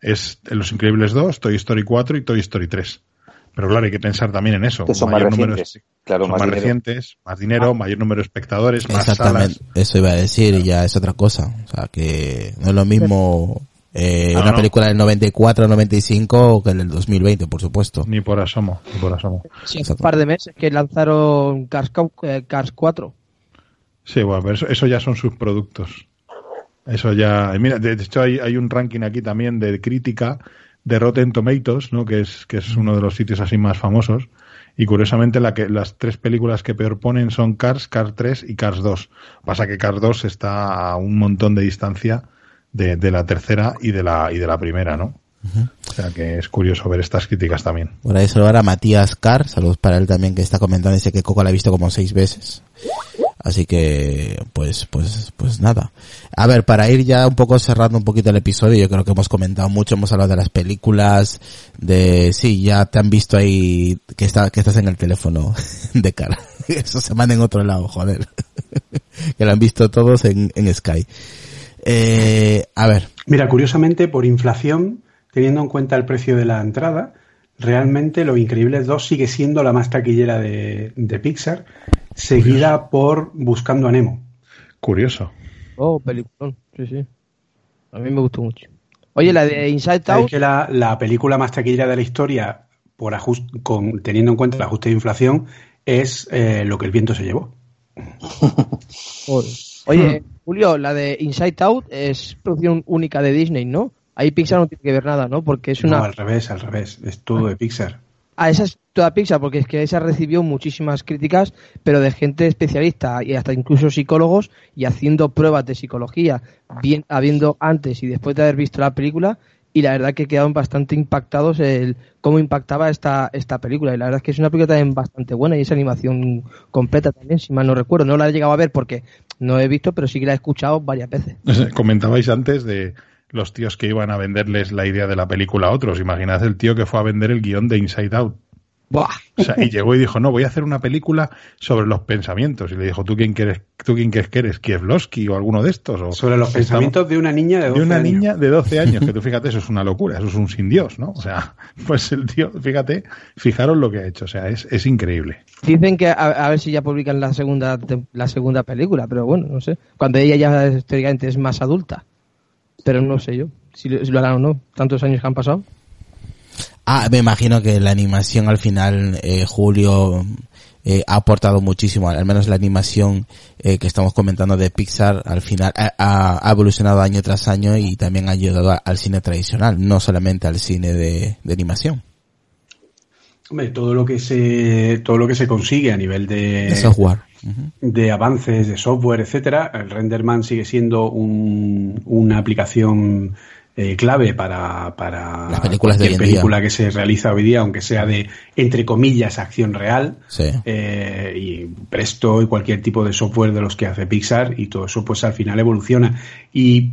es Los Increíbles 2, Toy Story 4 y Toy Story 3. Pero claro, hay que pensar también en eso. Que son más Mayor número de recientes. Claro, son más más, dinero. recientes, más dinero, mayor número de espectadores, más Exactamente, salas. eso iba a decir y ya es otra cosa. O sea, que no es lo mismo eh, No, una no. película del 94 95 que en el 2020, por supuesto. Ni por asomo, ni por asomo. Sí, hace un par de meses que lanzaron Cars, eh, Cars 4. Sí, bueno, pero eso, eso ya son sus productos. Eso ya. y Mira, de hecho hay, hay un ranking aquí también de crítica de Rotten Tomatoes, ¿no? Que es, que es uno de los sitios así más famosos. Y curiosamente la que, las tres películas que peor ponen son Cars, Cars 3 y Cars 2. Pasa que Cars 2 está a un montón de distancia de, de la tercera y de la, y de la primera, ¿no? O sea que es curioso ver estas críticas también. Por ahí saludar a Matías Carr, saludos para él también que está comentando, dice que Coco la ha visto como seis veces. Así que, pues, pues, pues nada. A ver, para ir ya un poco cerrando un poquito el episodio, yo creo que hemos comentado mucho, hemos hablado de las películas, de, sí, ya te han visto ahí que está, que estás en el teléfono de cara. Eso se manda en otro lado, joder. que lo han visto todos en, en Sky. Eh, a ver, Mira, curiosamente, por inflación, teniendo en cuenta el precio de la entrada, realmente Los Increíbles 2 sigue siendo la más taquillera de, de Pixar, seguida por Buscando a Nemo. Curioso. Oh, peliculón. Sí, sí. A mí me gustó mucho. Oye, la de Inside Out. que la, la película más taquillera de la historia, por ajust- con, teniendo en cuenta el ajuste de inflación, es eh, Lo que el viento se llevó. Oye, Julio, la de Inside Out es producción única de Disney, ¿no? Ahí Pixar no tiene que ver nada, ¿no? Porque es una... No, al revés, al revés. Es todo de Pixar. Ah, esa es toda Pixar, porque es que esa recibió muchísimas críticas, pero de gente especialista y hasta incluso psicólogos y haciendo pruebas de psicología, bien, habiendo antes y después de haber visto la película, y la verdad que quedaron bastante impactados el cómo impactaba esta, esta película. Y la verdad es que es una película también bastante buena y es animación completa también, si mal no recuerdo. No la he llegado a ver porque no he visto, pero sí que la he escuchado varias veces. Comentabais antes de los tíos que iban a venderles la idea de la película a otros. Imaginad el tío que fue a vender el guion de Inside Out. O sea, y llegó y dijo, no, voy a hacer una película sobre los pensamientos. Y le dijo, ¿tú quién quieres, tú quién crees que eres? ¿Kievlowski o alguno de estos? O, sobre los pensamientos de una niña de 12 De una años. niña de 12 años, que tú fíjate, eso es una locura, eso es un sin Dios, ¿no? O sea, pues el tío, fíjate, fijaros lo que ha hecho, o sea, es, es increíble. Dicen que a, a ver si ya publican la segunda la segunda película, pero bueno, no sé. Cuando ella ya teóricamente es más adulta. Pero no sé yo si lo, si lo harán o no. Tantos años que han pasado. Ah, me imagino que la animación al final, eh, Julio, eh, ha aportado muchísimo, al menos la animación eh, que estamos comentando de Pixar, al final ha, evolucionado año tras año y también ha ayudado a- al cine tradicional, no solamente al cine de, de animación. Hombre, todo lo que se todo lo que se consigue a nivel de, De software. De avances de software, etcétera, el Renderman sigue siendo un- una aplicación eh, clave para, para Las películas de cualquier hoy en día. película que se realiza hoy día, aunque sea de entre comillas acción real. Sí. eh, y Presto y cualquier tipo de software de los que hace Pixar y todo eso pues al final evoluciona y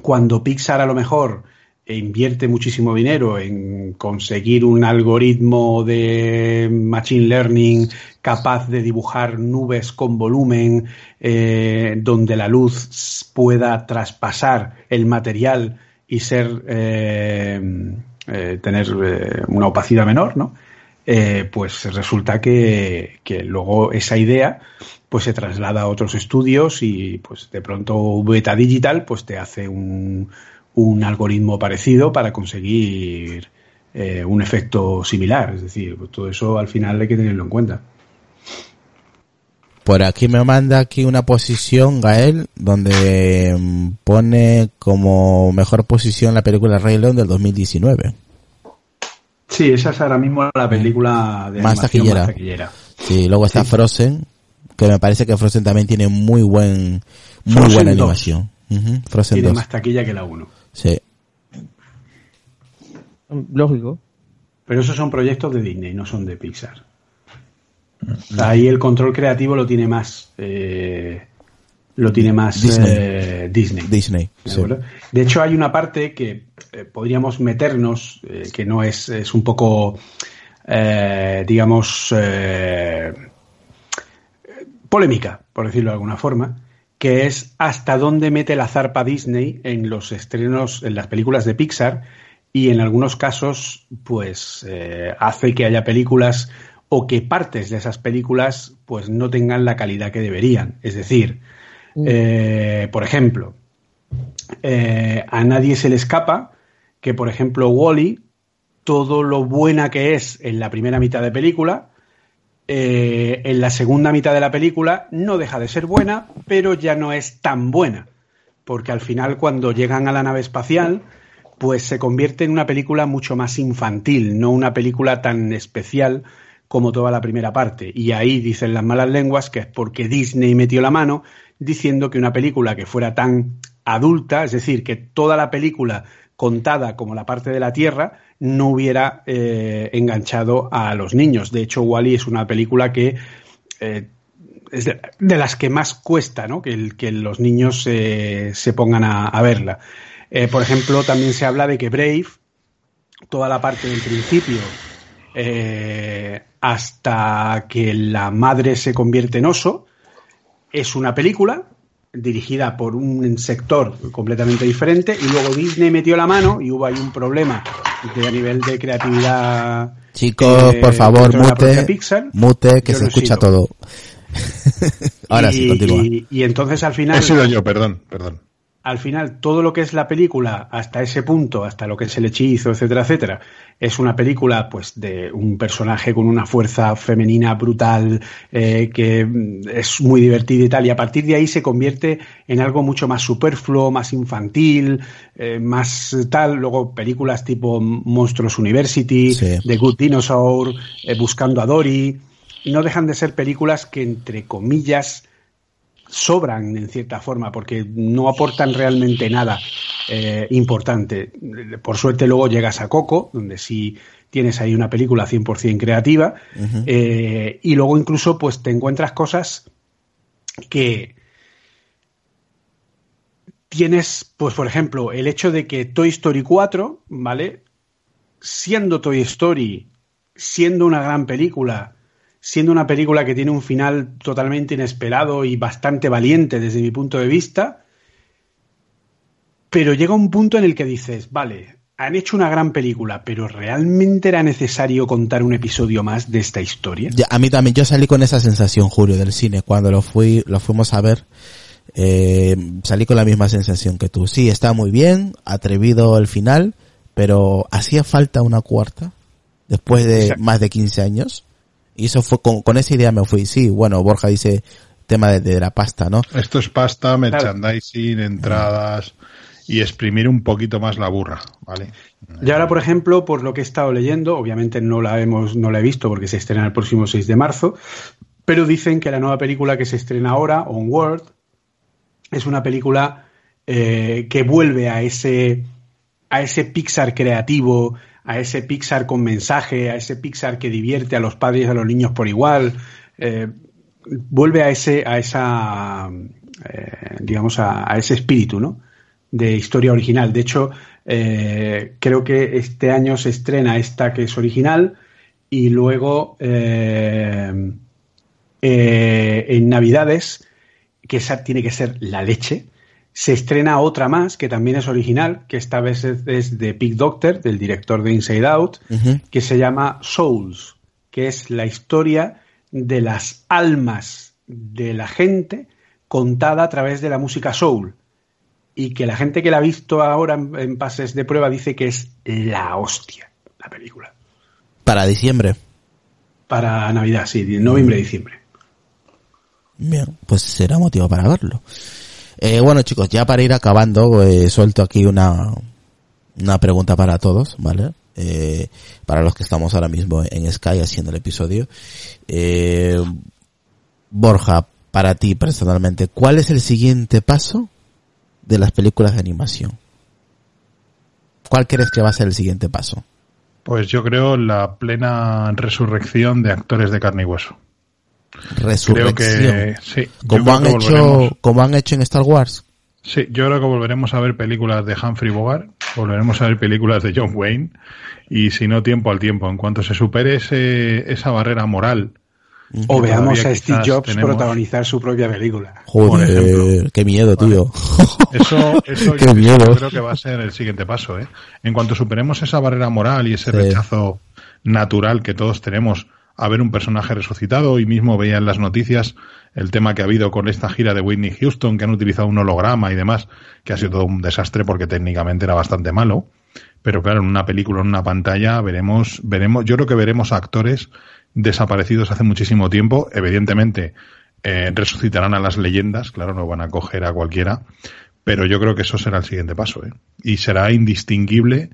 cuando Pixar a lo mejor e invierte muchísimo dinero en conseguir un algoritmo de machine learning capaz de dibujar nubes con volumen, eh, donde la luz pueda traspasar el material y ser eh, eh, tener una opacidad menor, ¿no? Pues resulta que, que luego esa idea pues se traslada a otros estudios y pues de pronto Beta Digital pues te hace un, un algoritmo parecido para conseguir eh, un efecto similar. Es decir, pues todo eso al final hay que tenerlo en cuenta. Por aquí me manda aquí una posición, Gael, donde mm, pone como mejor posición la película Rey León del 2019. Sí, esa es ahora mismo la película de Más taquillera. más taquillera. Sí, luego está Sí. Frozen, que me parece que Frozen también tiene muy buen, muy Frozen buena 2. animación. Ujú, Frozen Tiene 2. más taquilla que la 1. Sí. Lógico. Pero esos son proyectos de Disney, no son de Pixar. O sea, ahí el control creativo lo tiene más. eh, lo tiene más Disney. eh, Disney. Disney. ¿De sí. acuerdo? De hecho, hay una parte que eh, podríamos meternos, eh, que no es, es un poco, eh, digamos, eh, polémica, por decirlo de alguna forma, que es hasta dónde mete la zarpa Disney en los estrenos, en las películas de Pixar, y en algunos casos, pues, eh, hace que haya películas o que partes de esas películas, pues, no tengan la calidad que deberían. Es decir, eh, por ejemplo, eh, a nadie se le escapa que, por ejemplo, Wally, todo lo buena que es en la primera mitad de película, eh, en la segunda mitad de la película no deja de ser buena, pero ya no es tan buena. Porque al final, cuando llegan a la nave espacial, pues se convierte en una película mucho más infantil, no una película tan especial como toda la primera parte. Y ahí dicen las malas lenguas que es porque Disney metió la mano diciendo que una película que fuera tan adulta, es decir, que toda la película contada como la parte de la Tierra, no hubiera eh, enganchado a los niños. De hecho, Wally es una película que eh, es de, las que más cuesta ¿no? que, los niños eh, se pongan a, a verla. Por ejemplo, también se habla de que Brave, toda la parte del principio, hasta que la madre se convierte en oso, es una película dirigida por un sector completamente diferente y luego Disney metió la mano y hubo ahí un problema de, a nivel de creatividad. Chicos, eh, por favor, mute, Pixar. mute, que se escucha todo. Ahora y, sí, continúa. Y, y, entonces al final... He sido yo, perdón, perdón. Al final, todo lo que es la película, hasta ese punto, hasta lo que es el hechizo, etcétera, etcétera, es una película, pues, de un personaje con una fuerza femenina brutal, eh, que es muy divertida y tal, y a partir de ahí se convierte en algo mucho más superfluo, más infantil, eh, más tal. Luego, películas tipo Monstruos University, Sí. The Good Dinosaur, eh, Buscando a Dory, no dejan de ser películas que, entre comillas, sobran en cierta forma porque no aportan realmente nada eh, importante. Por suerte luego llegas a Coco, donde sí tienes ahí una película 100% creativa uh -huh. eh, y luego incluso pues te encuentras cosas que tienes, pues por ejemplo, el hecho de que Toy Story 4, ¿vale? Siendo Toy Story siendo una gran película, siendo una película que tiene un final totalmente inesperado y bastante valiente desde mi punto de vista, pero llega un punto en el que dices, vale, han hecho una gran película, pero ¿realmente era necesario contar un episodio más de esta historia? a mí también, yo salí con esa sensación, Julio, del cine, cuando lo fui, lo fuimos a ver, eh, salí con la misma sensación que tú. Sí, está muy bien, atrevido el final, pero hacía falta una cuarta, después de más de 15 años. Y eso fue, con, con esa idea me fui. Sí, bueno, Borja dice tema de, la pasta, ¿no? Esto es pasta, merchandising, entradas y exprimir un poquito más la burra, ¿vale? Y ahora, por ejemplo, por lo que he estado leyendo, obviamente no la hemos, no la he visto porque se estrena el próximo 6 de marzo, pero dicen que la nueva película que se estrena ahora, Onward, es una película eh, que vuelve a ese, a ese Pixar creativo, a ese Pixar con mensaje, a ese Pixar que divierte a los padres y a los niños por igual. Eh, vuelve a ese, a esa, eh, digamos, a, ese espíritu, ¿no? de historia original. De hecho, eh, creo que este año se estrena esta que es original y luego en Navidades, que esa tiene que ser la leche, se estrena otra más que también es original, que esta vez es, de Pig Doctor, del director de Inside Out, que se llama Souls, que es la historia de las almas de la gente contada a través de la música soul y que la gente que la ha visto ahora en, pases de prueba dice que es la hostia la película. Para diciembre. Para Navidad, sí, noviembre, diciembre. Bien, pues será motivo para verlo. Eh, bueno chicos, ya para ir acabando, eh, suelto aquí una, una pregunta para todos, ¿vale? Eh, para los que estamos ahora mismo en Sky haciendo el episodio. Eh, Borja, para ti personalmente, ¿cuál es el siguiente paso de las películas de animación? ¿Cuál crees que va a ser el siguiente paso? Pues yo creo la plena resurrección de actores de carne y hueso. Resurrección. Creo que sí. Como han hecho, como han hecho en Star Wars. Sí, yo creo que volveremos a ver películas de Humphrey Bogart, volveremos a ver películas de John Wayne y si no tiempo al tiempo, en cuanto se supere ese, esa barrera moral o veamos a Steve Jobs protagonizar su propia película. Joder, qué miedo, tío. Eso, eso yo, creo que va a ser el siguiente paso. ¿eh? En cuanto superemos esa barrera moral y ese rechazo natural que todos tenemos a ver un personaje resucitado, y mismo veía en las noticias el tema que ha habido con esta gira de Whitney Houston, que han utilizado un holograma y demás, que ha sido todo un desastre porque técnicamente era bastante malo. Pero claro, en una película, en una pantalla, veremos, veremos, yo creo que veremos actores desaparecidos hace muchísimo tiempo. Evidentemente, eh, resucitarán a las leyendas, claro, no van a coger a cualquiera, pero yo creo que eso será el siguiente paso, ¿eh? Y será indistinguible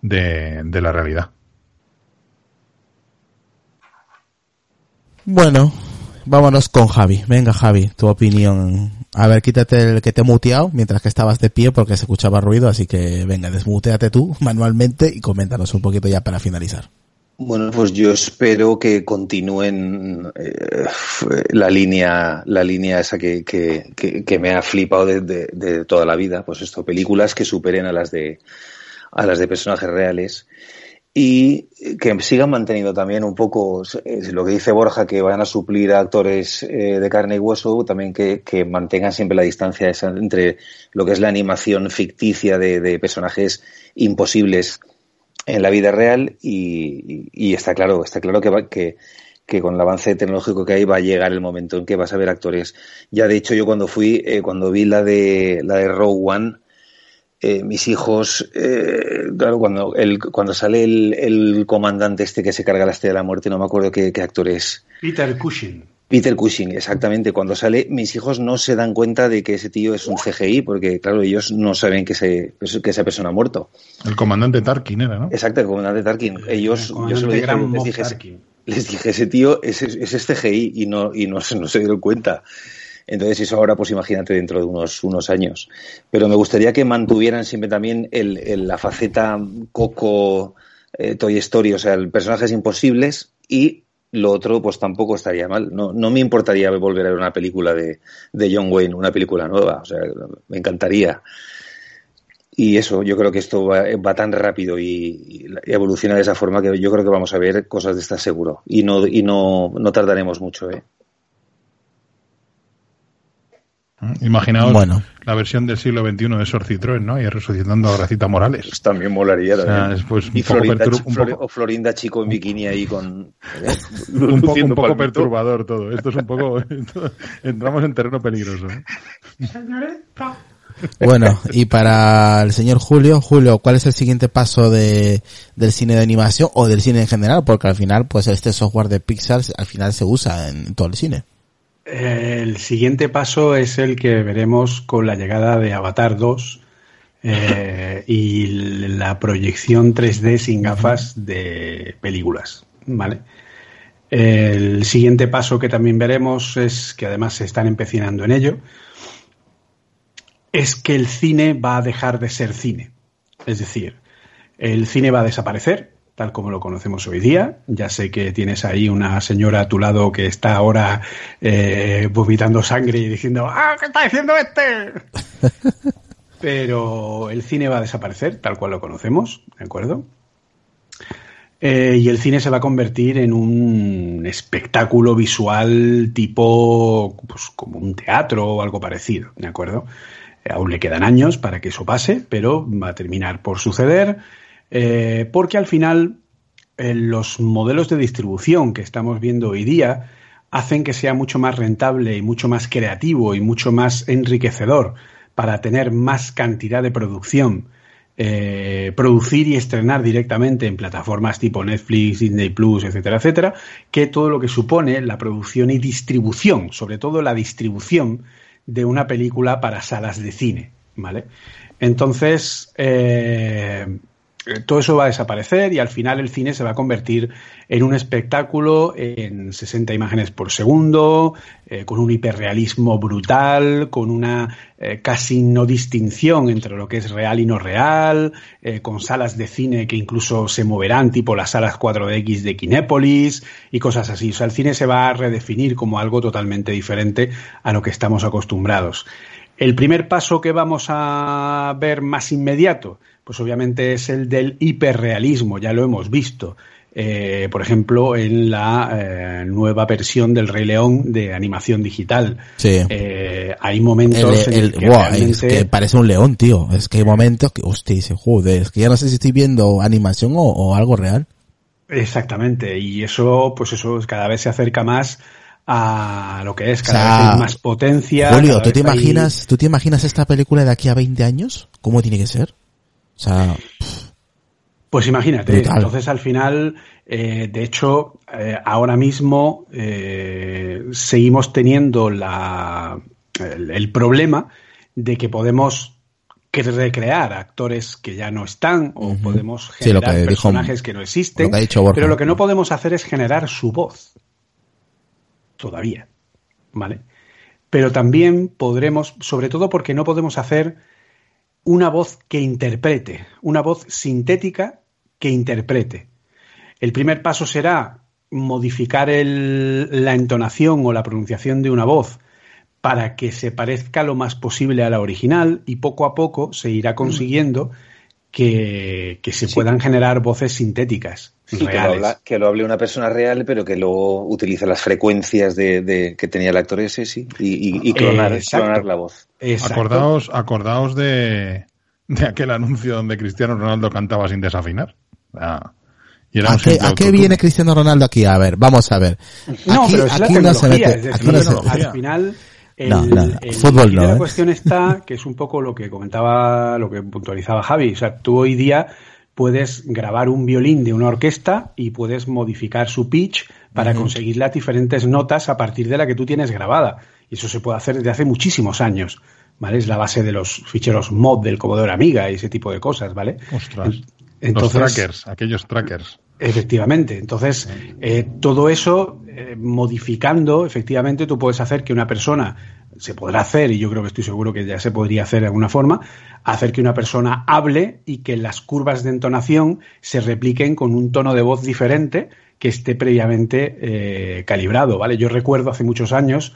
de la realidad. Bueno, vámonos con Javi. Venga, Javi, tu opinión. A ver, quítate el que te he muteado mientras que estabas de pie porque se escuchaba ruido, así que venga, desmuteate tú manualmente y coméntanos un poquito ya para finalizar. Bueno, pues yo espero que continúen eh, la línea, la línea esa que, que, me ha flipado de, toda la vida, pues esto, películas que superen a las de a las de personajes reales y que sigan manteniendo también un poco lo que dice Borja, que vayan a suplir a actores eh, de carne y hueso, también que, que, mantengan siempre la distancia esa entre lo que es la animación ficticia de, personajes imposibles en la vida real y, está claro, está claro que, que, que, con el avance tecnológico que hay va a llegar el momento en que vas a ver actores. Ya de hecho yo cuando fui, eh, cuando vi la de la de Rogue One, eh, mis hijos, eh, claro, cuando, el, cuando sale el, el, comandante este que se carga la estrella de la muerte, no me acuerdo qué, qué actor es. Peter Cushing. Peter Cushing, exactamente. Cuando sale, mis hijos no se dan cuenta de que ese tío es un CGI, porque, claro, ellos no saben que, ese, que esa persona ha muerto. El comandante Tarkin era, ¿no? Exacto, el comandante Tarkin. Ellos, yo se lo dije, les dije, les dije, ese tío es, es, CGI y no, y no, no se dieron cuenta. Entonces, eso ahora, pues imagínate dentro de unos, unos años. Pero me gustaría que mantuvieran siempre también el, la faceta Coco eh, Toy Story, o sea, el personajes imposibles y lo otro pues tampoco estaría mal. No, no me importaría volver a ver una película de, de John Wayne, una película nueva, o sea, me encantaría. y eso, yo creo que esto va, tan rápido y, evoluciona de esa forma que yo creo que vamos a ver cosas de estas seguro. Y no, y no, no tardaremos mucho, ¿eh? Imaginaos la versión del siglo XXI de Sor Citroën, ¿no? Y resucitando a Gracita Morales. Pues también molaría. y o Florinda Chico en bikini ahí con... ¿eh? un poco, un poco perturbador todo. Esto es un poco... entramos en terreno peligroso. ¿eh? Bueno, y para el señor Julio, Julio, ¿cuál es el siguiente paso de, del cine de animación o del cine en general? Porque al final, pues este software de Pixar al final se usa en todo el cine. El siguiente paso es el que veremos con la llegada de Avatar 2 eh, y la proyección 3D sin gafas de películas, ¿vale? El siguiente paso que también veremos es que además se están empecinando en ello, es que el cine va a dejar de ser cine. Es decir, el cine va a desaparecer, tal como lo conocemos hoy día. Ya sé que tienes ahí una señora a tu lado que está ahora eh, vomitando sangre y diciendo, ¡ah, qué está diciendo este! Pero el cine va a desaparecer, tal cual lo conocemos, ¿de acuerdo? Eh, y el cine se va a convertir en un espectáculo visual tipo, pues como un teatro o algo parecido, ¿de acuerdo? Aún le quedan años para que eso pase, pero va a terminar por suceder, eh, porque al final eh, los modelos de distribución que estamos viendo hoy día hacen que sea mucho más rentable y mucho más creativo y mucho más enriquecedor para tener más cantidad de producción, eh, producir y estrenar directamente en plataformas tipo Netflix, Disney Plus, etcétera, etcétera, que todo lo que supone la producción y distribución, sobre todo la distribución de una película para salas de cine, ¿vale? Entonces, eh, todo eso va a desaparecer y al final el cine se va a convertir en un espectáculo en 60 imágenes por segundo, eh, con un hiperrealismo brutal, con una eh, casi no distinción entre lo que es real y no real, con salas de cine que incluso se moverán, tipo las salas 4DX de Kinépolis y cosas así. O sea, el cine se va a redefinir como algo totalmente diferente a lo que estamos acostumbrados. El primer paso que vamos a ver más inmediato, pues obviamente es el del hiperrealismo, ya lo hemos visto. Eh, por ejemplo, en la eh, nueva versión del Rey León de animación digital. Sí. Eh, hay momentos en que, es que parece un león, tío. Es que hay momentos que, hostia, se joder, es que ya no sé si estoy viendo animación o, algo real. Exactamente, y eso, pues eso cada vez se acerca más a lo que es, cada vez hay más potencia. Julio, ¿tú te imaginas, tú te imaginas esta película de aquí a 20 años? ¿Cómo tiene que ser? O sea, pues imagínate, entonces al final, eh, de hecho, eh, ahora mismo eh, seguimos teniendo la, el, problema de que podemos recrear actores que ya no están o podemos generar personajes que no existen, pero lo que no podemos hacer es generar su voz. Todavía. ¿Vale? Pero también podremos, sobre todo porque no podemos hacer una voz que interprete, una voz sintética que interprete. El primer paso será modificar la entonación o la pronunciación de una voz para que se parezca lo más posible a la original y poco a poco se irá consiguiendo que, se puedan generar voces sintéticas. reales. Que, lo hable una persona real, pero que luego utilice las frecuencias de, que tenía el actor ese, sí, y, clonar, la voz. Acordaos, acordaos de, aquel anuncio donde Cristiano Ronaldo cantaba sin desafinar. ¿A, qué, viene Cristiano Ronaldo aquí? A ver, vamos a ver. no, pero es la al final el, Fútbol La cuestión está, que es un poco lo que comentaba, lo que puntualizaba Javi. O sea, tú hoy día puedes grabar un violín de una orquesta y puedes modificar su pitch para conseguir las diferentes notas a partir de la que tú tienes grabada. Y eso se puede hacer desde hace muchísimos años. ¿Vale? Es la base de los ficheros mod del Commodore Amiga y ese tipo de cosas, ¿vale? Entonces, los trackers, aquellos trackers. Efectivamente. Entonces, eh, todo eso, eh, modificando, efectivamente, tú puedes hacer que una persona, se podrá hacer, y yo creo que estoy seguro que ya se podría hacer de alguna forma, hacer que una persona hable y que las curvas de entonación se repliquen con un tono de voz diferente que esté previamente eh, calibrado, ¿vale? Yo recuerdo hace muchos años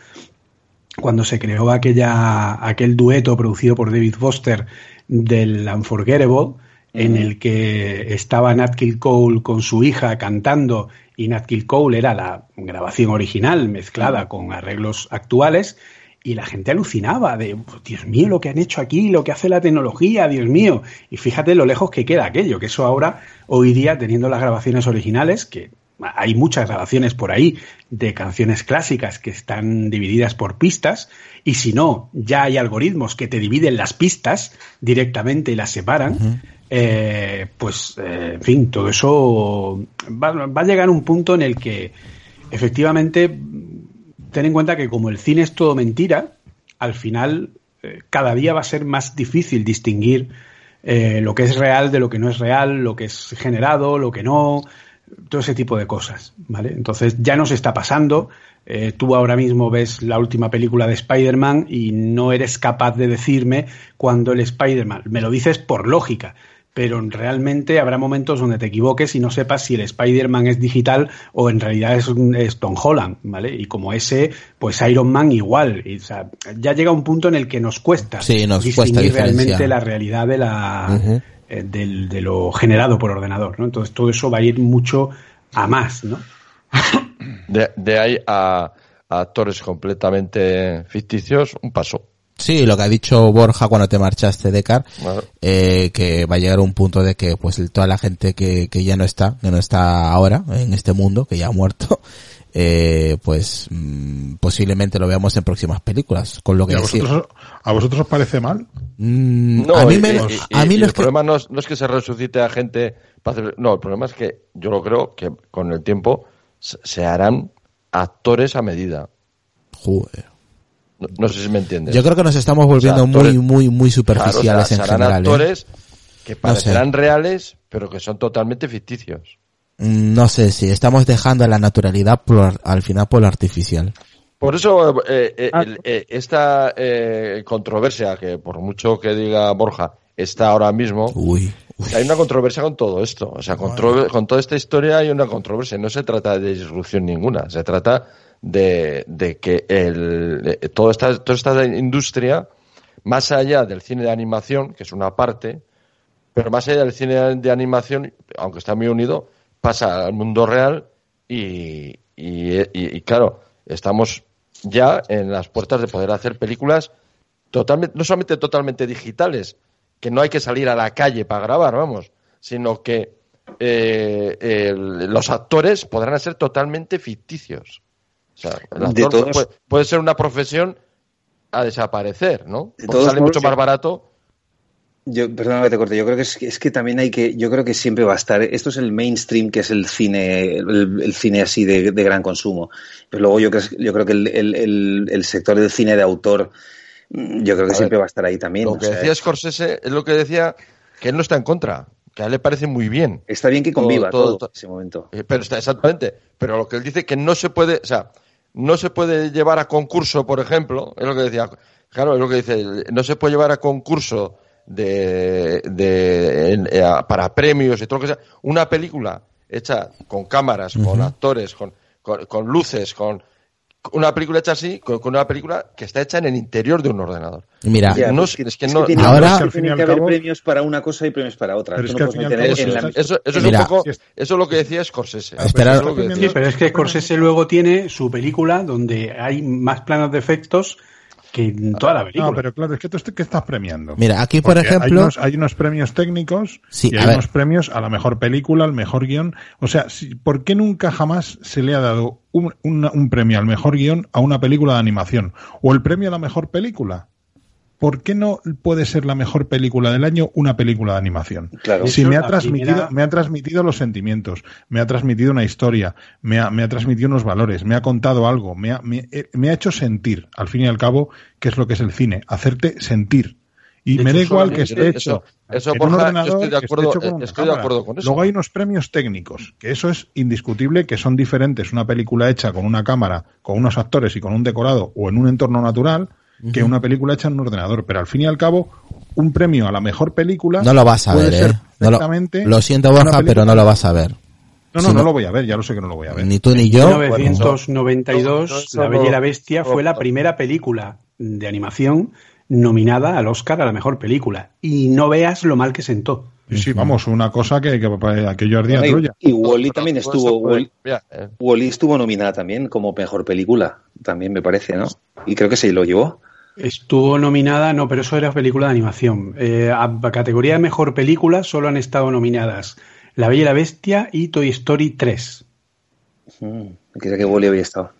cuando se creó aquella, aquel dueto producido por David Foster del Unforgettable, en el que estaba Nat King Cole con su hija cantando y Nat King Cole era la grabación original mezclada con arreglos actuales y la gente alucinaba de, Dios mío, lo que han hecho aquí, lo que hace la tecnología, Dios mío. Y fíjate lo lejos que queda aquello, que eso ahora, hoy día, teniendo las grabaciones originales, que hay muchas grabaciones por ahí de canciones clásicas que están divididas por pistas, y si no, ya hay algoritmos que te dividen las pistas directamente y las separan. Eh, pues, eh, en fin, todo eso va, a llegar un punto en el que efectivamente, ten en cuenta que como el cine es todo mentira, al final eh, cada día va a ser más difícil distinguir eh, lo que es real de lo que no es real, lo que es generado, lo que no, todo ese tipo de cosas, ¿vale? Entonces ya nos está pasando. Tú ahora mismo ves la última película de Spider-Man y no eres capaz de decirme cuando el Spider-Man, me lo dices por lógica, pero realmente habrá momentos donde te equivoques y no sepas si el Spider-Man es digital o en realidad es, es, Tom Holland, ¿vale? Y como ese, pues Iron Man igual. Y, o sea, ya llega un punto en el que nos cuesta sí, nos distinguir cuesta realmente la realidad de la uh -huh. eh, del, de lo generado por ordenador, ¿no? Entonces todo eso va a ir mucho a más, ¿no? De, de ahí a, a actores completamente ficticios, un paso. Sí, lo que ha dicho Borja cuando te marchaste de Car, bueno. eh, que va a llegar un punto de que pues toda la gente que, que ya no está, que no está ahora en este mundo, que ya ha muerto, eh, pues mmm, posiblemente lo veamos en próximas películas, con lo que ¿A vosotros, ¿A vosotros os parece mal? Mm, no, a mí, me, y, a mí y lo el es que... problema no es, no es, que se resucite a gente, no, el problema es que yo lo creo que con el tiempo se harán actores a medida. Joder. No, no, sé si me entiendes. Yo creo que nos estamos volviendo o sea, actores, muy, muy, muy superficiales claro, o sea, en general. actores ¿eh? que parecerán no sé. reales, pero que son totalmente ficticios. Mm, No sé si estamos dejando la naturalidad por, al final por lo artificial. Por eso eh, eh, ah. el, eh, esta controversia, que por mucho que diga Borja, está ahora mismo, uy, uy. hay una controversia con todo esto. O sea, con, con toda esta historia hay una controversia. No se trata de disrupción ninguna, se trata de, que el, toda, esta, toda esta industria, más allá del cine de animación, que es una parte, pero más allá del cine de animación, aunque está muy unido, pasa al mundo real y, y, y, y claro, estamos ya en las puertas de poder hacer películas totalmente, no solamente totalmente digitales, que no hay que salir a la calle para grabar, vamos, sino que eh, el, los actores podrán ser totalmente ficticios. O sea, el actor todos... puede, puede, ser una profesión a desaparecer, ¿no? Porque sale mucho más barato. Yo, perdona que te corte, yo creo que es, es, que también hay que, yo creo que siempre va a estar, esto es el mainstream que es el cine, el, el cine así de, de, gran consumo. Pero luego yo creo, yo creo que el, el, el sector del cine de autor, mm, yo creo que a siempre ver, va a estar ahí también. Lo que sea, decía Scorsese es lo que decía que él no está en contra, que a él le parece muy bien. Está bien que conviva todo, todo, todo ese momento. Eh, pero está exactamente, pero lo que él dice que no se puede, o sea, no se puede llevar a concurso, por ejemplo, es lo que decía, claro, es lo que dice, no se puede llevar a concurso de, de, de para premios y todo lo que sea, una película hecha con cámaras, uh -huh. con actores, con, con, con, luces, con una película hecha así, con, con, una película que está hecha en el interior de un ordenador. Mira, no, es, es que no, tiene, ahora que tiene que haber premios para una cosa y premios para otra. Pero es que eso, la... eso, eso, es un poco, eso es lo que decía Scorsese. Esperar, sí, pero es que Scorsese luego tiene su película donde hay más planos de efectos que en toda la película. No, pero claro, es que tú ¿qué estás premiando? Mira, aquí por Porque ejemplo... Hay unos, hay unos, premios técnicos sí, y hay unos premios a la mejor película, al mejor guion. O sea, si, ¿por qué nunca jamás se le ha dado un, un, un premio al mejor guion a una película de animación? ¿O el premio a la mejor película? ¿por qué no puede ser la mejor película del año una película de animación? Claro. Si me ha transmitido, primera... me ha transmitido los sentimientos, me ha transmitido una historia, me ha, me ha transmitido unos valores, me ha contado algo, me ha, me, eh, me ha, hecho sentir, al fin y al cabo, qué es lo que es el cine, hacerte sentir. Y de me da igual que esté hecho. Eso, eso Borja, yo estoy de acuerdo, estoy de acuerdo con eso. Luego hay unos premios técnicos, que eso es indiscutible, que son diferentes. Una película hecha con una cámara, con unos actores y con un decorado o en un entorno natural, que una película hecha en un ordenador. Pero al fin y al cabo, un premio a la mejor película. No lo vas a ver, ¿eh? No lo, lo, siento, Borja, pero no lo vas a ver. No, no, no, lo voy a ver, ya lo sé que no lo voy a ver. Ni tú ni yo. En 1992, La Bella y la Bestia fue la primera película de animación nominada al Oscar a la mejor película. Y no veas lo mal que sentó. Sí, sí, vamos, una cosa que, que, que aquello ardía y, Troya. Y Wally también estuvo. Wally, Wally estuvo nominada también como mejor película, también me parece, ¿no? Y creo que se lo llevó. Estuvo nominada, no, pero eso era película de animación. Eh, a categoría de mejor película solo han estado nominadas La Bella y la Bestia y Toy Story 3. Mm, quería que Wally había estado.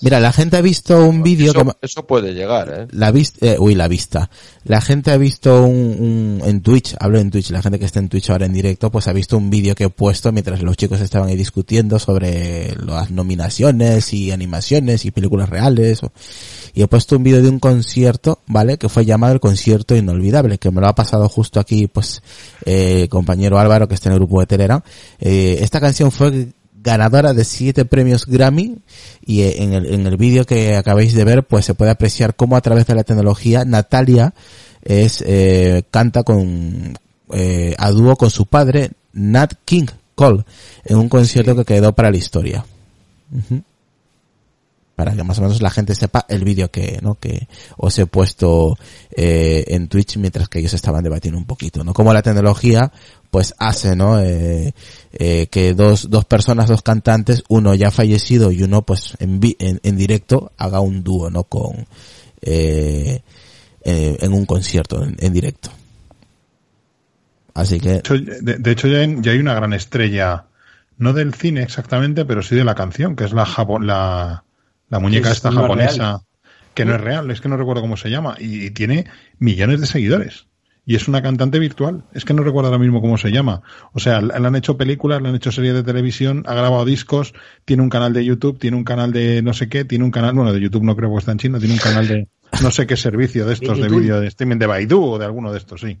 Mira, la gente ha visto un vídeo eso, que... Eso puede llegar, ¿eh? La vista... Eh, uy, la vista. La gente ha visto un, un, En Twitch, hablo en Twitch, la gente que está en Twitch ahora en directo, pues ha visto un vídeo que he puesto mientras los chicos estaban ahí discutiendo sobre las nominaciones y animaciones y películas reales. O, y he puesto un vídeo de un concierto, ¿vale? Que fue llamado el concierto inolvidable, que me lo ha pasado justo aquí, pues, eh, compañero Álvaro, que está en el grupo de Telegram. Eh, esta canción fue ganadora de siete premios Grammy y en el, en el vídeo que acabáis de ver pues se puede apreciar cómo a través de la tecnología Natalia es eh, canta con eh, a dúo con su padre Nat King Cole en un concierto que quedó para la historia uh -huh. Para que más o menos la gente sepa el vídeo que no que os he puesto eh, en Twitch mientras que ellos estaban debatiendo un poquito no como la tecnología pues hace, ¿no? Eh, eh, que dos, dos personas, dos cantantes, uno ya fallecido y uno pues en, en, en directo haga un dúo, ¿no? Con, eh, en un concierto en, directo. Así que... De hecho, de, de hecho ya, hay, ya, hay, una gran estrella, no del cine exactamente, pero sí de la canción, que es la, Japón, la, la muñeca esta no japonesa, que no es real, es que no recuerdo cómo se llama, y, y tiene millones de seguidores y es una cantante virtual. Es que no recuerdo ahora mismo cómo se llama. O sea, le han hecho películas, le han hecho series de televisión, ha grabado discos, tiene un canal de YouTube, tiene un canal de no sé qué, tiene un canal, bueno, de YouTube no creo que está en China, tiene un canal de no sé qué servicio de estos de vídeo de streaming de Baidu o de alguno de estos, sí.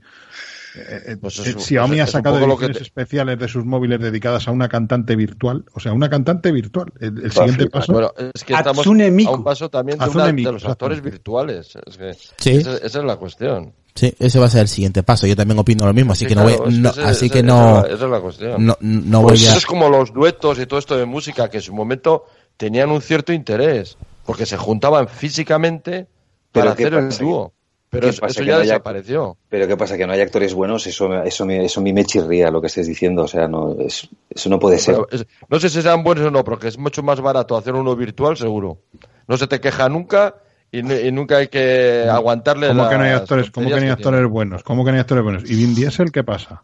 Eh, pues es, Xiaomi pues ha sacado ediciones que... especiales de sus móviles dedicadas a una cantante virtual, o sea, una cantante virtual. El, el siguiente paso. Bueno, es que estamos a un paso también de, una, de los actores virtuales. Es que sí. esa, esa es la cuestión. Sí, ese va a ser el siguiente paso. Yo también opino lo mismo, así sí, que claro, no voy, no, así ese, que no, esa, es la cuestión. no, no pues voy a. Eso es como los duetos y todo esto de música que en su momento tenían un cierto interés, porque se juntaban físicamente para hacer el dúo. Pero eso, eso ya no haya, desapareció. Pero ¿qué pasa? Que no hay actores buenos, eso, eso, me, eso a mí me chirría lo que estés diciendo. O sea, no, es, eso no puede ser. Es, no sé si sean buenos o no, porque es mucho más barato hacer uno virtual, seguro. No se te queja nunca y, y, nunca hay que aguantarle ¿Cómo que no hay actores, ¿cómo que no hay actores buenos? ¿Cómo que no hay actores buenos? ¿Y Vin Diesel qué pasa?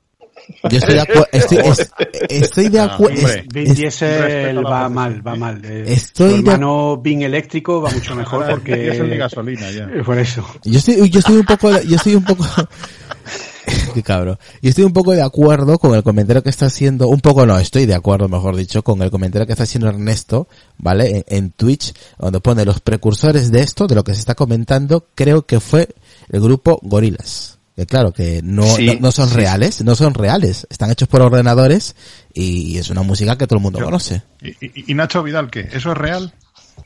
Yo estoy de acuerdo. Estoy, es, estoy de acuerdo. Vin Diesel va mal, va mal. Estoy tu hermano de... Bing eléctrico va mucho mejor porque. Es el de gasolina ya. Por eso. Yo estoy, yo estoy un poco, yo estoy un poco. Qué cabrón. Y estoy un poco de acuerdo con el comentario que está haciendo, un poco no, estoy de acuerdo, mejor dicho, con el comentario que está haciendo Ernesto, ¿vale? En, en Twitch, donde pone los precursores de esto, de lo que se está comentando, creo que fue el grupo Gorilas. Que claro, que no, sí, no, no, son sí, reales, no son reales, están hechos por ordenadores y es una música que todo el mundo Yo, conoce. Y, y, ¿Y, Nacho Vidal qué? ¿Eso es real?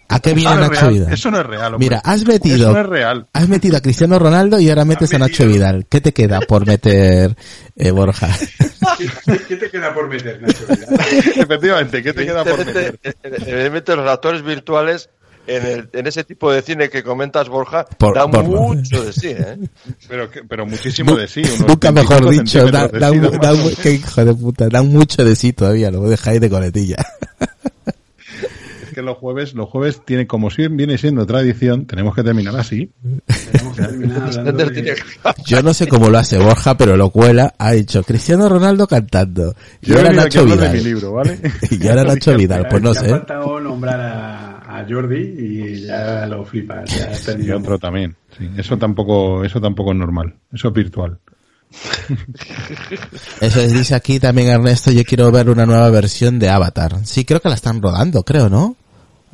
¿A qué viene Nacho real. Vidal? Eso no es real. Hombre. Mira, has metido, Eso no es real. has metido a Cristiano Ronaldo y ahora metes a Nacho Vidal. ¿Qué te queda por meter, eh, Borja? ¿Qué te queda por meter, Nacho Vidal? Efectivamente, ¿qué te queda por meter? Evidentemente los actores virtuales en, el, en, ese tipo de cine que comentas, Borja, por, da por, mucho de sí, ¿eh? Pero, pero muchísimo de sí. Unos Nunca mejor dicho, da, da, da, da, qué hijo de puta, da mucho de sí todavía, lo dejáis de coletilla. Es que los jueves, los jueves tiene, como si viene siendo tradición, tenemos que terminar así. Yo no sé cómo lo hace Borja, pero lo cuela, ha dicho Cristiano Ronaldo cantando. Y Yo ahora Nacho Vidal. Mi libro, ¿vale? y ahora Nacho Vidal, pues no sé. Ha faltado nombrar a, a, Jordi y ya lo flipas. Ya y otro también. Sí, eso tampoco, eso tampoco es normal. Eso es virtual. Eso es, dice aquí también Ernesto, yo quiero ver una nueva versión de Avatar. Sí, creo que la están rodando, creo, ¿no?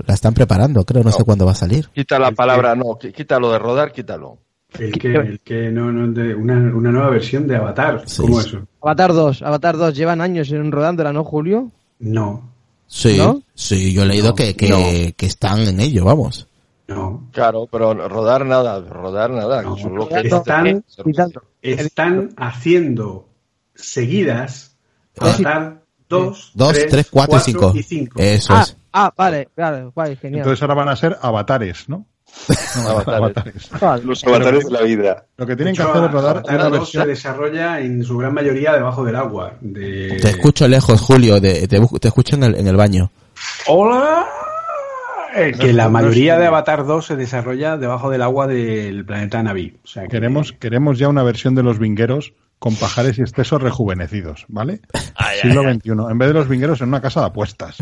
La están preparando, creo, no, no. sé cuándo va a salir. Quita la palabra, no, quítalo de rodar, quítalo. El que, el que no, no de una, una, nueva versión de Avatar. Sí. ¿Cómo eso? Avatar 2, Avatar 2, llevan años en rodándola, ¿no, Julio? No. Sí, ¿No? sí, yo he leído no, que, que, no. que, están en ello, vamos. No. Claro, pero rodar nada, rodar nada. No, solo que están, están haciendo seguidas Avatar 2, 2, 3, 4 y 5. y 5. Eso Ah, es. ah, vale, vale, vale, genial. Entonces ahora van a ser avatares, ¿no? No, Avatares. Vale. Los avatares de la vida. Lo que tienen que hacer es rodar Avatar una 2 se versión. desarrolla en su gran mayoría debajo del agua. De... Te escucho lejos, Julio, de- te, escucho en el, en el baño. ¡Hola! Eh, que la mayoría de Avatar 2 se desarrolla debajo del agua del planeta Navi. O sea, que- Queremos, queremos ya una versión de los vingueros con pajares y excesos rejuvenecidos, ¿vale? Siglo XXI. En vez de los vingueros en una casa de apuestas.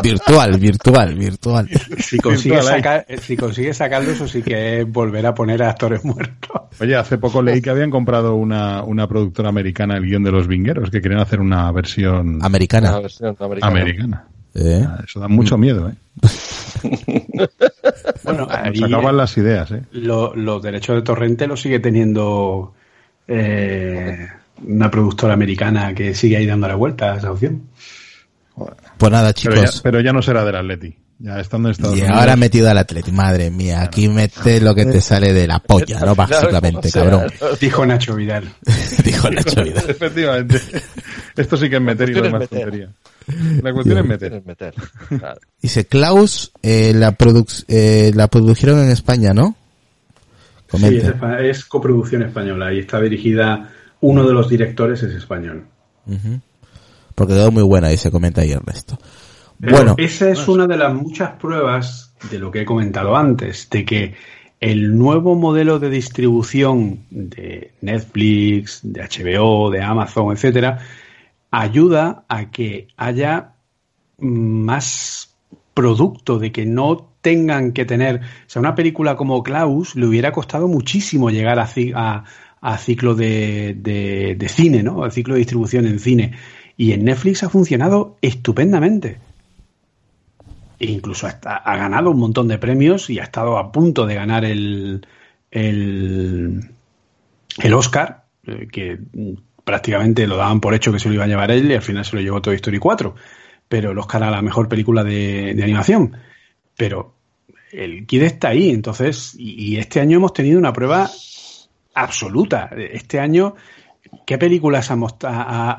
Virtual, virtual, virtual. Si consigue, Virtual ahí. sacar, eh, si consigue sacarlo, eso sí que es volver a poner a actores muertos. Oye, hace poco leí que habían comprado una, una productora americana el guion de los vingueros, que querían hacer una versión Una Americana. versión americana. americana. ¿Eh? Ah, Eso da mucho miedo, ¿eh? Bueno, Nos acaban las ideas, ¿eh? lo- los derechos de Torrente los sigue teniendo eh, una productora americana que sigue ahí dándole vuelta a esa opción. Pues nada, Pero ya, chicos. pero ya no será del Atleti. Ya estando en Estados Y Unidos. ahora metido al Atleti, madre mía, aquí mete lo que te sale de la polla, ¿no? Básicamente, cabrón. Dijo Nacho Vidal. Dijo Nacho Vidal. Efectivamente. Esto sí que es meter y lo demás meter. tontería. La cuestión es meter. Quieres meter. Claro. Dice Klaus, eh, la, produc- eh, la produjeron en España, ¿no? Sí, es, coproducción española y está dirigida, uno de los directores es español. Ujú. Porque quedó muy buena, dice, comenta ahí Ernesto. Pero Bueno, esa es una de las muchas pruebas de lo que he comentado antes, de que el nuevo modelo de distribución de Netflix, de HBO, de Amazon, etcétera, ayuda a que haya más producto, de que no tengan que tener. O sea, una película como Klaus le hubiera costado muchísimo llegar a, a- a ciclo de, de- de cine, ¿no? Al ciclo de distribución en cine. Y en Netflix ha funcionado estupendamente. E incluso ha ganado un montón de premios y ha estado a punto de ganar el, el, el Oscar, eh, que mm, prácticamente lo daban por hecho que se lo iba a llevar él y al final se lo llevó Toy Story 4. Pero el Oscar a la mejor película de, animación. Pero el Kid está ahí, entonces, y, este año hemos tenido una prueba absoluta. Este año, ¿qué películas ha,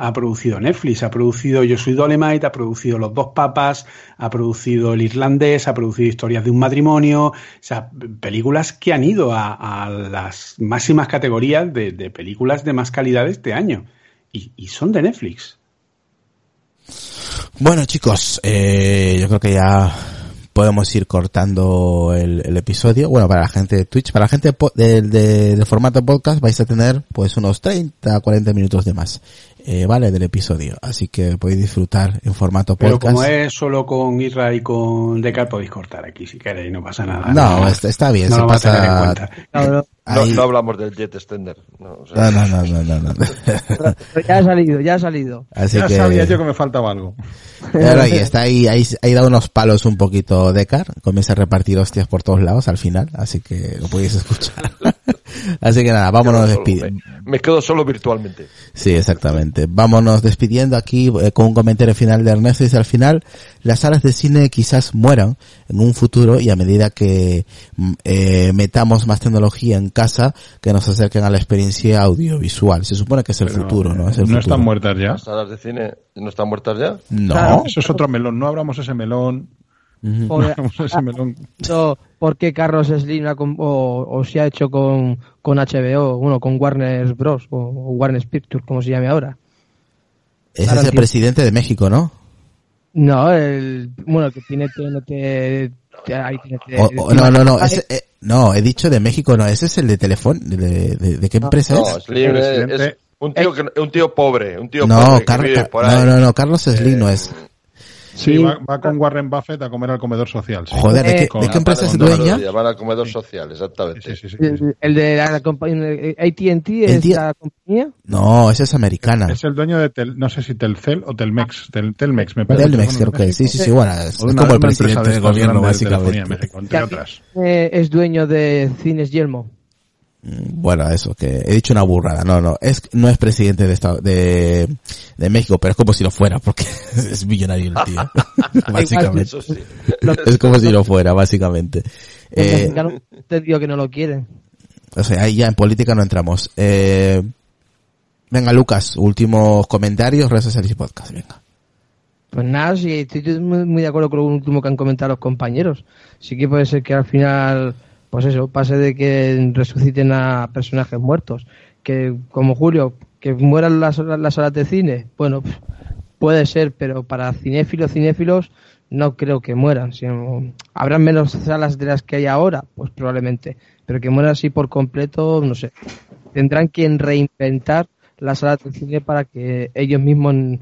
ha- producido Netflix? Ha producido Yo soy Dolemite, ha producido Los dos papas, ha producido El irlandés, ha producido Historias de un matrimonio, o sea, películas que han ido a, las máximas categorías de, películas de más calidad este año. Y son de Netflix. Bueno chicos, eh, yo creo que ya podemos ir cortando el, episodio. Bueno, para la gente de Twitch, para la gente de, de formato podcast vais a tener pues unos 30, 40 minutos de más, eh, ¿vale? Del episodio. Así que podéis disfrutar en formato Pero podcast. como es solo con Isra y con Decar, podéis cortar aquí si queréis, no pasa nada. No, está, está bien, no se lo va a tener en pasa... cuenta. No, no hablamos del jet extender. No, o sea, No, no, no, no, no, no. pero ya ha salido, ya ha salido. Así ya que... sabía yo que me faltaba algo. Claro, ahí está ahí, ahí, ahí da unos palos un poquito Decar, comienza a repartir hostias por todos lados al final, así que lo podéis escuchar. así que nada, vámonos despidiendo. me, me quedo solo virtualmente. Sí, exactamente. Vámonos despidiendo aquí eh, con un comentario final de Ernesto. Dice al final, las salas de cine quizás mueran en un futuro y a medida que mm, eh, metamos más tecnología en casa que nos acerquen a la experiencia audiovisual. Se supone que es el Pero, futuro, ¿no? Es el ¿No futuro. están muertas ya? Las salas de cine no están muertas ya. No. Claro. Eso es otro melón. No abramos ese melón. O, No ¿Por qué Carlos Slim o, o se ha hecho con, con HBO, bueno, con Warner Bros. o, o Warner Pictures, como se llame ahora? Ese es el presidente de México, ¿no? No, el, bueno, el que tiene TNT, ahí TNT, O- o- no, no, no, ese, eh, no, he dicho de México, no, ese es el de teléfono, de, de, de qué empresa No, es? Slim es, un tío que, un tío pobre, un tío No, pobre que Car- vive Car- por ahí. no, no, no, Carlos Slim no es. Sí, Sí. va, va con Warren Buffett a comer al comedor social. sí. Joder, ¿de qué, Eh, con de qué la empresa es dueña? Van al comedor social, exactamente. Sí, sí, sí, sí, sí. el, el de la compañía, AT&T es tío- la compañía. No, esa es americana. Es el dueño de, Tel- no sé si Telcel o Telmex. Tel- Telmex, me parece. Telmex, creo que sí, sí, sí, bueno, es, es como el presidente de del gobierno, de básicamente. en México, entre otras. Eh, es dueño de Cines Yelmo. Mm, Bueno, eso, que he dicho una burrada. No, no, es, no es presidente de, esta, de, de México, pero es como si lo fuera, porque es millonario el tío. básicamente. Eso sí. Es como si lo fuera, básicamente. Eh, te digo que no lo quieren. o sea, ahí ya en política no entramos. Eh, Venga, Lucas, últimos comentarios, redes sociales y podcast, venga. Pues nada, sí, estoy muy, muy de acuerdo con lo último que han comentado los compañeros. Sí que puede ser que al final, pues eso, pase de que resuciten a personajes muertos. Que, como Julio, que mueran las, las salas de cine, bueno, puede ser, pero para cinéfilos, cinéfilos, no creo que mueran. Sino, ¿Habrán menos salas de las que hay ahora? Pues probablemente. Pero que mueran así por completo, no sé. Tendrán que reinventar las salas de cine para que ellos mismos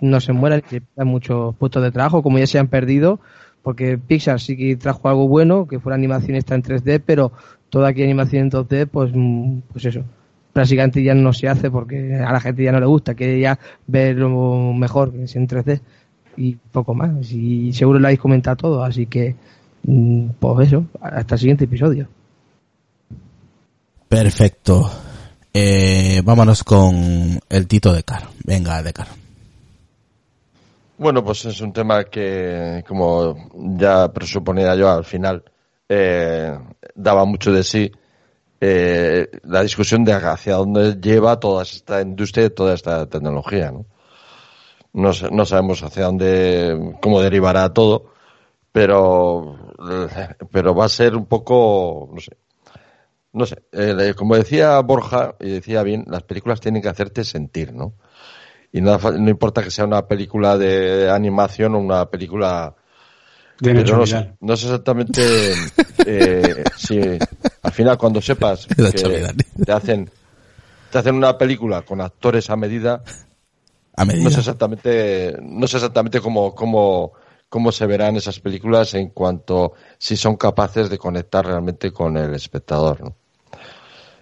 no se mueran que pierdan muchos puestos de trabajo, como ya se han perdido, porque Pixar sí que trajo algo bueno, que fue la animación esta en 3D, pero toda aquella animación en 2D, pues, mm, pues eso, prácticamente ya no se hace porque a la gente ya no le gusta, que ya ver lo mejor que es en 3D y poco más. Y seguro lo habéis comentado todo, así que, mm, pues eso, hasta el siguiente episodio. Perfecto. Eh, vámonos con el Tito de Car. Venga, de Car. Bueno, pues es un tema que, como ya presuponía yo al final, eh, daba mucho de sí eh, la discusión de hacia dónde lleva toda esta industria y toda esta tecnología. ¿no? No, no sabemos hacia dónde, cómo derivará todo, pero, pero va a ser un poco, no sé, no sé, eh, como decía Borja, y decía bien, las películas tienen que hacerte sentir, ¿no? Y no, no importa que sea una película de animación o una película... De Nacho no, sé, Vidal. no sé exactamente eh, si al final cuando sepas que Vidal. te hacen, te hacen una película con actores a medida, A medida. no sé exactamente, no sé exactamente cómo, cómo, cómo se verán esas películas en cuanto si son capaces de conectar realmente con el espectador, ¿no?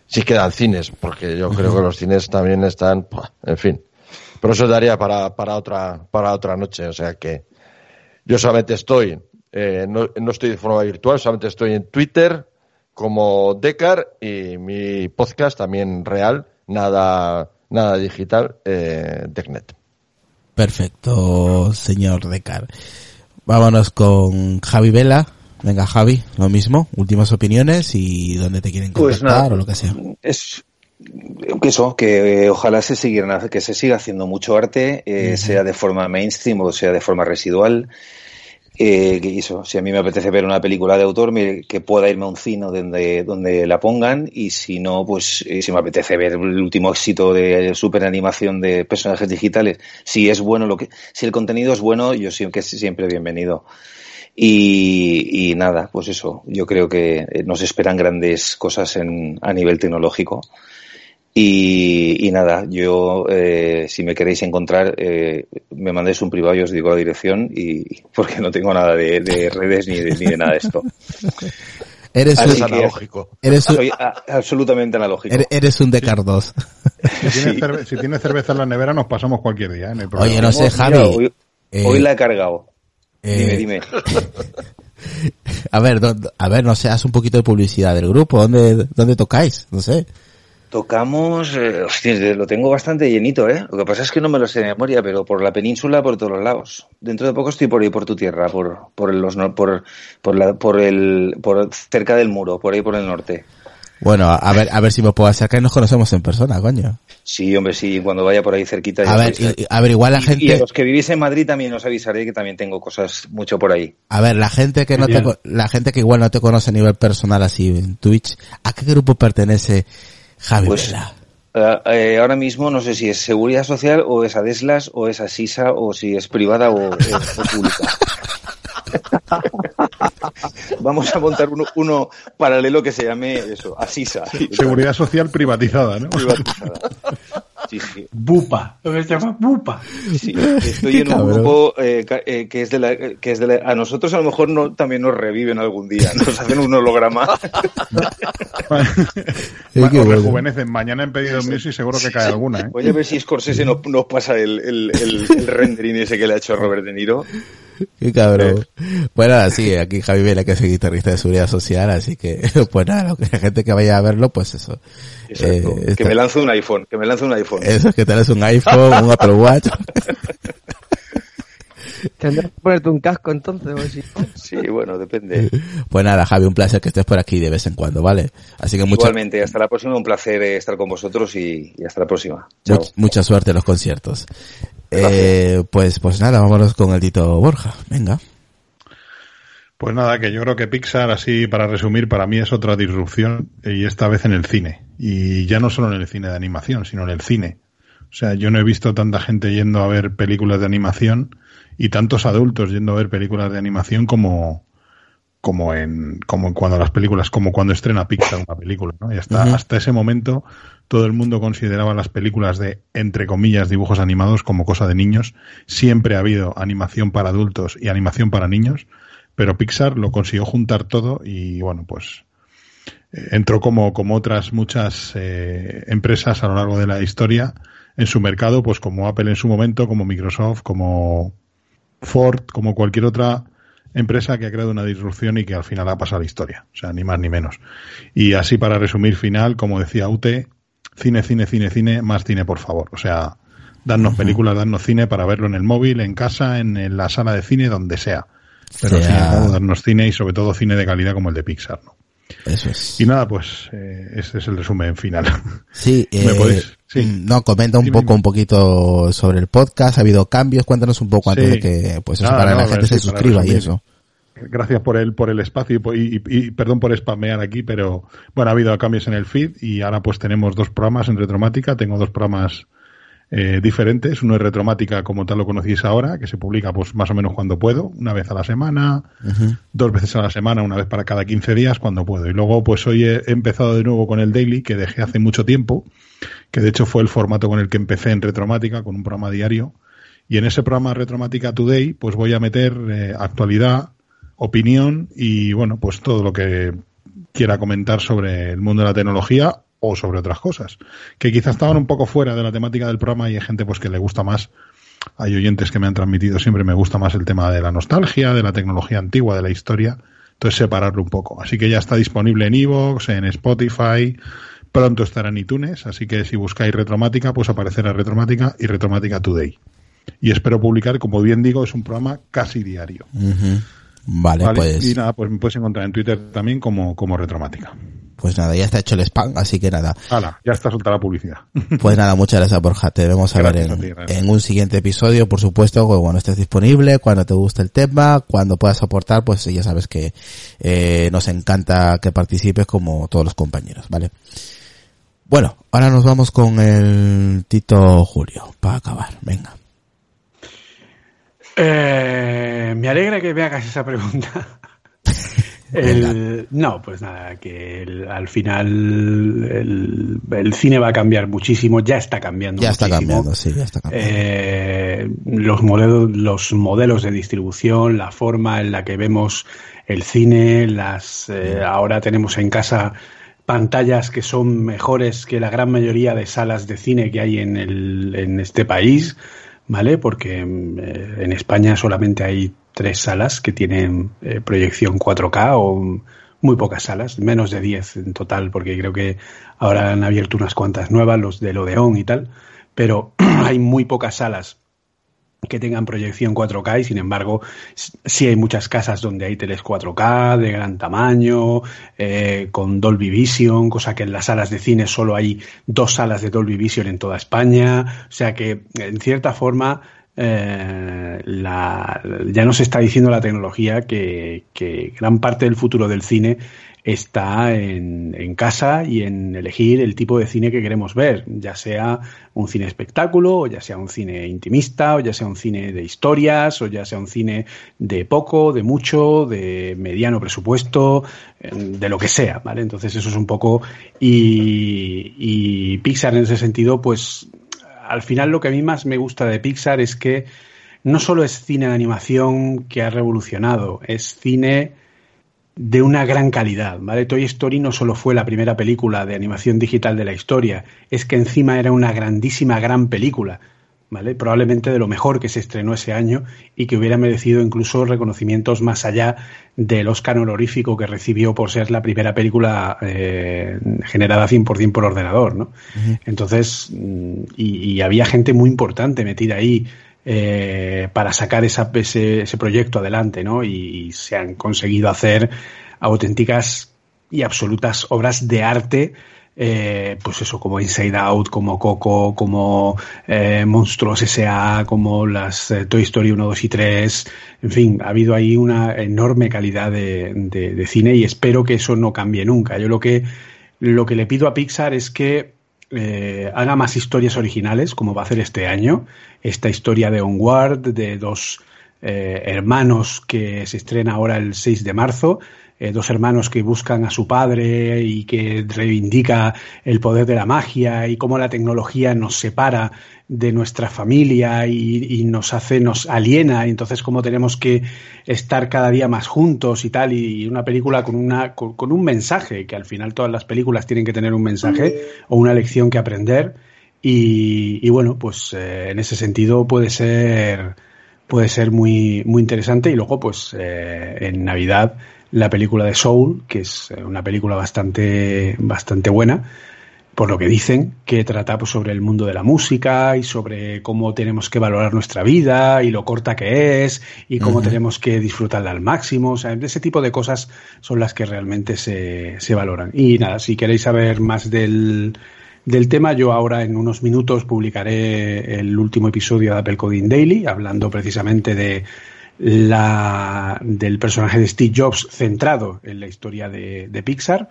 Si quedan cines, porque yo creo que los cines también están, en fin. Pero eso daría para, para otra, para otra noche, o sea que yo solamente estoy, eh, no, no estoy de forma virtual, solamente estoy en Twitter como Decar y mi podcast también real, nada, nada digital, eh, Decnet. Perfecto, señor Decar. Vámonos con Javi Vela. Venga, Javi, lo mismo. Últimas opiniones y dónde te quieren Pues contactar nada, o lo que sea. es que eso, que eh, ojalá se siguieran, que se siga haciendo mucho arte, eh, sea de forma mainstream o sea de forma residual. Eh, que eso, si a mí me apetece ver una película de autor, que pueda irme a un cine donde, donde la pongan y si no, pues eh, si me apetece ver el último éxito de super animación de personajes digitales, si es bueno lo que, si el contenido es bueno, yo siempre, siempre bienvenido. Y, y nada, pues eso, yo creo que eh, nos esperan grandes cosas en, a nivel tecnológico. Y, y nada, yo, eh, si me queréis encontrar, eh, me mandéis un privado y os digo la dirección, y porque no tengo nada de, de redes ni de, ni de nada de esto. Eres Así un, analógico. eres un, Soy a- absolutamente analógico. eres- un Decar 2. Si tienes, cerve- si tienes cerveza en la nevera, nos pasamos cualquier día. ¿eh? No hay problema. Oye, no sé, Mira, Javi. hoy, eh, hoy la he cargado. eh, Dime, dime. A ver, do- a ver, no sé, haz un poquito de publicidad del grupo. ¿Dónde, dónde tocáis? No sé. Tocamos, eh, hostia, lo tengo bastante llenito, ¿eh? Lo que pasa es que no me lo sé de memoria, pero por la península, por todos los lados. Dentro de poco estoy por ahí, por tu tierra, por, por los, por, por la, por el, por cerca del muro, por ahí por el norte. Bueno, a- ver, a ver si me puedo acercar y nos conocemos en persona, coño. Sí, hombre, sí, cuando vaya por ahí cerquita. A ver, y- a ver, igual la Y- y a gente, los que vivís en Madrid también os avisaré que también tengo cosas mucho por ahí. a ver, la gente que no te, la gente que igual no te conoce a nivel personal así en Twitch, ¿a qué grupo pertenece Javi Pues- Vela? Eh, eh, ahora mismo no sé si es seguridad social o es Adeslas o es Asisa o si es privada o, o pública. Vamos a montar uno, uno paralelo que se llame eso, Asisa. Seguridad social privatizada, ¿no? Privatizada. Sí, sí, Bupa. Lo que se llama Bupa. sí. Estoy en un grupo eh, eh, que es de la, que es de la, a nosotros a lo mejor no, también nos reviven algún día, nos hacen un holograma. Bueno. rejuvenecen. Mañana en pedido music seguro que cae alguna, ¿eh? Voy a ver si Scorsese nos, nos pasa el, el, el, el rendering ese que le ha hecho Robert De Niro. Qué cabrón. Bueno, nada, sí, aquí Javi Vela que es el guitarrista de Seguridad Social, así que, pues nada, lo que la gente que vaya a verlo, pues eso. Exacto. Eh, que está- me lance un iPhone, que me lance un iPhone. Eso, que tal es un iPhone, un Apple Watch. Tendrás que ponerte un casco entonces. Sí, bueno, depende. Pues nada, Javi, un placer que estés por aquí de vez en cuando, ¿vale? Así que mucha... Igualmente, hasta la próxima, un placer estar con vosotros y, hasta la próxima. mucha suerte en los conciertos. Eh, pues, pues nada, vámonos con el Tito Borja. Venga. Pues nada, que yo creo que Pixar, así para resumir, para mí es otra disrupción y esta vez en el cine. Y ya no solo en el cine de animación, sino en el cine. O sea, yo no he visto tanta gente yendo a ver películas de animación y tantos adultos yendo a ver películas de animación como, como en, como cuando las películas, como cuando estrena Pixar una película, ¿no? Y hasta, hasta ese momento todo el mundo consideraba las películas de, entre comillas, dibujos animados como cosa de niños. Siempre ha habido animación para adultos y animación para niños pero Pixar lo consiguió juntar todo y bueno, pues eh, entró como, como otras muchas eh, empresas a lo largo de la historia en su mercado, pues como Apple en su momento, como Microsoft, como Ford, como cualquier otra empresa que ha creado una disrupción y que al final ha pasado la historia. O sea, ni más ni menos. Y así para resumir final, como decía Ute, cine, cine, cine, cine, más cine, por favor. O sea, darnos películas, darnos cine para verlo en el móvil, en casa, en la sala de cine, donde sea pero al fin darnos cine y sobre todo cine de calidad como el de Pixar, ¿no? Eso es. Y nada, pues eh, este es el resumen final. Sí, eh, mm, no, comenta un poco, un poquito sobre el podcast, ha habido cambios, cuéntanos un poco antes de que, pues eso, para que la gente se suscriba y eso. Gracias por el, por el espacio y, y, perdón por spamear aquí, pero bueno, ha habido cambios en el feed y ahora pues tenemos dos programas en Retromática, tengo dos programas eh, diferentes. Uno es retromática como tal lo conocéis ahora, que se publica pues más o menos cuando puedo, una vez a la semana, dos veces a la semana, una vez para cada 15 días cuando puedo. Y luego pues hoy he empezado de nuevo con el daily, que dejé hace mucho tiempo, que de hecho fue el formato con el que empecé en retromática, con un programa diario. Y en ese programa Retromática Today pues voy a meter eh, actualidad, opinión y bueno, pues todo lo que quiera comentar sobre el mundo de la tecnología o sobre otras cosas, que quizás estaban un poco fuera de la temática del programa y hay gente pues que le gusta más, hay oyentes que me han transmitido siempre me gusta más el tema de la nostalgia, de la tecnología antigua, de la historia, entonces separarlo un poco. Así que ya está disponible en Evox, en Spotify, pronto estará en iTunes, así que si buscáis Retromática, pues aparecerá Retromática y Retromática Today. Y espero publicar, como bien digo, es un programa casi diario. Vale, pues... Y nada, pues me puedes encontrar en Twitter también como, como Retromática. Pues nada, ya está hecho el spam, así que nada. ya está soltada la publicidad. Pues nada, muchas gracias Borja. Te debemos a ver en, un siguiente episodio, por supuesto, cuando estés disponible, cuando te guste el tema, cuando puedas aportar, pues ya sabes que eh, nos encanta que participes como todos los compañeros, ¿vale? Bueno, ahora nos vamos con el Tito Julio, para acabar, venga. Eh, me alegra que me hagas esa pregunta. El, no, pues nada, que al final el, cine va a cambiar muchísimo, ya está cambiando. Ya está cambiando, sí, ya está cambiando. Eh, los, modelos, los modelos de distribución, la forma en la que vemos el cine, las eh, ahora tenemos en casa pantallas que son mejores que la gran mayoría de salas de cine que hay en, el, en este país, ¿vale? Porque eh, en España solamente hay tres salas que tienen eh, proyección 4K o muy pocas salas, menos de 10 en total, porque creo que ahora han abierto unas cuantas nuevas, los del Odeón y tal, pero hay muy pocas salas que tengan proyección 4K y sin embargo sí hay muchas casas donde hay teles 4K de gran tamaño, eh, con Dolby Vision, cosa que en las salas de cine solo hay dos salas de Dolby Vision en toda España, o sea que en cierta forma eh, ya nos está diciendo la tecnología que, gran parte del futuro del cine está en, casa y en elegir el tipo de cine que queremos ver, ya sea un cine espectáculo, o ya sea un cine intimista, o ya sea un cine de historias, o ya sea un cine de poco, de mucho, de mediano presupuesto, de lo que sea, ¿vale? Entonces eso es un poco y Pixar en ese sentido, pues al final lo que a mí más me gusta de Pixar es que no solo es cine de animación que ha revolucionado, es cine de una gran calidad, ¿vale? Toy Story no solo fue la primera película de animación digital de la historia, es que encima era una grandísima gran película. ¿Vale? Probablemente de lo mejor que se estrenó ese año y que hubiera merecido incluso reconocimientos más allá del Oscar honorífico que recibió por ser la primera película eh, generada 100% por ordenador, ¿no? Entonces, mm, y, había gente muy importante metida ahí, eh, para sacar esa, ese, ese, proyecto adelante, ¿no? Y, y, se han conseguido hacer auténticas y absolutas obras de arte eh, pues eso, como Inside Out, como Coco, como eh, Monstruos S.A., como las eh, Toy Story 1, 2 y 3. En fin, ha habido ahí una enorme calidad de, cine y espero que eso no cambie nunca. Yo lo que, lo que le pido a Pixar es que eh, haga más historias originales, como va a hacer este año. Esta historia de Onward, de dos hermanos que se estrena ahora el 6 de marzo eh, dos hermanos que buscan a su padre y que reivindica el poder de la magia y cómo la tecnología nos separa de nuestra familia y, y, nos hace, nos aliena, y entonces cómo tenemos que estar cada día más juntos y tal, y una película con, una, con, con un mensaje, que al final todas las películas tienen que tener un mensaje o una lección que aprender, y, y bueno, pues eh, en ese sentido puede ser puede ser muy, muy interesante. Y luego pues eh, en Navidad la película de Soul, que es eh, una película bastante, bastante buena, por lo que dicen, que trata pues, sobre el mundo de la música y sobre cómo tenemos que valorar nuestra vida y lo corta que es y cómo uh -huh. tenemos que disfrutarla al máximo. O sea, ese tipo de cosas son las que realmente se, se valoran. Y nada, si queréis saber más del, del tema, yo ahora en unos minutos publicaré el último episodio de Apple Coding Daily, hablando precisamente de la, del personaje de Steve Jobs centrado en la historia de, Pixar.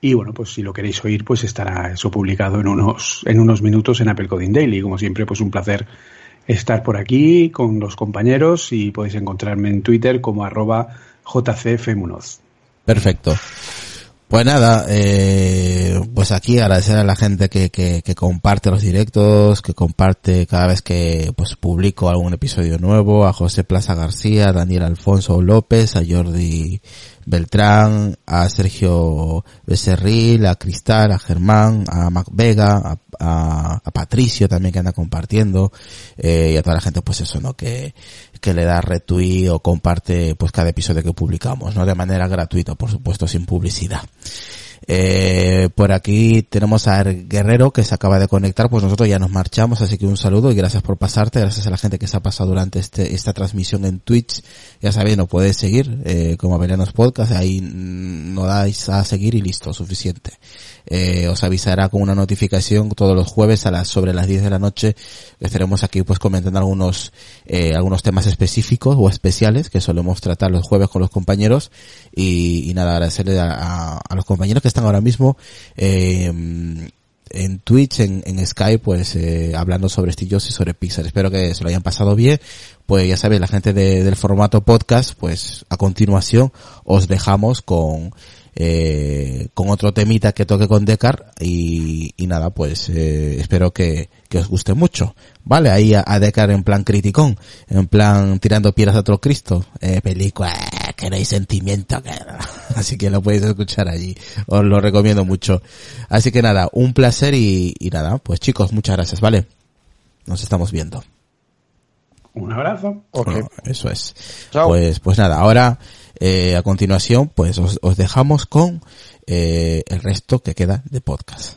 Y bueno, pues si lo queréis oír, pues estará eso publicado en unos, en unos minutos en Apple Coding Daily. Como siempre, pues un placer estar por aquí con los compañeros y podéis encontrarme en Twitter como arroba jcfmunoz. Perfecto. Pues nada, eh, pues aquí agradecer a la gente que, que, que, comparte los directos, que comparte cada vez que pues publico algún episodio nuevo, a José Plaza García, a Daniel Alfonso López, a Jordi Beltrán, a Sergio Becerril, a Cristal, a Germán, a Mac Vega, a, a, a Patricio también que anda compartiendo, eh, y a toda la gente pues eso, ¿no? Que, que le da retweet o comparte pues cada episodio que publicamos, ¿no? De manera gratuita, por supuesto, sin publicidad. Eh, por aquí tenemos a Er Guerrero que se acaba de conectar, pues nosotros ya nos marchamos, así que un saludo y gracias por pasarte, gracias a la gente que se ha pasado durante este, esta transmisión en Twitch, ya sabéis, nos podéis seguir, eh, como Avelianos Podcast, ahí nos dais a seguir y listo, suficiente. Eh, os avisará con una notificación todos los jueves a las, sobre las 10 de la noche, estaremos aquí pues comentando algunos, eh, algunos temas específicos o especiales que solemos tratar los jueves con los compañeros y, y nada, agradecerle a, a, los compañeros que están ahora mismo eh, en Twitch, en, en Skype, pues eh, hablando sobre Jobs y sobre Pixar. Espero que se lo hayan pasado bien. Pues ya sabéis, la gente de, del formato podcast, pues a continuación os dejamos con eh, con otro temita que toque con Decar y, y nada, pues eh, espero que, que, os guste mucho. Vale, ahí a, a Decar en plan criticón, en plan tirando piedras a otro Cristo, eh, película, que no hay sentimiento, que así que lo podéis escuchar allí, os lo recomiendo mucho. Así que nada, un placer y, y nada, pues chicos, muchas gracias, vale, nos estamos viendo. Un abrazo. Okay. Bueno, eso es. Chao. Pues, pues nada, ahora eh, a continuación, pues os, os dejamos con eh, el resto que queda de podcast.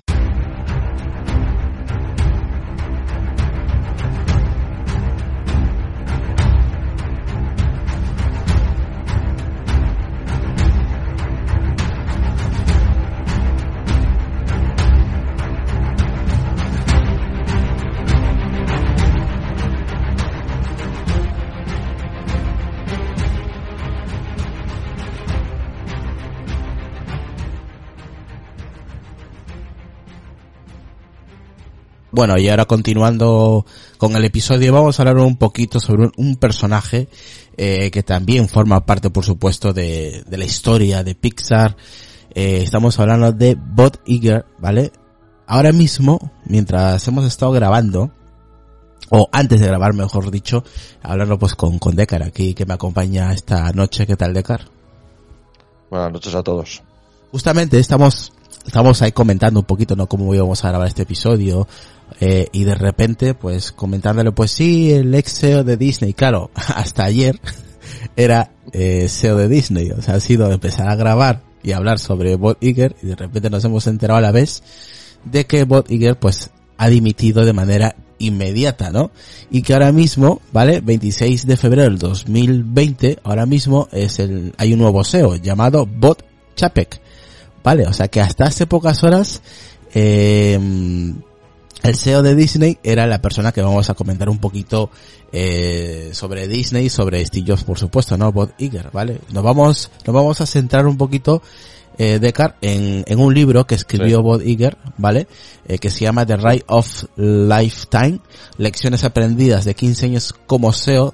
Bueno, y ahora continuando con el episodio, vamos a hablar un poquito sobre un, personaje eh, que también forma parte, por supuesto, de, de la historia de Pixar. Eh, estamos hablando de Bot Iger, ¿vale? Ahora mismo, mientras hemos estado grabando, o antes de grabar, mejor dicho, hablando pues con, con Decar aquí, que me acompaña esta noche. ¿Qué tal, Decar? Buenas noches a todos. Justamente estamos estamos ahí comentando un poquito, ¿no? Cómo íbamos a grabar este episodio. Eh, y de repente, pues, comentándole, pues sí, el ex CEO de Disney. Claro, hasta ayer era eh, CEO de Disney. O sea, ha sido empezar a grabar y hablar sobre Bob Iger y de repente nos hemos enterado a la vez de que Bob Iger, pues, ha dimitido de manera inmediata, ¿no? Y que ahora mismo, ¿vale? 26 de febrero del 2020, ahora mismo es el, hay un nuevo SEO llamado Bot Chapek, ¿vale? O sea que hasta hace pocas horas, eh, el SEO de Disney era la persona que vamos a comentar un poquito eh, sobre Disney, sobre Steve Jobs, por supuesto, ¿no? Bob Iger, ¿vale? Nos vamos, nos vamos a centrar un poquito, eh, en, en un libro que escribió Bob Iger, ¿vale? Eh, que se llama The Right of Lifetime, lecciones aprendidas de 15 años como SEO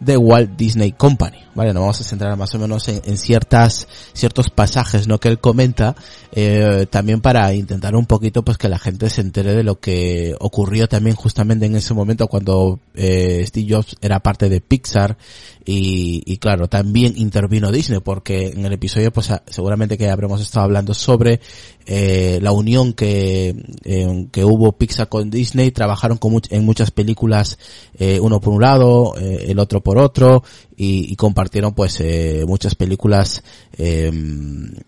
de Walt Disney Company. Vale, nos vamos a centrar más o menos en, ciertas, ciertos pasajes, ¿no? Que él comenta, eh, también para intentar un poquito, pues que la gente se entere de lo que ocurrió también justamente en ese momento cuando eh, Steve Jobs era parte de Pixar y, y claro, también intervino Disney porque en el episodio, pues seguramente que habremos estado hablando sobre eh, la unión que, eh, que hubo Pixar con Disney, trabajaron con en muchas películas, eh, uno por un lado, eh, el otro por otro, y, y compartieron pues eh, muchas películas eh,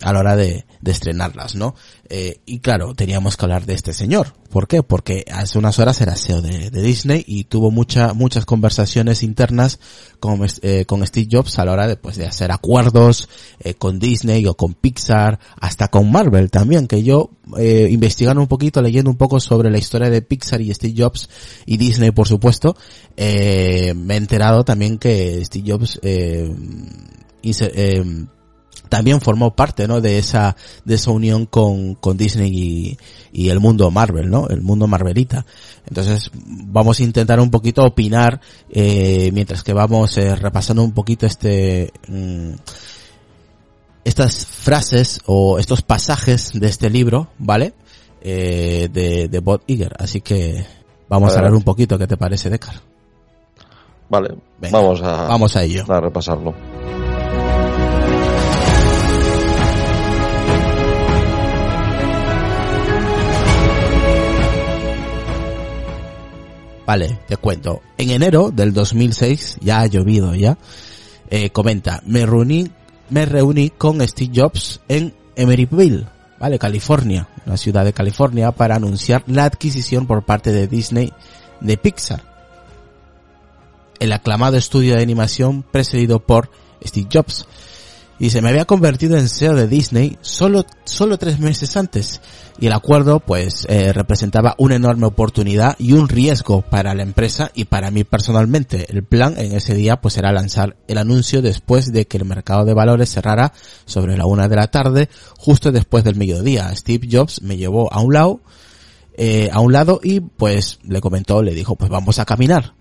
a la hora de, de estrenarlas, ¿no? Eh, y claro, teníamos que hablar de este señor. ¿Por qué? Porque hace unas horas era CEO de, de Disney y tuvo mucha, muchas conversaciones internas con, eh, con Steve Jobs a la hora de, pues, de hacer acuerdos eh, con Disney o con Pixar, hasta con Marvel también, que yo eh, investigando un poquito, leyendo un poco sobre la historia de Pixar y Steve Jobs y Disney, por supuesto, eh, me he enterado también que Steve Jobs eh, eh, también formó parte ¿no? de esa de esa unión con, con Disney y, y, el mundo Marvel, ¿no? El mundo Marvelita. Entonces vamos a intentar un poquito opinar eh, mientras que vamos eh, repasando un poquito este mm, estas frases o estos pasajes de este libro, ¿vale? Eh, de, de Bob Iger. Así que vamos a hablar un poquito. ¿Qué te parece, Decar? Vale, Venga, vamos a, vamos a ello. A repasarlo. Vale, te cuento. En enero del 2006, ya ha llovido ya, eh, comenta, me reuní, me reuní con Steve Jobs en Emeryville, vale, California, una ciudad de California, para anunciar la adquisición por parte de Disney de Pixar el aclamado estudio de animación precedido por Steve Jobs. Y se me había convertido en CEO de Disney solo, solo tres meses antes. Y el acuerdo, pues, eh, representaba una enorme oportunidad y un riesgo para la empresa y para mí personalmente. El plan en ese día, pues, era lanzar el anuncio después de que el mercado de valores cerrara sobre la una de la tarde, justo después del mediodía. Steve Jobs me llevó a un lado, eh, a un lado y, pues, le comentó, le dijo, pues vamos a caminar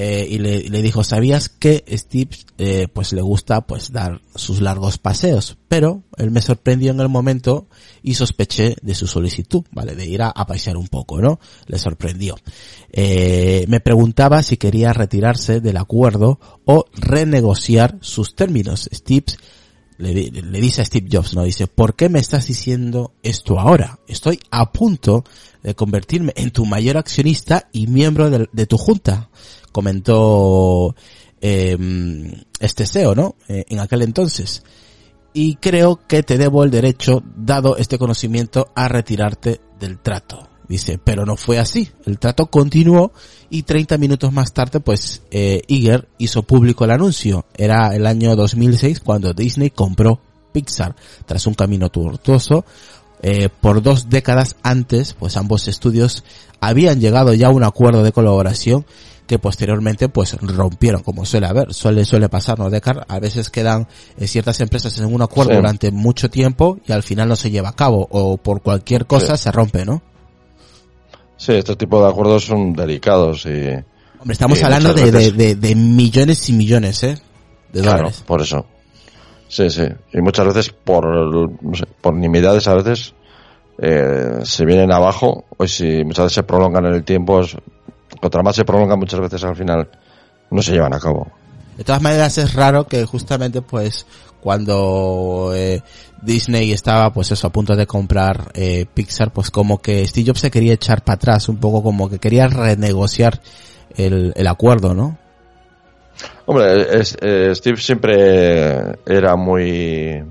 eh, y le, dijo, ¿sabías que Steve eh, pues le gusta pues dar sus largos paseos? Pero él me sorprendió en el momento y sospeché de su solicitud, ¿vale? De ir a, a pasear un poco, ¿no? Le sorprendió. Eh, me preguntaba si quería retirarse del acuerdo o renegociar sus términos. Steve le, dice a Steve Jobs, ¿no? Dice, ¿por qué me estás diciendo esto ahora? Estoy a punto de convertirme en tu mayor accionista y miembro de tu junta comentó eh, este SEO, ¿no? En aquel entonces. Y creo que te debo el derecho, dado este conocimiento, a retirarte del trato. Dice, pero no fue así. El trato continuó y 30 minutos más tarde, pues, eh, Iger hizo público el anuncio. Era el año 2006 cuando Disney compró Pixar. Tras un camino tortuoso, eh, por dos décadas antes, pues ambos estudios habían llegado ya a un acuerdo de colaboración que posteriormente pues rompieron, como suele haber, suele, suele pasar, ¿no, Decar? A veces quedan eh, ciertas empresas en un acuerdo sí. durante mucho tiempo y al final no se lleva a cabo o por cualquier cosa sí. se rompe, ¿no? Sí, este tipo de acuerdos son delicados y... Hombre, estamos y hablando de, veces... de, de, de, millones y millones, ¿eh? De claro, dólares. por eso. Sí, sí. Y muchas veces por, no sé, por nimiedades a veces eh, se vienen abajo o si muchas veces se prolongan en el tiempo más se prolonga muchas veces al final no se llevan a cabo. De todas maneras es raro que justamente pues cuando eh, Disney estaba pues eso a punto de comprar eh, Pixar pues como que Steve Jobs se quería echar para atrás un poco como que quería renegociar el, el acuerdo, ¿no? Hombre, es, eh, Steve siempre era muy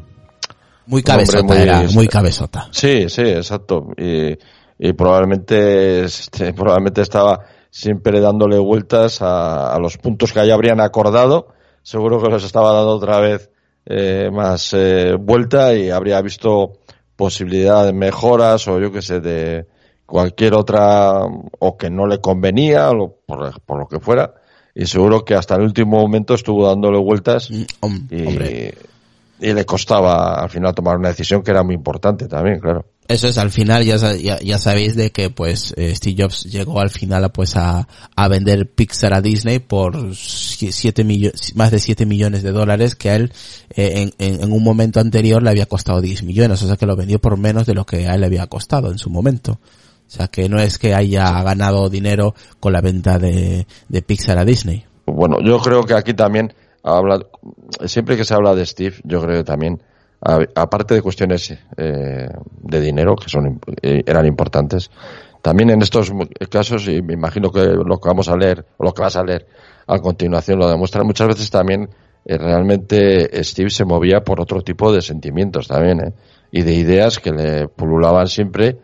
muy cabezota, muy, era muy cabezota. Sí, sí, exacto. Y, y probablemente, este, probablemente estaba siempre dándole vueltas a, a los puntos que ya habrían acordado. Seguro que los estaba dando otra vez eh, más eh, vuelta y habría visto posibilidad de mejoras o yo que sé, de cualquier otra o que no le convenía o por, por lo que fuera. Y seguro que hasta el último momento estuvo dándole vueltas Mm, y, y le costaba al final tomar una decisión que era muy importante también, claro. Eso es, al final ya, ya, ya sabéis de que pues eh, Steve Jobs llegó al final a, pues a, a vender Pixar a Disney por siete millones, más de 7 millones de dólares que a él eh, en, en, un momento anterior le había costado 10 millones, o sea que lo vendió por menos de lo que a él le había costado en su momento. O sea que no es que haya ganado dinero con la venta de, de Pixar a Disney. Bueno, yo creo que aquí también habla, siempre que se habla de Steve, yo creo también, aparte de cuestiones eh, de dinero, que son eh, eran importantes, también en estos casos, y me imagino que lo que vamos a leer, o lo que vas a leer a continuación lo demuestra, muchas veces también eh, realmente Steve se movía por otro tipo de sentimientos también, ¿eh? y de ideas que le pululaban siempre,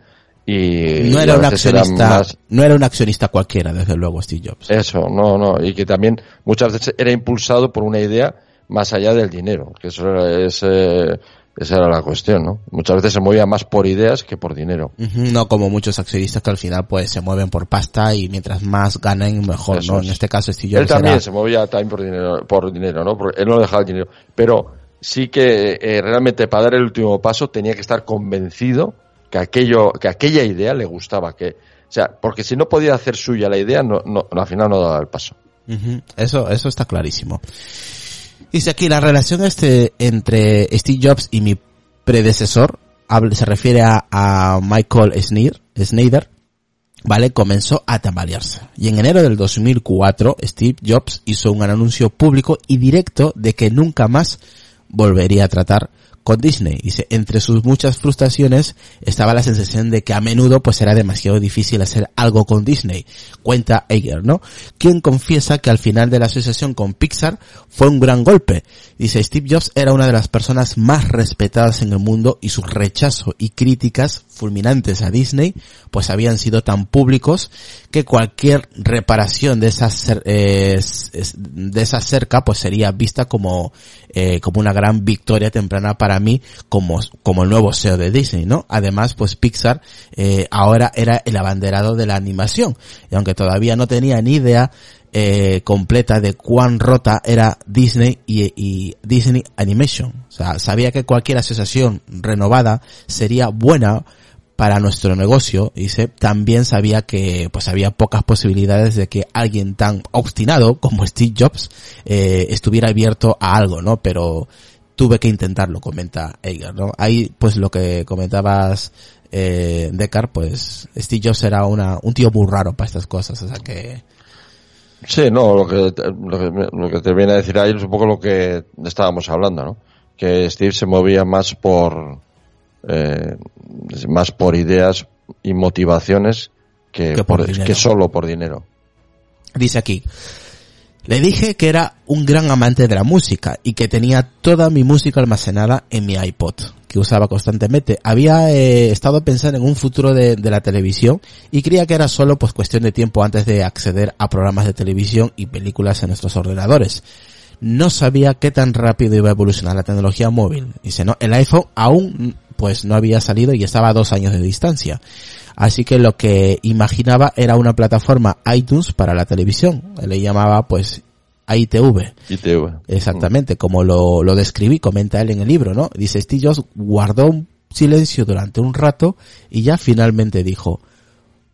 y, No era un accionista, más- no era un accionista cualquiera, desde luego, Steve Jobs. eso, no, no, y que también muchas veces era impulsado por una idea más allá del dinero, que eso era, ese- esa era la cuestión, ¿no? Muchas veces se movía más por ideas que por dinero. No como muchos accionistas que al final pues se mueven por pasta y mientras más ganen mejor, Eso ¿no? es. En este caso Steve Él Jobs también era- se movía también por dinero, por dinero, ¿no? Porque él no dejaba el dinero, pero sí que eh, realmente para dar el último paso tenía que estar convencido que aquello, que aquella idea le gustaba, que, o sea, porque si no podía hacer suya la idea, no, no, al final no daba el paso. Eso, eso está clarísimo. Dice aquí la relación este entre Steve Jobs y mi predecesor se refiere a, Michael Snyder, ¿vale? Comenzó a tambalearse. Y en enero del 2004, Steve Jobs hizo un anuncio público y directo de que nunca más volvería a tratar con Disney. Dice, entre sus muchas frustraciones estaba la sensación de que a menudo pues era demasiado difícil hacer algo con Disney. Cuenta Eger, ¿no? Quien confiesa que al final de la asociación con Pixar fue un gran golpe. Dice, Steve Jobs era una de las personas más respetadas en el mundo y su rechazo y críticas fulminantes a Disney pues habían sido tan públicos que cualquier reparación de esa eh, de esa cerca pues sería vista como eh, como una gran victoria temprana para mí como como el nuevo CEO de Disney no además pues Pixar eh, ahora era el abanderado de la animación y aunque todavía no tenía ni idea eh, completa de cuán rota era Disney y, y Disney Animation. O sea, sabía que cualquier asociación renovada sería buena para nuestro negocio, dice, también sabía que pues había pocas posibilidades de que alguien tan obstinado como Steve Jobs eh, estuviera abierto a algo, ¿no? Pero tuve que intentarlo, comenta Eiger, ¿no? Ahí pues lo que comentabas eh, Deckard, pues Steve Jobs era una, un tío muy raro para estas cosas, o sea que Sí, no, lo que, lo que, lo que te viene a decir ahí es un poco lo que estábamos hablando, ¿no? Que Steve se movía más por, eh, más por ideas y motivaciones que, Que por por- dinero. que solo por dinero. Dice aquí, le dije que era un gran amante de la música y que tenía toda mi música almacenada en mi iPod, que usaba constantemente. Había eh, estado pensando en un futuro de, de la televisión y creía que era solo pues cuestión de tiempo antes de acceder a programas de televisión y películas en nuestros ordenadores. No sabía qué tan rápido iba a evolucionar la tecnología móvil. Dice, no, el iPhone aún pues no había salido y estaba a dos años de distancia. Así que lo que imaginaba era una plataforma iTunes para la televisión. Le llamaba pues ITV. ITV. Exactamente, como lo, lo describí, comenta él en el libro, ¿no? Dice, Steve Jobs guardó un silencio durante un rato y ya finalmente dijo,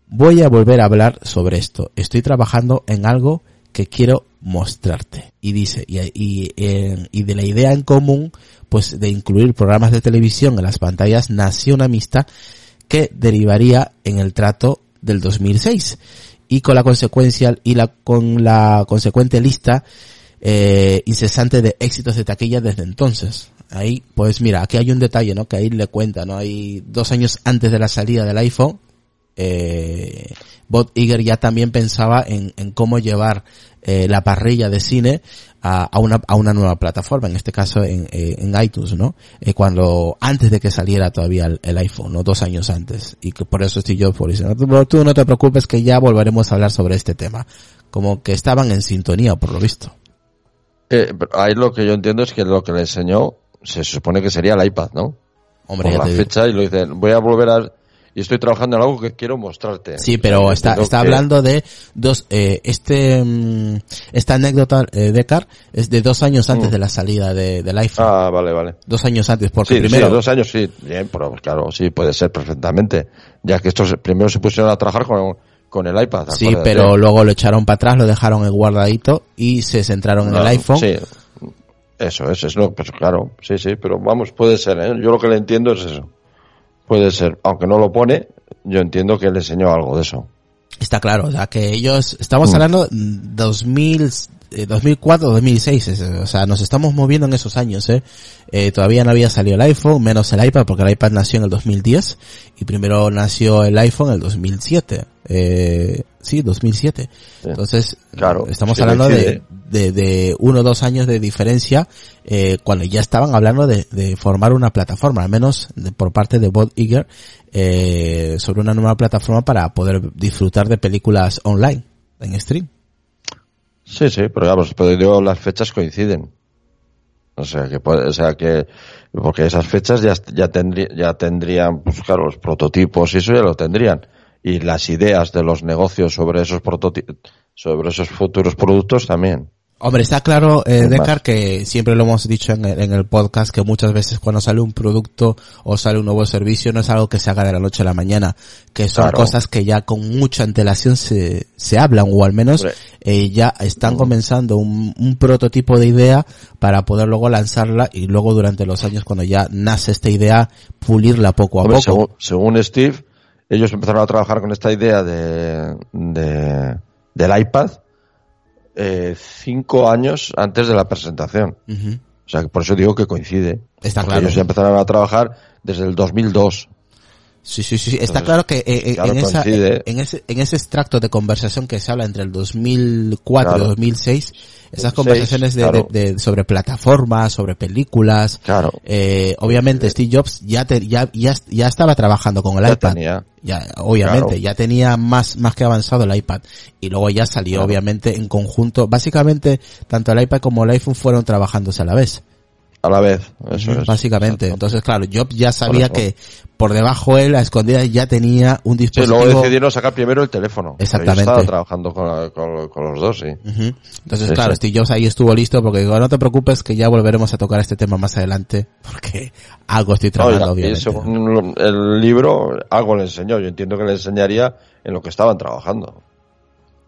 voy a volver a hablar sobre esto. Estoy trabajando en algo que quiero mostrarte. Y dice, y, y, y de la idea en común, pues de incluir programas de televisión en las pantallas, nació una amistad que derivaría en el trato del 2006 y con la consecuencia y la con la consecuente lista eh, incesante de éxitos de taquilla desde entonces. Ahí, pues mira, aquí hay un detalle, ¿no? Que ahí le cuenta, ¿no? Hay dos años antes de la salida del iPhone, eh, Bob Iger ya también pensaba en, en cómo llevar eh, la parrilla de cine a, a, una, a una nueva plataforma, en este caso en, eh, en iTunes, ¿no? Eh, cuando, antes de que saliera todavía el, el, iPhone, ¿no? Dos años antes. Y que por eso estoy yo por diciendo, tú, tú no te preocupes que ya volveremos a hablar sobre este tema. Como que estaban en sintonía, por lo visto. Eh, ahí lo que yo entiendo es que lo que le enseñó se supone que sería el iPad, ¿no? Hombre, Por la fecha y lo dice, voy a volver a y estoy trabajando en algo que quiero mostrarte. Sí, pero está, está que- hablando de dos, eh, este, mm, esta anécdota eh, de Car es de dos años antes Mm. de la salida de, del iPhone. Ah, vale, vale. Dos años antes, porque Sí, primero, sí, dos años sí, bien, pero claro, sí, puede ser perfectamente. Ya que estos primero se pusieron a trabajar con, con el iPad. sí, pero luego lo echaron para atrás, lo dejaron en guardadito y se centraron en No, el iPhone. Sí, eso, eso es lo, pues claro, sí, sí, pero vamos, puede ser, ¿eh? Yo lo que le entiendo es eso. Puede ser, aunque no lo pone, yo entiendo que le enseñó algo de eso. Está claro, o sea, que ellos, estamos Mm. hablando mm, 2000, eh, 2004, 2006, es, o sea, nos estamos moviendo en esos años, ¿eh? Eh, Todavía no había salido el iPhone, menos el iPad, porque el iPad nació en el 2010, y primero nació el iPhone en el 2007, eh, sí, 2007. Sí. Entonces, Claro, estamos sí, hablando de, de, de uno o dos años de diferencia, eh, cuando ya estaban hablando de, de formar una plataforma, al menos de- por parte de Bob Iger, eh, sobre una nueva plataforma para poder disfrutar de películas online, en stream. Sí, sí, pero vamos, pero digo, las fechas coinciden. O sea que o sea que, porque esas fechas ya, ya tendría, ya tendrían, pues claro, los prototipos y eso ya lo tendrían. Y las ideas de los negocios sobre esos prototipos, sobre esos futuros productos también. Hombre, está claro, eh, Decar, que siempre lo hemos dicho en el, en el podcast, que muchas veces cuando sale un producto o sale un nuevo servicio no es algo que se haga de la noche a la mañana, que son Claro. cosas que ya con mucha antelación se, se hablan, o al menos eh, ya están comenzando un, un prototipo de idea para poder luego lanzarla y luego durante los años cuando ya nace esta idea, pulirla poco a Hombre, poco. según, según Steve, ellos empezaron a trabajar con esta idea de, de del iPad eh, cinco años antes de la presentación. O sea, que por eso digo que coincide. Está claro. Ellos ya empezaron a trabajar desde el 2002. Sí, sí, sí. Está Entonces, claro que eh, eh, claro, en, esa, coincide. en, ese, en ese extracto de conversación que se habla entre el 2004 y Claro. 2006, esas 2006, conversaciones de, claro. de- de- sobre plataformas, sobre películas, Claro. eh, obviamente Steve Jobs ya, te- ya, ya, ya estaba trabajando con el Ya iPad. tenía. Ya, obviamente, ya tenía más, más que avanzado el iPad. Y luego ya salió, obviamente, en conjunto. Básicamente, tanto el iPad como el iPhone fueron trabajándose a la vez. A la vez. Eso es. básicamente. Exacto. Entonces, claro, Jobs ya sabía que por debajo él, a escondidas, ya tenía un Sí, dispositivo. luego decidieron sacar primero el teléfono. Exactamente. Estaba trabajando con, con- con los dos, sí. Ujú. Entonces, Sí, claro, sí. Steve Jobs ahí estuvo listo porque digo, no te preocupes que ya volveremos a tocar este tema más adelante porque algo estoy trabajando, No, obviamente. según el libro, algo le enseñó. Yo entiendo que le enseñaría en lo que estaban trabajando.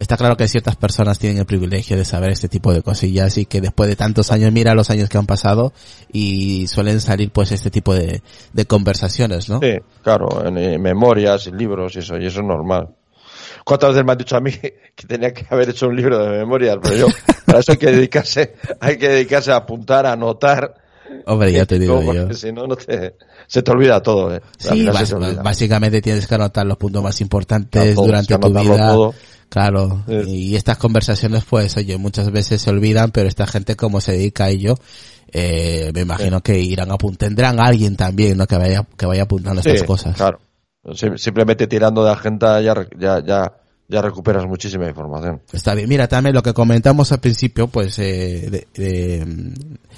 Está claro que ciertas personas tienen el privilegio de saber este tipo de cosillas y que después de tantos años, mira los años que han pasado y suelen salir pues este tipo de, de conversaciones, ¿no? Sí, claro, en, eh, memorias y libros y eso, y eso es normal. ¿Cuántas veces me han dicho a mí que tenía que haber hecho un libro de memorias? Pero yo, para eso hay que dedicarse, hay que dedicarse a apuntar, a anotar. Hombre, ya te digo Porque yo. Si no, no te, se te olvida todo, eh. Sí, básicamente tienes que anotar los puntos más importantes todo, durante tu vida. todo. Claro, Sí. y estas conversaciones pues, oye, muchas veces se olvidan, pero esta gente como se dedica a ello, eh, me imagino que irán tendrán a alguien también, ¿no? Que vaya, que vaya apuntando estas Sí, cosas. Claro. Sim- Simplemente tirando de agenda ya, ya, ya, ya recuperas muchísima información. Está bien. Mira, también lo que comentamos al principio, pues, eh, de- de,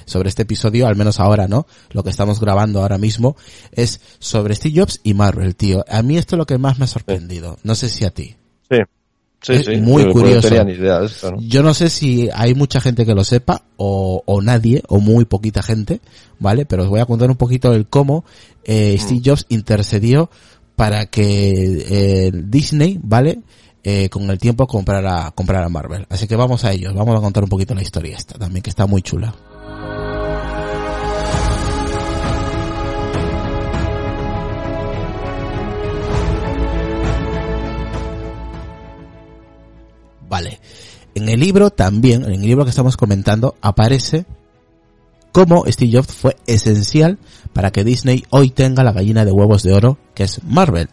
sobre este episodio, al menos ahora, ¿no? Lo que estamos grabando ahora mismo, es sobre Steve Jobs y Marvel, tío. A mí esto es lo que más me ha sorprendido. No sé si a ti. Sí. Sí, Es sí. muy curioso. No tenía ni idea de esto, ¿no? Yo no sé si hay mucha gente que lo sepa o, o nadie o muy poquita gente, ¿vale? Pero os voy a contar un poquito el cómo eh, Steve Jobs intercedió para que eh, Disney, ¿vale? Eh, con el tiempo comprara, comprara Marvel. Así que vamos a ellos, vamos a contar un poquito la historia esta también, que está muy chula. Vale. En el libro también, en el libro que estamos comentando, aparece cómo Steve Jobs fue esencial para que Disney hoy tenga la gallina de huevos de oro, que es Marvel.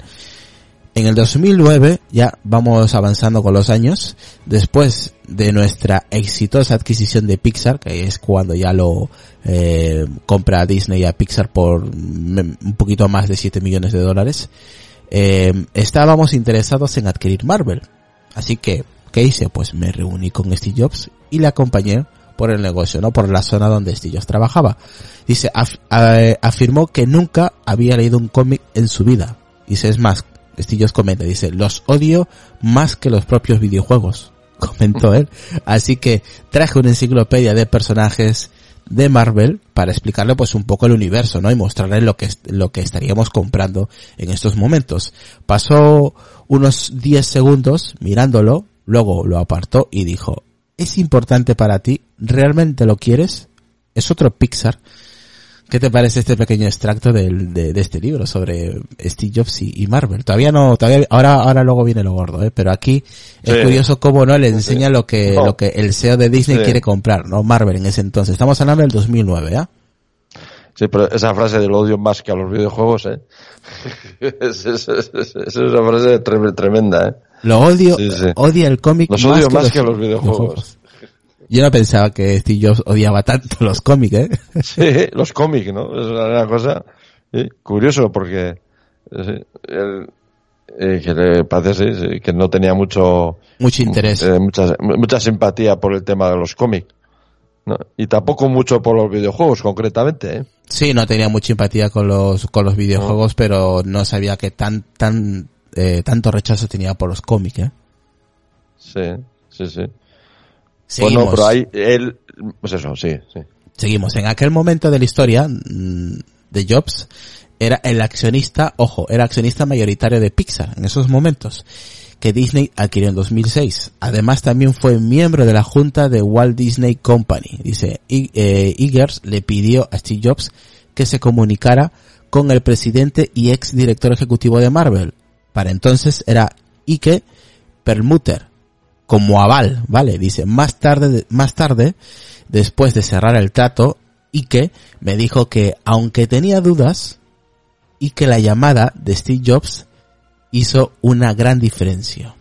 En el 2009, ya vamos avanzando con los años, después de nuestra exitosa adquisición de Pixar, que es cuando ya lo eh, compra Disney a Pixar por un poquito más de 7 millones de dólares, eh, estábamos interesados en adquirir Marvel. Así que, ¿qué hice? Pues me reuní con Steve Jobs y le acompañé por el negocio, ¿no? Por la zona donde Steve Jobs trabajaba. Dice, afirmó que nunca había leído un cómic en su vida. Dice, es más, Estillos comenta, dice, los odio más que los propios videojuegos, comentó él. Así que traje una enciclopedia de personajes de Marvel para explicarle pues un poco el universo, ¿no? Y mostrarle lo que, lo que estaríamos comprando en estos momentos. Pasó unos 10 segundos mirándolo, luego lo apartó y dijo, ¿es importante para ti? ¿Realmente lo quieres? Es otro Pixar ¿Qué te parece este pequeño extracto del, de, este libro sobre Steve Jobs y, Marvel? Todavía no, todavía, ahora, ahora luego viene lo gordo, ¿eh? Pero aquí es curioso cómo no le enseña lo que, lo que el CEO de Disney quiere comprar, ¿no? Marvel en ese entonces. Estamos hablando del 2009, ¿ah? Sí, pero esa frase del odio más que a los videojuegos, ¿eh? es, es, es, una frase tremenda, ¿eh? Lo odio, odia el cómic más, odio que, más los, que a los videojuegos. Yo no pensaba que Steve Jobs odiaba tanto los cómics, ¿eh? Sí, los cómics, ¿no? Es una cosa curioso porque eh, que le parece que no tenía mucho mucho interés, eh, mucha, mucha simpatía por el tema de los cómics. ¿no? Y tampoco mucho por los videojuegos, concretamente, ¿eh? Sí, no tenía mucha simpatía con los, con los videojuegos, pero no sabía que tan, tan, eh, tanto rechazo tenía por los cómics, ¿eh? Sí, sí, sí. Seguimos. Bueno, pero hay él, pues eso, sí, sí. Seguimos. En aquel momento de la historia mm, de Jobs, era el accionista, ojo, era accionista mayoritario de Pixar en esos momentos, que Disney adquirió en 2006. Además también fue miembro de la junta de Walt Disney Company. Dice, eh, Eggers le pidió a Steve Jobs que se comunicara con el presidente y ex director ejecutivo de Marvel. Para entonces era Ike Perlmutter, como aval, ¿vale? Dice, más tarde, más tarde, después de cerrar el trato, Ike me dijo que aunque tenía dudas, y que la llamada de Steve Jobs hizo una gran diferencia.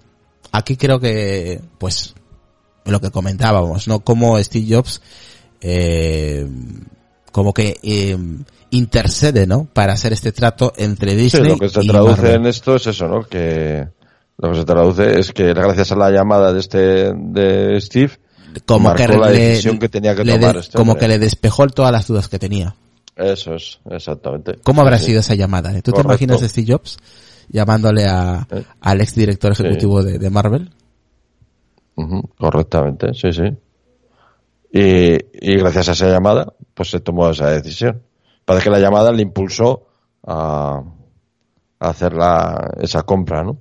Aquí creo que, pues, lo que comentábamos, ¿no? Como Steve Jobs, eh, como que eh, intercede, ¿no? Para hacer este trato entre Disney sí, lo que se traduce en esto es eso, ¿no? Que lo que se traduce es que gracias a la llamada de este de Steve como que la decisión que tenía que tomar este como que le despejó todas las dudas que tenía. Eso es, exactamente. ¿Cómo habrá sido esa llamada? ¿Tú te imaginas a Steve Jobs llamándole a, ¿Eh? al ex director ejecutivo de, Marvel? correctamente, sí, sí. Y, y, gracias a esa llamada, pues se tomó esa decisión. Parece que la llamada le impulsó a, a hacer la, esa compra, ¿no?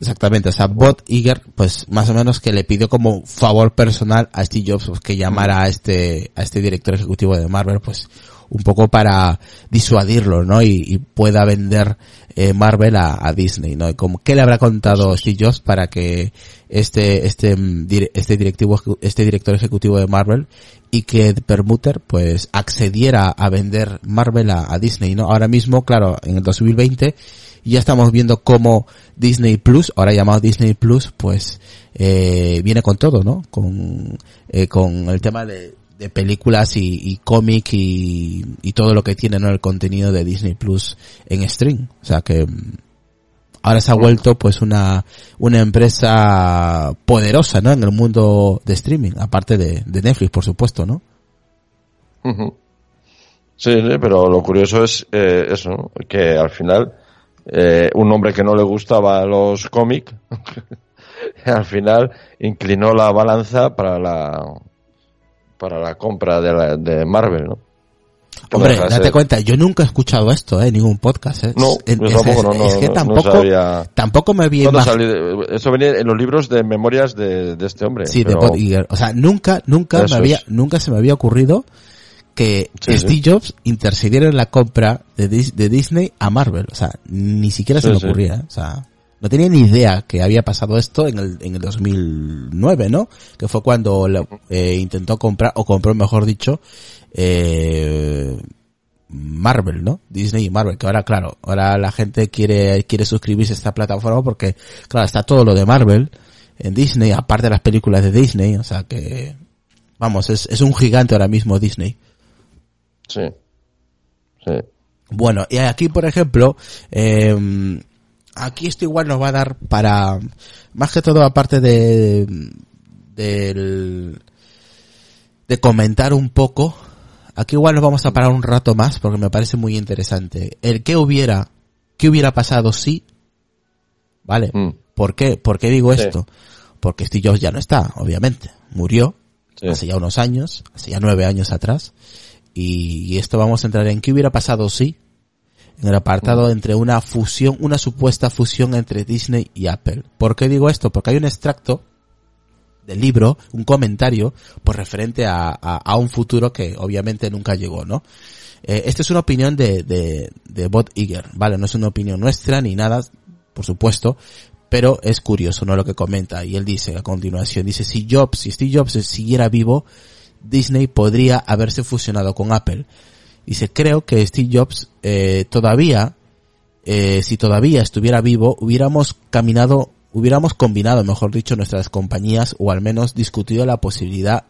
Exactamente, o sea, Bob Iger, pues más o menos que le pidió como favor personal a Steve Jobs pues, que llamara a este, a este director ejecutivo de Marvel, pues un poco para disuadirlo, ¿no? Y, pueda vender eh, Marvel a, Disney, ¿no? Y como, ¿qué le habrá contado Steve Jobs para que este, este, este directivo, este director ejecutivo de Marvel y que Permuter, pues accediera a vender Marvel a, a Disney, ¿no? Ahora mismo, claro, en el 2020, y ya estamos viendo cómo Disney Plus, ahora llamado Disney Plus, pues eh, viene con todo, ¿no? Con, eh, con el tema de, de películas y, y y, todo lo que tiene, ¿no? El contenido de Disney Plus en stream. O sea que mm, ahora se ha vuelto pues una, una empresa poderosa, ¿no? En el mundo de streaming, aparte de, de Netflix, por supuesto, ¿no? Sí, pero lo curioso es eh, eso, que al final eh, un hombre que no le gustaba los cómics, al final inclinó la balanza para la para la compra de, de Marvel, ¿no? Hombre, date cuenta, yo nunca he escuchado esto, ¿eh? Ningún podcast, ¿eh? No, es, tampoco, no, es que tampoco, tampoco me había Eso venía en los libros de memorias de, de este hombre. Sí, de Bob Iger. O sea, nunca, nunca me había, nunca se me había ocurrido que Steve Jobs intercediera en la compra de, de, Disney a Marvel. O sea, ni siquiera se me ocurría. ¿eh? O sea, no tenía ni idea que había pasado esto en el, en el 2009, ¿no? Que fue cuando eh, intentó comprar, o compró, mejor dicho, eh, Marvel, ¿no? Disney y Marvel, que ahora, claro, ahora la gente quiere, quiere suscribirse a esta plataforma porque, claro, está todo lo de Marvel en Disney, aparte de las películas de Disney, o sea que, vamos, es, es un gigante ahora mismo Disney. Sí. Sí. Bueno, y aquí, por ejemplo, eh, aquí esto igual nos va a dar para, más que todo aparte de, del, de comentar un poco, aquí igual nos vamos a parar un rato más porque me parece muy interesante. El qué hubiera, qué hubiera pasado si, ¿vale? Mm. ¿Por qué? ¿Por qué digo Sí. esto? Porque Steve Jobs ya no está, obviamente. Murió Sí. hace ya unos años, hace ya nueve años atrás. Y, y esto vamos a entrar en qué hubiera pasado si, en el apartado entre una fusión, una supuesta fusión entre Disney y Apple. ¿Por qué digo esto? Porque hay un extracto del libro, un comentario, pues referente a, a, a un futuro que obviamente nunca llegó, ¿no? Eh, esta es una opinión de, de, de Bob Iger, ¿vale? No es una opinión nuestra ni nada, por supuesto, pero es curioso, ¿no? Lo que comenta. Y él dice a continuación, dice, si Jobs, si Steve Jobs siguiera vivo, Disney podría haberse fusionado con Apple. Dice, creo que Steve Jobs eh, todavía, eh, si todavía estuviera vivo, hubiéramos caminado, hubiéramos combinado, mejor dicho, nuestras compañías o al menos discutido la posibilidad,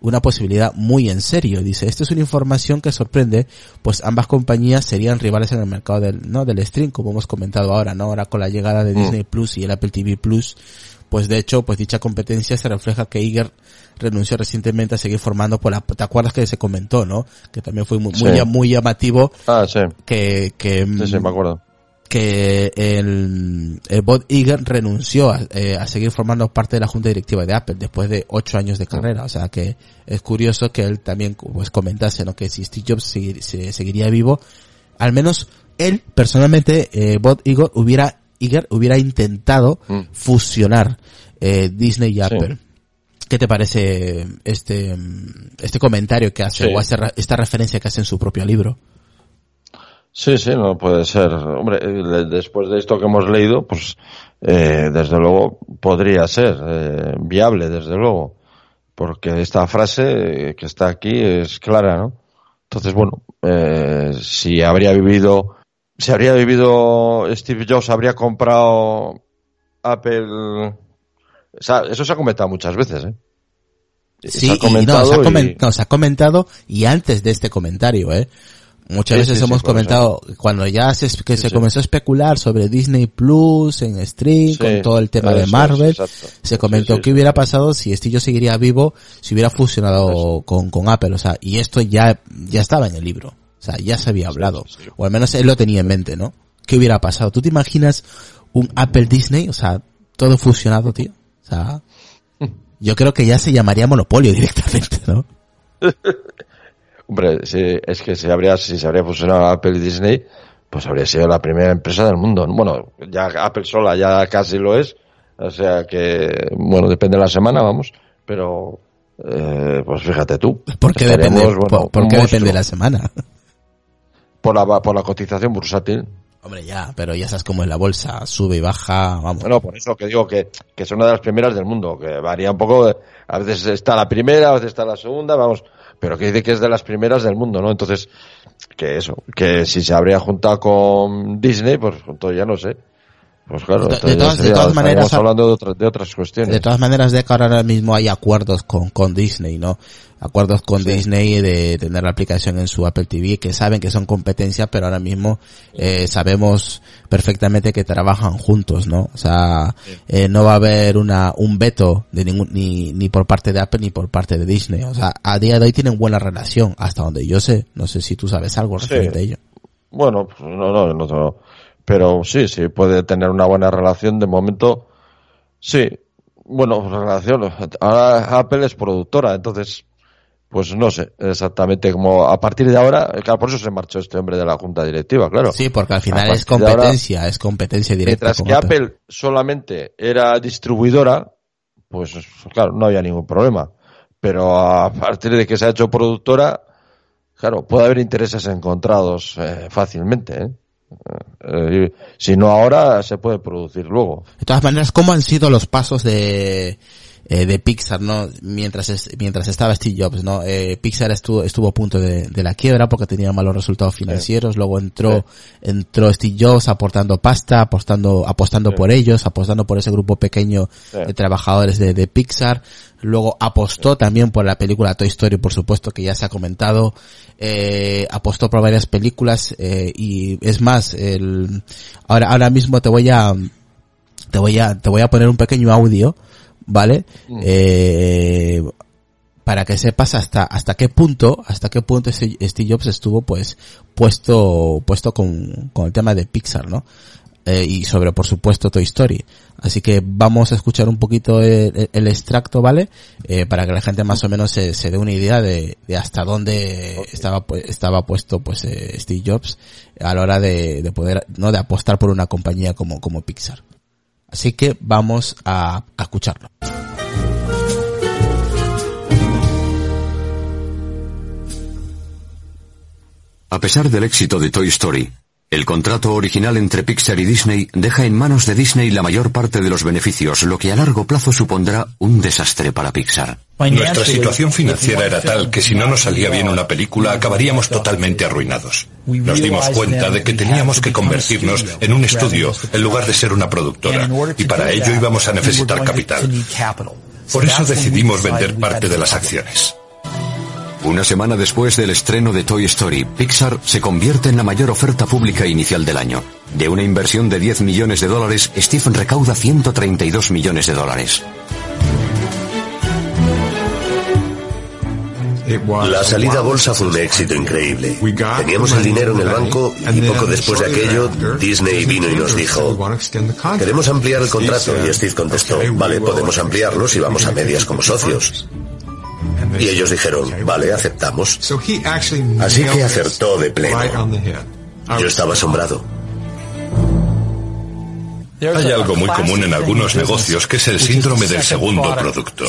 una posibilidad muy en serio. Dice, esta es una información que sorprende, pues ambas compañías serían rivales en el mercado del, no, del stream, como hemos comentado ahora, ¿no? Ahora con la llegada de Mm. Disney Plus y el Apple TV Plus, pues de hecho, pues dicha competencia se refleja que Iger renunció recientemente a seguir formando por la, ¿te acuerdas que se comentó, no? Que también fue muy, muy, Sí. muy llamativo Ah, sí. que, que, Sí, sí, me acuerdo. que el, el Bob Iger renunció a, eh, a seguir formando parte de la junta directiva de Apple después de ocho años de carrera. O sea que es curioso que él también pues comentase, ¿no? Que si Steve Jobs se- seguiría vivo, al menos él personalmente, eh, Bob Iger hubiera, Iger hubiera intentado Mm. fusionar eh, Disney y Sí. Apple. ¿Qué te parece este, este comentario que hace Sí. o esta, re- esta referencia que hace en su propio libro? Sí, sí, no puede ser. Hombre, eh, después de esto que hemos leído, pues eh, desde luego podría ser eh, viable, desde luego, porque esta frase que está aquí es clara, ¿no? Entonces, bueno, eh, si habría vivido, si habría vivido Steve Jobs, habría comprado Apple. O sea, eso se ha comentado muchas veces, ¿eh? Sí, se ha y no, comentado se ha, comen- y- no, se ha comentado y antes de este comentario, ¿eh? Muchas Sí, veces sí, hemos comentado, cuando ya se, que se comenzó a especular sobre Disney Plus en stream, con todo el tema de Marvel, se comentó sí. hubiera pasado si Steve Jobs seguiría vivo, si hubiera fusionado con, con Apple, o sea, y esto ya, ya estaba en el libro, o sea, ya se había hablado, sí, sí. o al menos él lo tenía en mente, ¿no? ¿Qué hubiera pasado? ¿Tú te imaginas un Apple Disney, o sea, todo fusionado, tío? O sea, yo creo que ya se llamaría monopolio directamente, ¿no? Hombre, sí, es que si habría, si se habría fusionado Apple y Disney, pues habría sido la primera empresa del mundo. Bueno, ya Apple sola ya casi lo es. O sea que, bueno, depende de la semana, vamos. Pero, eh, pues fíjate tú. ¿Por qué depende, bueno, por, por qué depende de la semana? Por la, por la cotización bursátil. Hombre, ya, pero ya sabes cómo es la bolsa, sube y baja, vamos. Bueno, por eso que digo que, que es una de las primeras del mundo, que varía un poco, a veces está la primera, a veces está la segunda, vamos, pero que dice que es de las primeras del mundo, ¿no? Entonces, que eso, que si se habría juntado con Disney, pues entonces ya no sé. Pues claro, De- de todas- de sería- todas maneras, hablando de, otras de otras cuestiones. De todas maneras, de que ahora mismo hay acuerdos con, con Disney, ¿no? Acuerdos con Sí. Disney de tener la aplicación en su Apple TV, que saben que son competencia, pero ahora mismo eh, sabemos perfectamente que trabajan juntos, ¿no? O sea, eh, no va a haber una un veto de ningún ni ni por parte de Apple ni por parte de Disney. O sea, a día de hoy tienen buena relación, hasta donde yo sé. No sé si tú sabes algo Sí. referente a ello. Bueno, pues no, no, no, no. Pero sí, sí, puede tener una buena relación de momento. Sí, bueno, relación. Ahora Apple es productora, entonces, pues no sé exactamente cómo a partir de ahora, claro, por eso se marchó este hombre de la junta directiva, claro. Sí, porque al final es ahora- competencia, es competencia directa. Mientras que Apple solamente era distribuidora, pues claro, no había ningún problema. Pero a partir de que se ha hecho productora, claro, puede haber intereses encontrados eh, fácilmente. ¿eh? Eh, si no ahora, se puede producir luego. De todas maneras, ¿cómo han sido los pasos de, eh, de Pixar, ¿no? Mientras, mientras estaba Steve Jobs, ¿no? Eh, Pixar estuvo, estuvo a punto de, de, la quiebra porque tenía malos resultados financieros, luego entró, entró Steve Jobs aportando pasta, apostando, apostando por ellos, apostando por ese grupo pequeño de trabajadores de, de Pixar, luego apostó también por la película Toy Story, por supuesto, que ya se ha comentado, eh, apostó por varias películas, eh, y es más, el, ahora, ahora mismo te voy a, te voy a, te voy a poner un pequeño audio, ¿vale? Mm. Eh, para que sepas hasta hasta qué punto hasta qué punto Steve Jobs estuvo pues puesto puesto con, con el tema de Pixar no eh, y sobre por supuesto Toy Story. Así que vamos a escuchar un poquito el, el extracto vale eh, para que la gente más o menos se, se dé una idea de, de hasta dónde estaba estaba puesto pues eh, Steve Jobs a la hora de, de poder no de apostar por una compañía como como Pixar Así que vamos a, a escucharlo. A pesar del éxito de Toy Story, el contrato original entre Pixar y Disney deja en manos de Disney la mayor parte de los beneficios, lo que a largo plazo supondrá un desastre para Pixar. Nuestra situación financiera era tal que si no nos salía bien una película acabaríamos totalmente arruinados. Nos dimos cuenta de que teníamos que convertirnos en un estudio en lugar de ser una productora y para ello íbamos a necesitar capital. Por eso decidimos vender parte de las acciones. Una semana después del estreno de Toy Story, Pixar se convierte en la mayor oferta pública inicial del año. De una inversión de 10 millones de dólares, Stephen recauda 132 millones de dólares. La salida a bolsa fue un éxito increíble. Teníamos el dinero en el banco y poco después de aquello, Disney vino y nos dijo, queremos ampliar el contrato y Steve contestó, vale, podemos ampliarlo si vamos a medias como socios. Y ellos dijeron, vale, aceptamos. Así que acertó de pleno. Yo estaba asombrado. Hay algo muy común en algunos negocios que es el síndrome del segundo producto.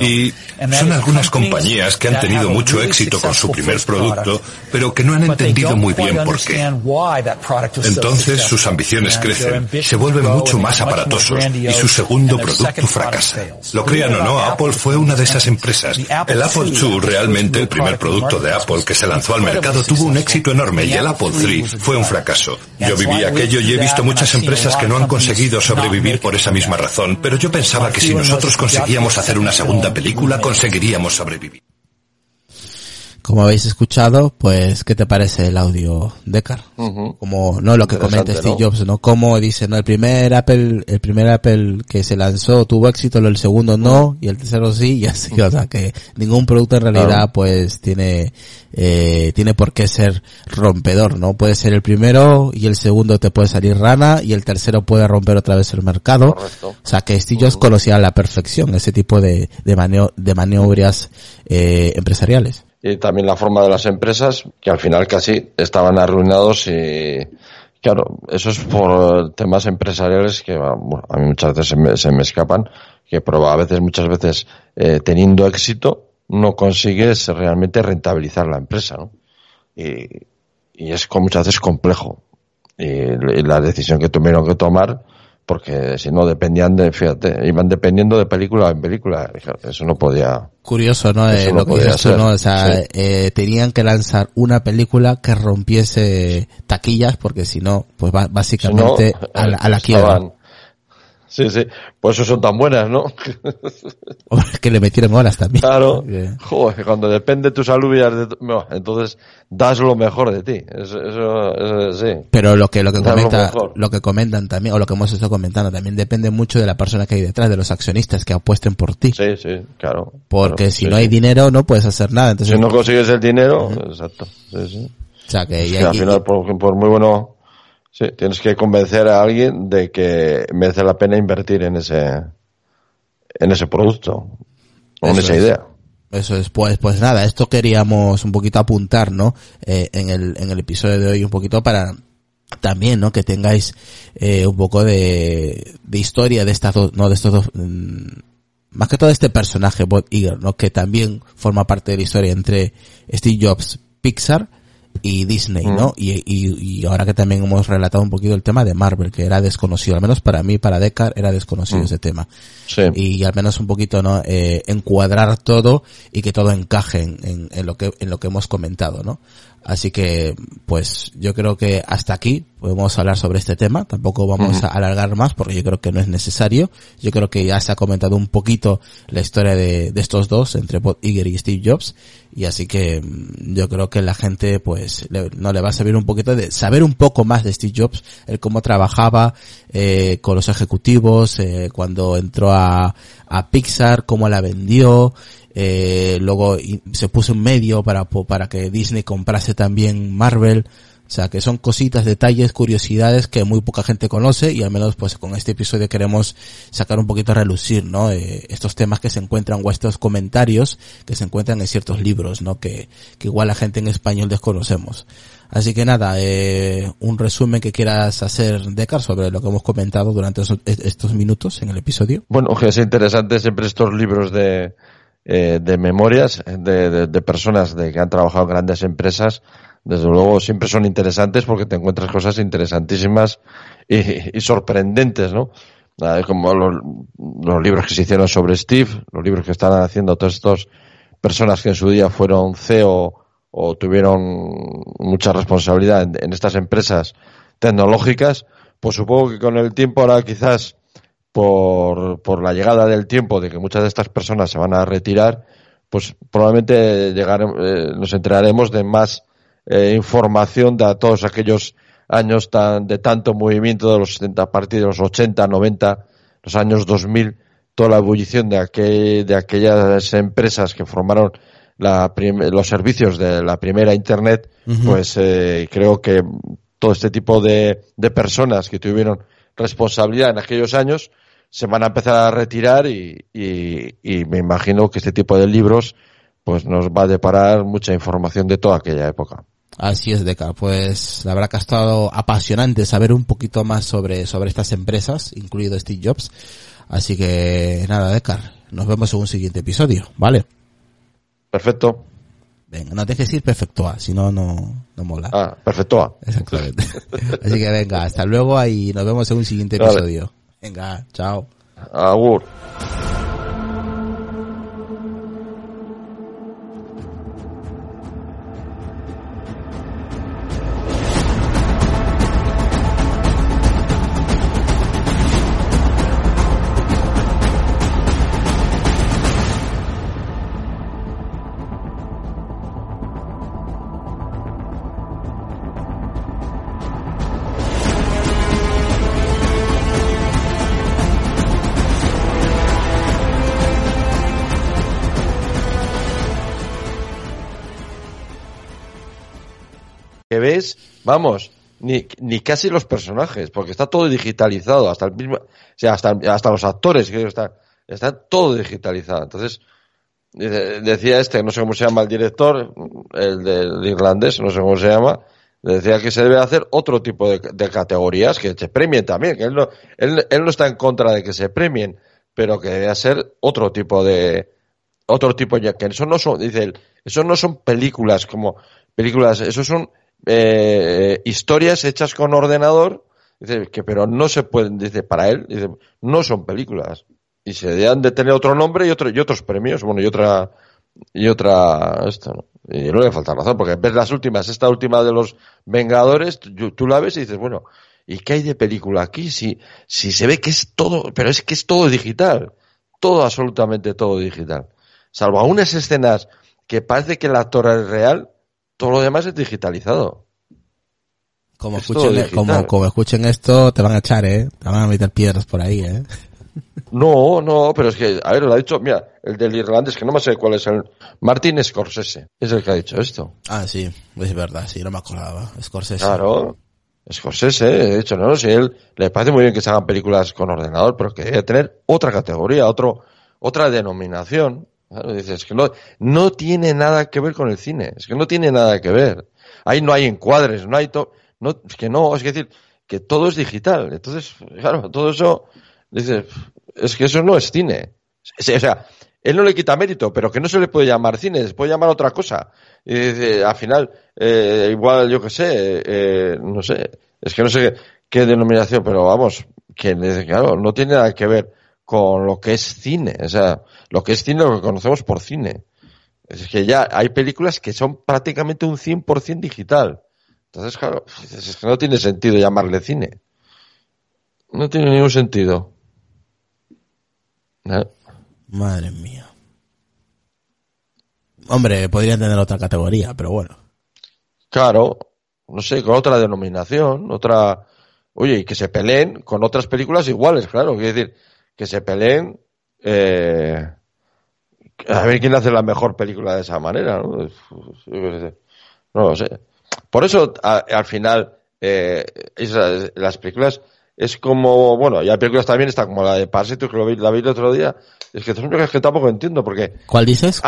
Y son algunas compañías que han tenido mucho éxito con su primer producto, pero que no han entendido muy bien por qué. Entonces sus ambiciones crecen, se vuelven mucho más aparatosos y su segundo producto fracasa. Lo crean o no, Apple fue una de esas empresas. El Apple II, realmente el primer producto de Apple que se lanzó al mercado, tuvo un éxito enorme y el Apple III fue un fracaso. Yo viví aquello y he visto muchas empresas que no han conseguido sobrevivir por esa misma razón, pero yo pensaba que si nosotros conseguíamos hacer una segunda película, conseguiríamos sobrevivir. Como habéis escuchado, pues, ¿qué te parece el audio, Decar? Como, no lo que comenta Steve Jobs, ¿no? Como dice, no, el primer Apple, el primer Apple que se lanzó tuvo éxito, el segundo no, y el tercero sí, y así, o sea, que ningún producto en realidad, pues, tiene, eh, tiene por qué ser rompedor, ¿no? Puede ser el primero, y el segundo te puede salir rana, y el tercero puede romper otra vez el mercado. O sea, que Steve Jobs conocía a la perfección ese tipo de, de, de maniobras, eh, empresariales y también la forma de las empresas, que al final casi estaban arruinados y, claro, eso es por temas empresariales que a mí muchas veces se me, escapan, que a veces, muchas veces, eh, teniendo éxito, no consigues realmente rentabilizar la empresa, ¿no? Y, y es muchas veces complejo. y la decisión que tuvieron que tomar, porque si no dependían de, fíjate, iban dependiendo de película en película, eso no podía. Curioso, ¿no? Eh, lo que ¿no? O sea, eh, tenían que lanzar una película que rompiese taquillas, porque si no, pues básicamente a, la, a la quiebra. Sí, sí. Por eso son tan buenas, ¿no? que le metieron horas también. Claro. Joder, cuando depende tus alubias, de entonces das lo mejor de ti. Eso, eso, sí. Pero lo que, lo que comenta, lo, que comentan también, o lo que hemos estado comentando también depende mucho de la persona que hay detrás, de los accionistas que apuesten por ti. Sí, sí, claro. Porque si no hay dinero no puedes hacer nada. Entonces, si no consigues el dinero, exacto. Sí, sí. O sea que, al final, por, por muy bueno Sí, tienes que convencer a alguien de que merece la pena invertir en ese, en ese producto o en esa idea. Eso es, pues, pues nada, esto queríamos un poquito apuntar, ¿no? Eh, en el, en el episodio de hoy un poquito para también, ¿no? Que tengáis, eh, un poco de, de historia de estas dos, no, de estos dos, mm, más que todo este personaje, Bob Iger, ¿no? Que también forma parte de la historia entre Steve Jobs, Pixar, y Disney, ¿no? Mm. Y, y, ahora que también hemos relatado un poquito el tema de Marvel, que era desconocido, al menos para mí, para Decar, era desconocido mm. ese tema. Sí. Y al menos un poquito, ¿no? Eh, encuadrar todo y que todo encaje en, en, lo que, en lo que hemos comentado, ¿no? Así que, pues, yo creo que hasta aquí podemos hablar sobre este tema. Tampoco vamos a alargar más porque yo creo que no es necesario. Yo creo que ya se ha comentado un poquito la historia de, de estos dos, entre Bob Iger y Steve Jobs. Y así que mm, yo creo que la gente, pues, no le va a servir un poquito de saber un poco más de Steve Jobs, el cómo trabajaba eh, con los ejecutivos, eh, cuando entró a, a Pixar, cómo la vendió, eh, luego se puso un medio para, para que Disney comprase también Marvel. O sea, que son cositas, detalles, curiosidades que muy poca gente conoce y al menos pues con este episodio queremos sacar un poquito a relucir, ¿no? Eh, estos temas que se encuentran o estos comentarios que se encuentran en ciertos libros, ¿no? Que, que igual la gente en español desconocemos. Así que nada, eh, un resumen que quieras hacer, Decar, sobre lo que hemos comentado durante estos minutos en el episodio. Bueno, que es interesante siempre estos libros de, eh, de memorias de, de, personas de que han trabajado en grandes empresas, desde luego siempre son interesantes porque te encuentras cosas interesantísimas y, sorprendentes, ¿no? Como los, los, libros que se hicieron sobre Steve, los libros que están haciendo todas estas personas que en su día fueron CEO o tuvieron mucha responsabilidad en, en estas empresas tecnológicas, pues supongo que con el tiempo ahora quizás por, por la llegada del tiempo de que muchas de estas personas se van a retirar, pues probablemente llegaremos, eh, nos enteraremos de más eh, información de todos aquellos años tan, de tanto movimiento de los 70, a partir de los 80, 90, los años 2000, toda la ebullición de, aquel, de aquellas empresas que formaron la los servicios de la primera Internet, pues eh, creo que todo este tipo de, de personas que tuvieron responsabilidad en aquellos años, se van a empezar a retirar y, y, me imagino que este tipo de libros pues nos va a deparar mucha información de toda aquella época. Así es, Deca. Pues la verdad que ha estado apasionante saber un poquito más sobre, sobre estas empresas, incluido Steve Jobs. Así que nada, Decar, nos vemos en un siguiente episodio, ¿vale? Perfecto. Venga, no dejes ir perfecto A, si no, no, no mola. Ah, perfecto A. Exactamente. Así que venga, hasta luego y nos vemos en un siguiente episodio. Venga, chao. Agur. Vamos, ni, ni casi los personajes, porque está todo digitalizado, hasta el mismo, o sea, hasta, hasta los actores, que está, está todo digitalizado. Entonces, decía este, no sé cómo se llama el director, el del irlandés, no sé cómo se llama, decía que se debe hacer otro tipo de, categorías que se premien también, que él no, él, él no está en contra de que se premien, pero que debe ser otro tipo de, otro tipo ya que eso no son, dice él, eso no son películas como películas, eso son eh, historias hechas con ordenador, dice, que pero no se pueden, dice, para él, dice, no son películas. Y se deben de tener otro nombre y, otro, y otros premios, bueno, y otra, y otra, esto, Y no le falta razón, porque ves las últimas, esta última de los Vengadores, tú, la ves y dices, bueno, ¿y qué hay de película aquí? Si, si se ve que es todo, pero es que es todo digital. Todo, absolutamente todo digital. Salvo algunas escenas que parece que el actor es real, todo lo demás es digitalizado. Como escuchen, e- como, como escuchen esto, te van a echar, ¿eh? Te van a meter piedras por ahí, ¿eh? No, no, pero es que, a ver, lo ha dicho, mira, el del irlandés, que no me sé cuál es el, Martín Scorsese, es el que ha dicho esto. Ah, sí, es verdad, sí, no me acordaba, Scorsese. Claro, Scorsese, de hecho, no, si él, le parece muy bien que se hagan películas con ordenador, pero que debe tener otra categoría, otro, otra denominación, dices que no, tiene nada que ver con el cine, es que no tiene nada que ver. Ahí no hay encuadres, no hay to, no, es que no, es decir, que todo es digital. Entonces, claro, todo eso, es que eso no es cine. O sea, él no le quita mérito, pero que no se le puede llamar cine, se puede llamar otra cosa. Y dice, al final, eh, igual, yo que sé, eh, no sé, es que no sé qué, denominación, pero vamos, que claro, no tiene nada que ver con lo que es cine, o sea, lo que es cine lo que conocemos por cine. Es que ya hay películas que son prácticamente un 100% digital. Entonces, claro, es que no tiene sentido llamarle cine. No tiene ningún sentido. Madre mía. Hombre, podrían tener otra categoría, pero bueno. Claro, no sé, con otra denominación, otra... Oye, y que se peleen con otras películas iguales, claro. Quiero decir, que se peleen... Eh, a ver quién hace la mejor película de esa manera, ¿no? No lo sé. Por eso, al final, eh, las películas es como, bueno, y hay películas también, está como la de Parásitos, que lo vi, la vi el otro día, es que son películas que tampoco entiendo, porque... ¿Cuál dices?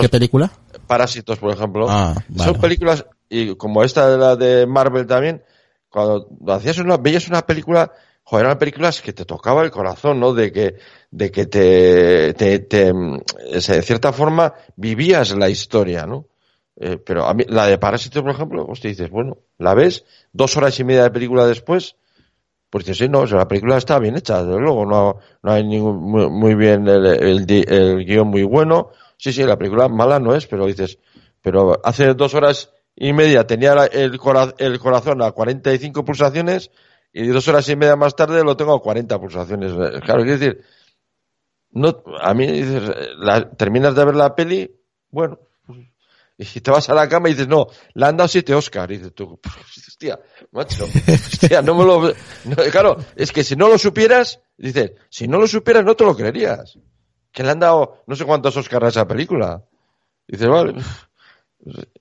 ¿Qué película? Parásitos, por ejemplo. Ah, son películas, y como esta de la de Marvel también, cuando hacías una, veías una película, joder, eran películas que te tocaba el corazón, ¿no? De que, de que te, te, te, de cierta forma vivías la historia, ¿no? Eh, pero a mí, la de Parásitos, por ejemplo, pues te dices, bueno, la ves, dos horas y media de película después, pues sí, no, la película está bien hecha, desde luego, no, no hay ningún, muy, bien el, el, guion muy bueno. Sí, sí, la película mala no es, pero dices, pero hace dos horas y media tenía el, el corazón a 45 pulsaciones y dos horas y media más tarde lo tengo a 40 pulsaciones. Claro, quiero decir, no, a mí dices, terminas de ver la peli, bueno, y te vas a la cama y dices, no, le han dado siete Oscar. Dices tú, hostia, macho, hostia, no me lo... claro, es que si no lo supieras, dices, si no lo supieras no te lo creerías. Que le han dado no sé cuántos Oscars a esa película. dices, vale.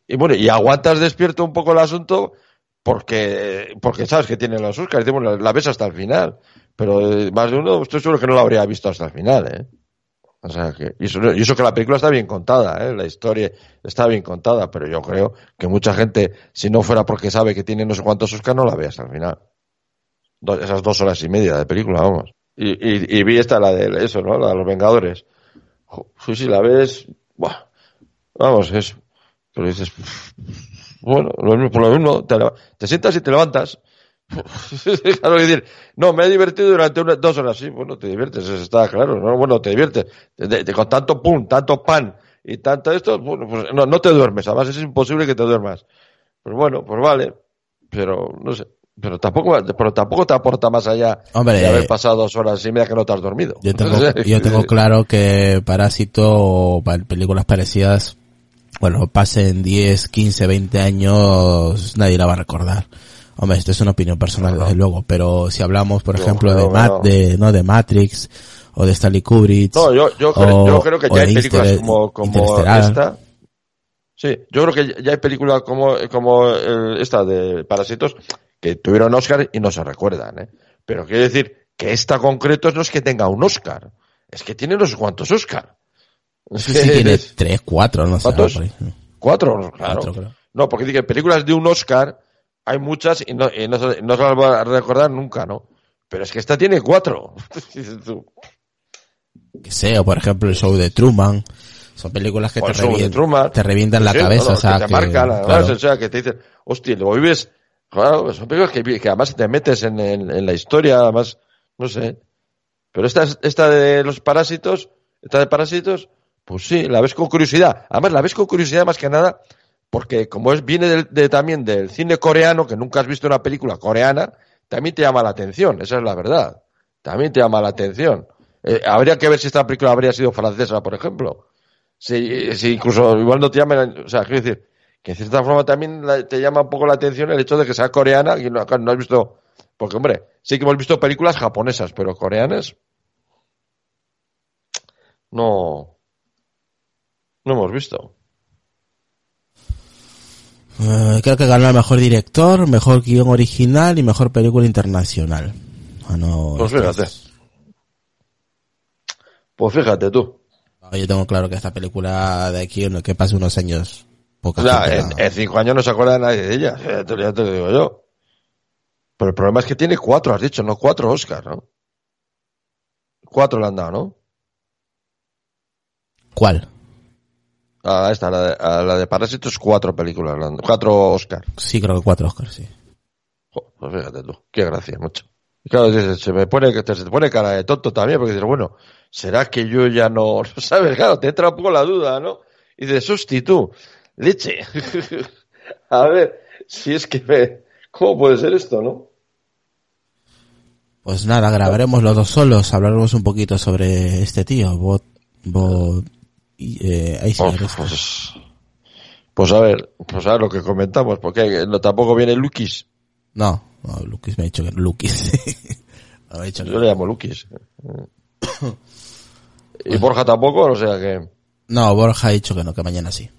Y bueno, y aguantas despierto un poco el asunto porque, porque sabes que tiene los Oscars. Y bueno, la ves hasta el final. Pero eh, más de uno, estoy seguro que no lo habría visto hasta el final, ¿eh? O sea que, y eso, que la película está bien contada, ¿eh? la historia está bien contada, pero yo creo que mucha gente, si no fuera porque sabe que tiene no sé cuántos Oscar, no la ve hasta el final. esas dos horas y media de película, vamos. Y, y, vi esta, la de eso, ¿no? La de los Vengadores. Sí, sí, la ves, vamos, es, pero dices, bueno, por lo mismo, te, te sientas y te levantas, claro, decir, no, me he divertido durante dos horas, sí, bueno, te diviertes, está claro, ¿no? Bueno, te diviertes, con tanto pum, tanto pan y tanto esto, bueno, pues no, no te duermes, además es imposible que te duermas. Pues bueno, pues vale, pero no sé, pero tampoco, pero tampoco te aporta más allá de haber pasado dos horas y media que no te has dormido. Yo tengo, yo tengo claro que Parásito o películas parecidas, bueno, pasen 10, 15, 20 años, nadie la va a recordar. Hombre, esto es una opinión personal, desde luego, pero si hablamos, por ejemplo, de, de, ¿no? de Matrix o de Stanley Kubrick. No, yo, yo, creo, que ya hay películas como, como esta. Sí, yo creo que ya hay películas como, como esta de Parásitos que tuvieron Oscar y no se recuerdan, ¿eh? Pero quiero decir que esta concreto no es que tenga un Oscar, es que tiene unos cuantos Oscar. Sí, tiene tres, cuatro, no sé. ¿Cuatro? Claro. No, porque dice películas de un Oscar hay muchas y no, no, se las va a recordar nunca, ¿no? Pero es que esta tiene cuatro. que sea, por ejemplo, el show de Truman. Son películas que te, revientan, te revientan la cabeza, o sea, que te marcan, o sea, que te dicen, hostia, lo vives, claro, son películas que, que además te metes en, en, la historia, además, no sé. Pero esta, esta de los parásitos, esta de parásitos, pues sí, la ves con curiosidad. Además, la ves con curiosidad más que nada porque como es, viene también del cine coreano, que nunca has visto una película coreana, también te llama la atención, esa es la verdad. También te llama la atención. Eh, habría que ver si esta película habría sido francesa, por ejemplo. Si, incluso igual no te llama, o sea, quiero decir, que en cierta forma también te llama un poco la atención el hecho de que sea coreana y no, no has visto, porque hombre, sí que hemos visto películas japonesas, pero coreanas no, no hemos visto. Eh, creo que ganó el mejor director, mejor guion original y mejor película internacional. Ah, pues fíjate. Pues fíjate tú. Yo tengo claro que esta película de aquí, que pase unos años. en, cinco años no se acuerda nadie de ella, ya te, lo digo yo. Pero el problema es que tiene cuatro, has dicho, no cuatro Oscars, ¿no? Cuatro le han dado, ¿no? ¿Cuál? A esta, a la de, a la de Parásitos, cuatro películas, cuatro Oscar. Sí, creo que cuatro Oscars, sí. pues fíjate tú, qué gracia, mucho. Y claro, se me pone, se te pone cara de tonto también, porque dices, bueno, ¿será que yo ya no, sabes? Claro, te entra un poco la duda, ¿no? Y dices, tú, leche. a ver, si es que me, ¿cómo puede ser esto, no? Pues nada, grabaremos los dos solos, hablaremos un poquito sobre este tío, Bot, Bot, eh, ahí sí, pues, pues, pues, a ver, pues a ver lo que comentamos, porque no, tampoco viene Lukis. No, no, Lukis me ha dicho que Lukis. me dicho Yo le llamo Lukis. y Borja tampoco, o sea que. No, Borja ha dicho que no, que mañana sí.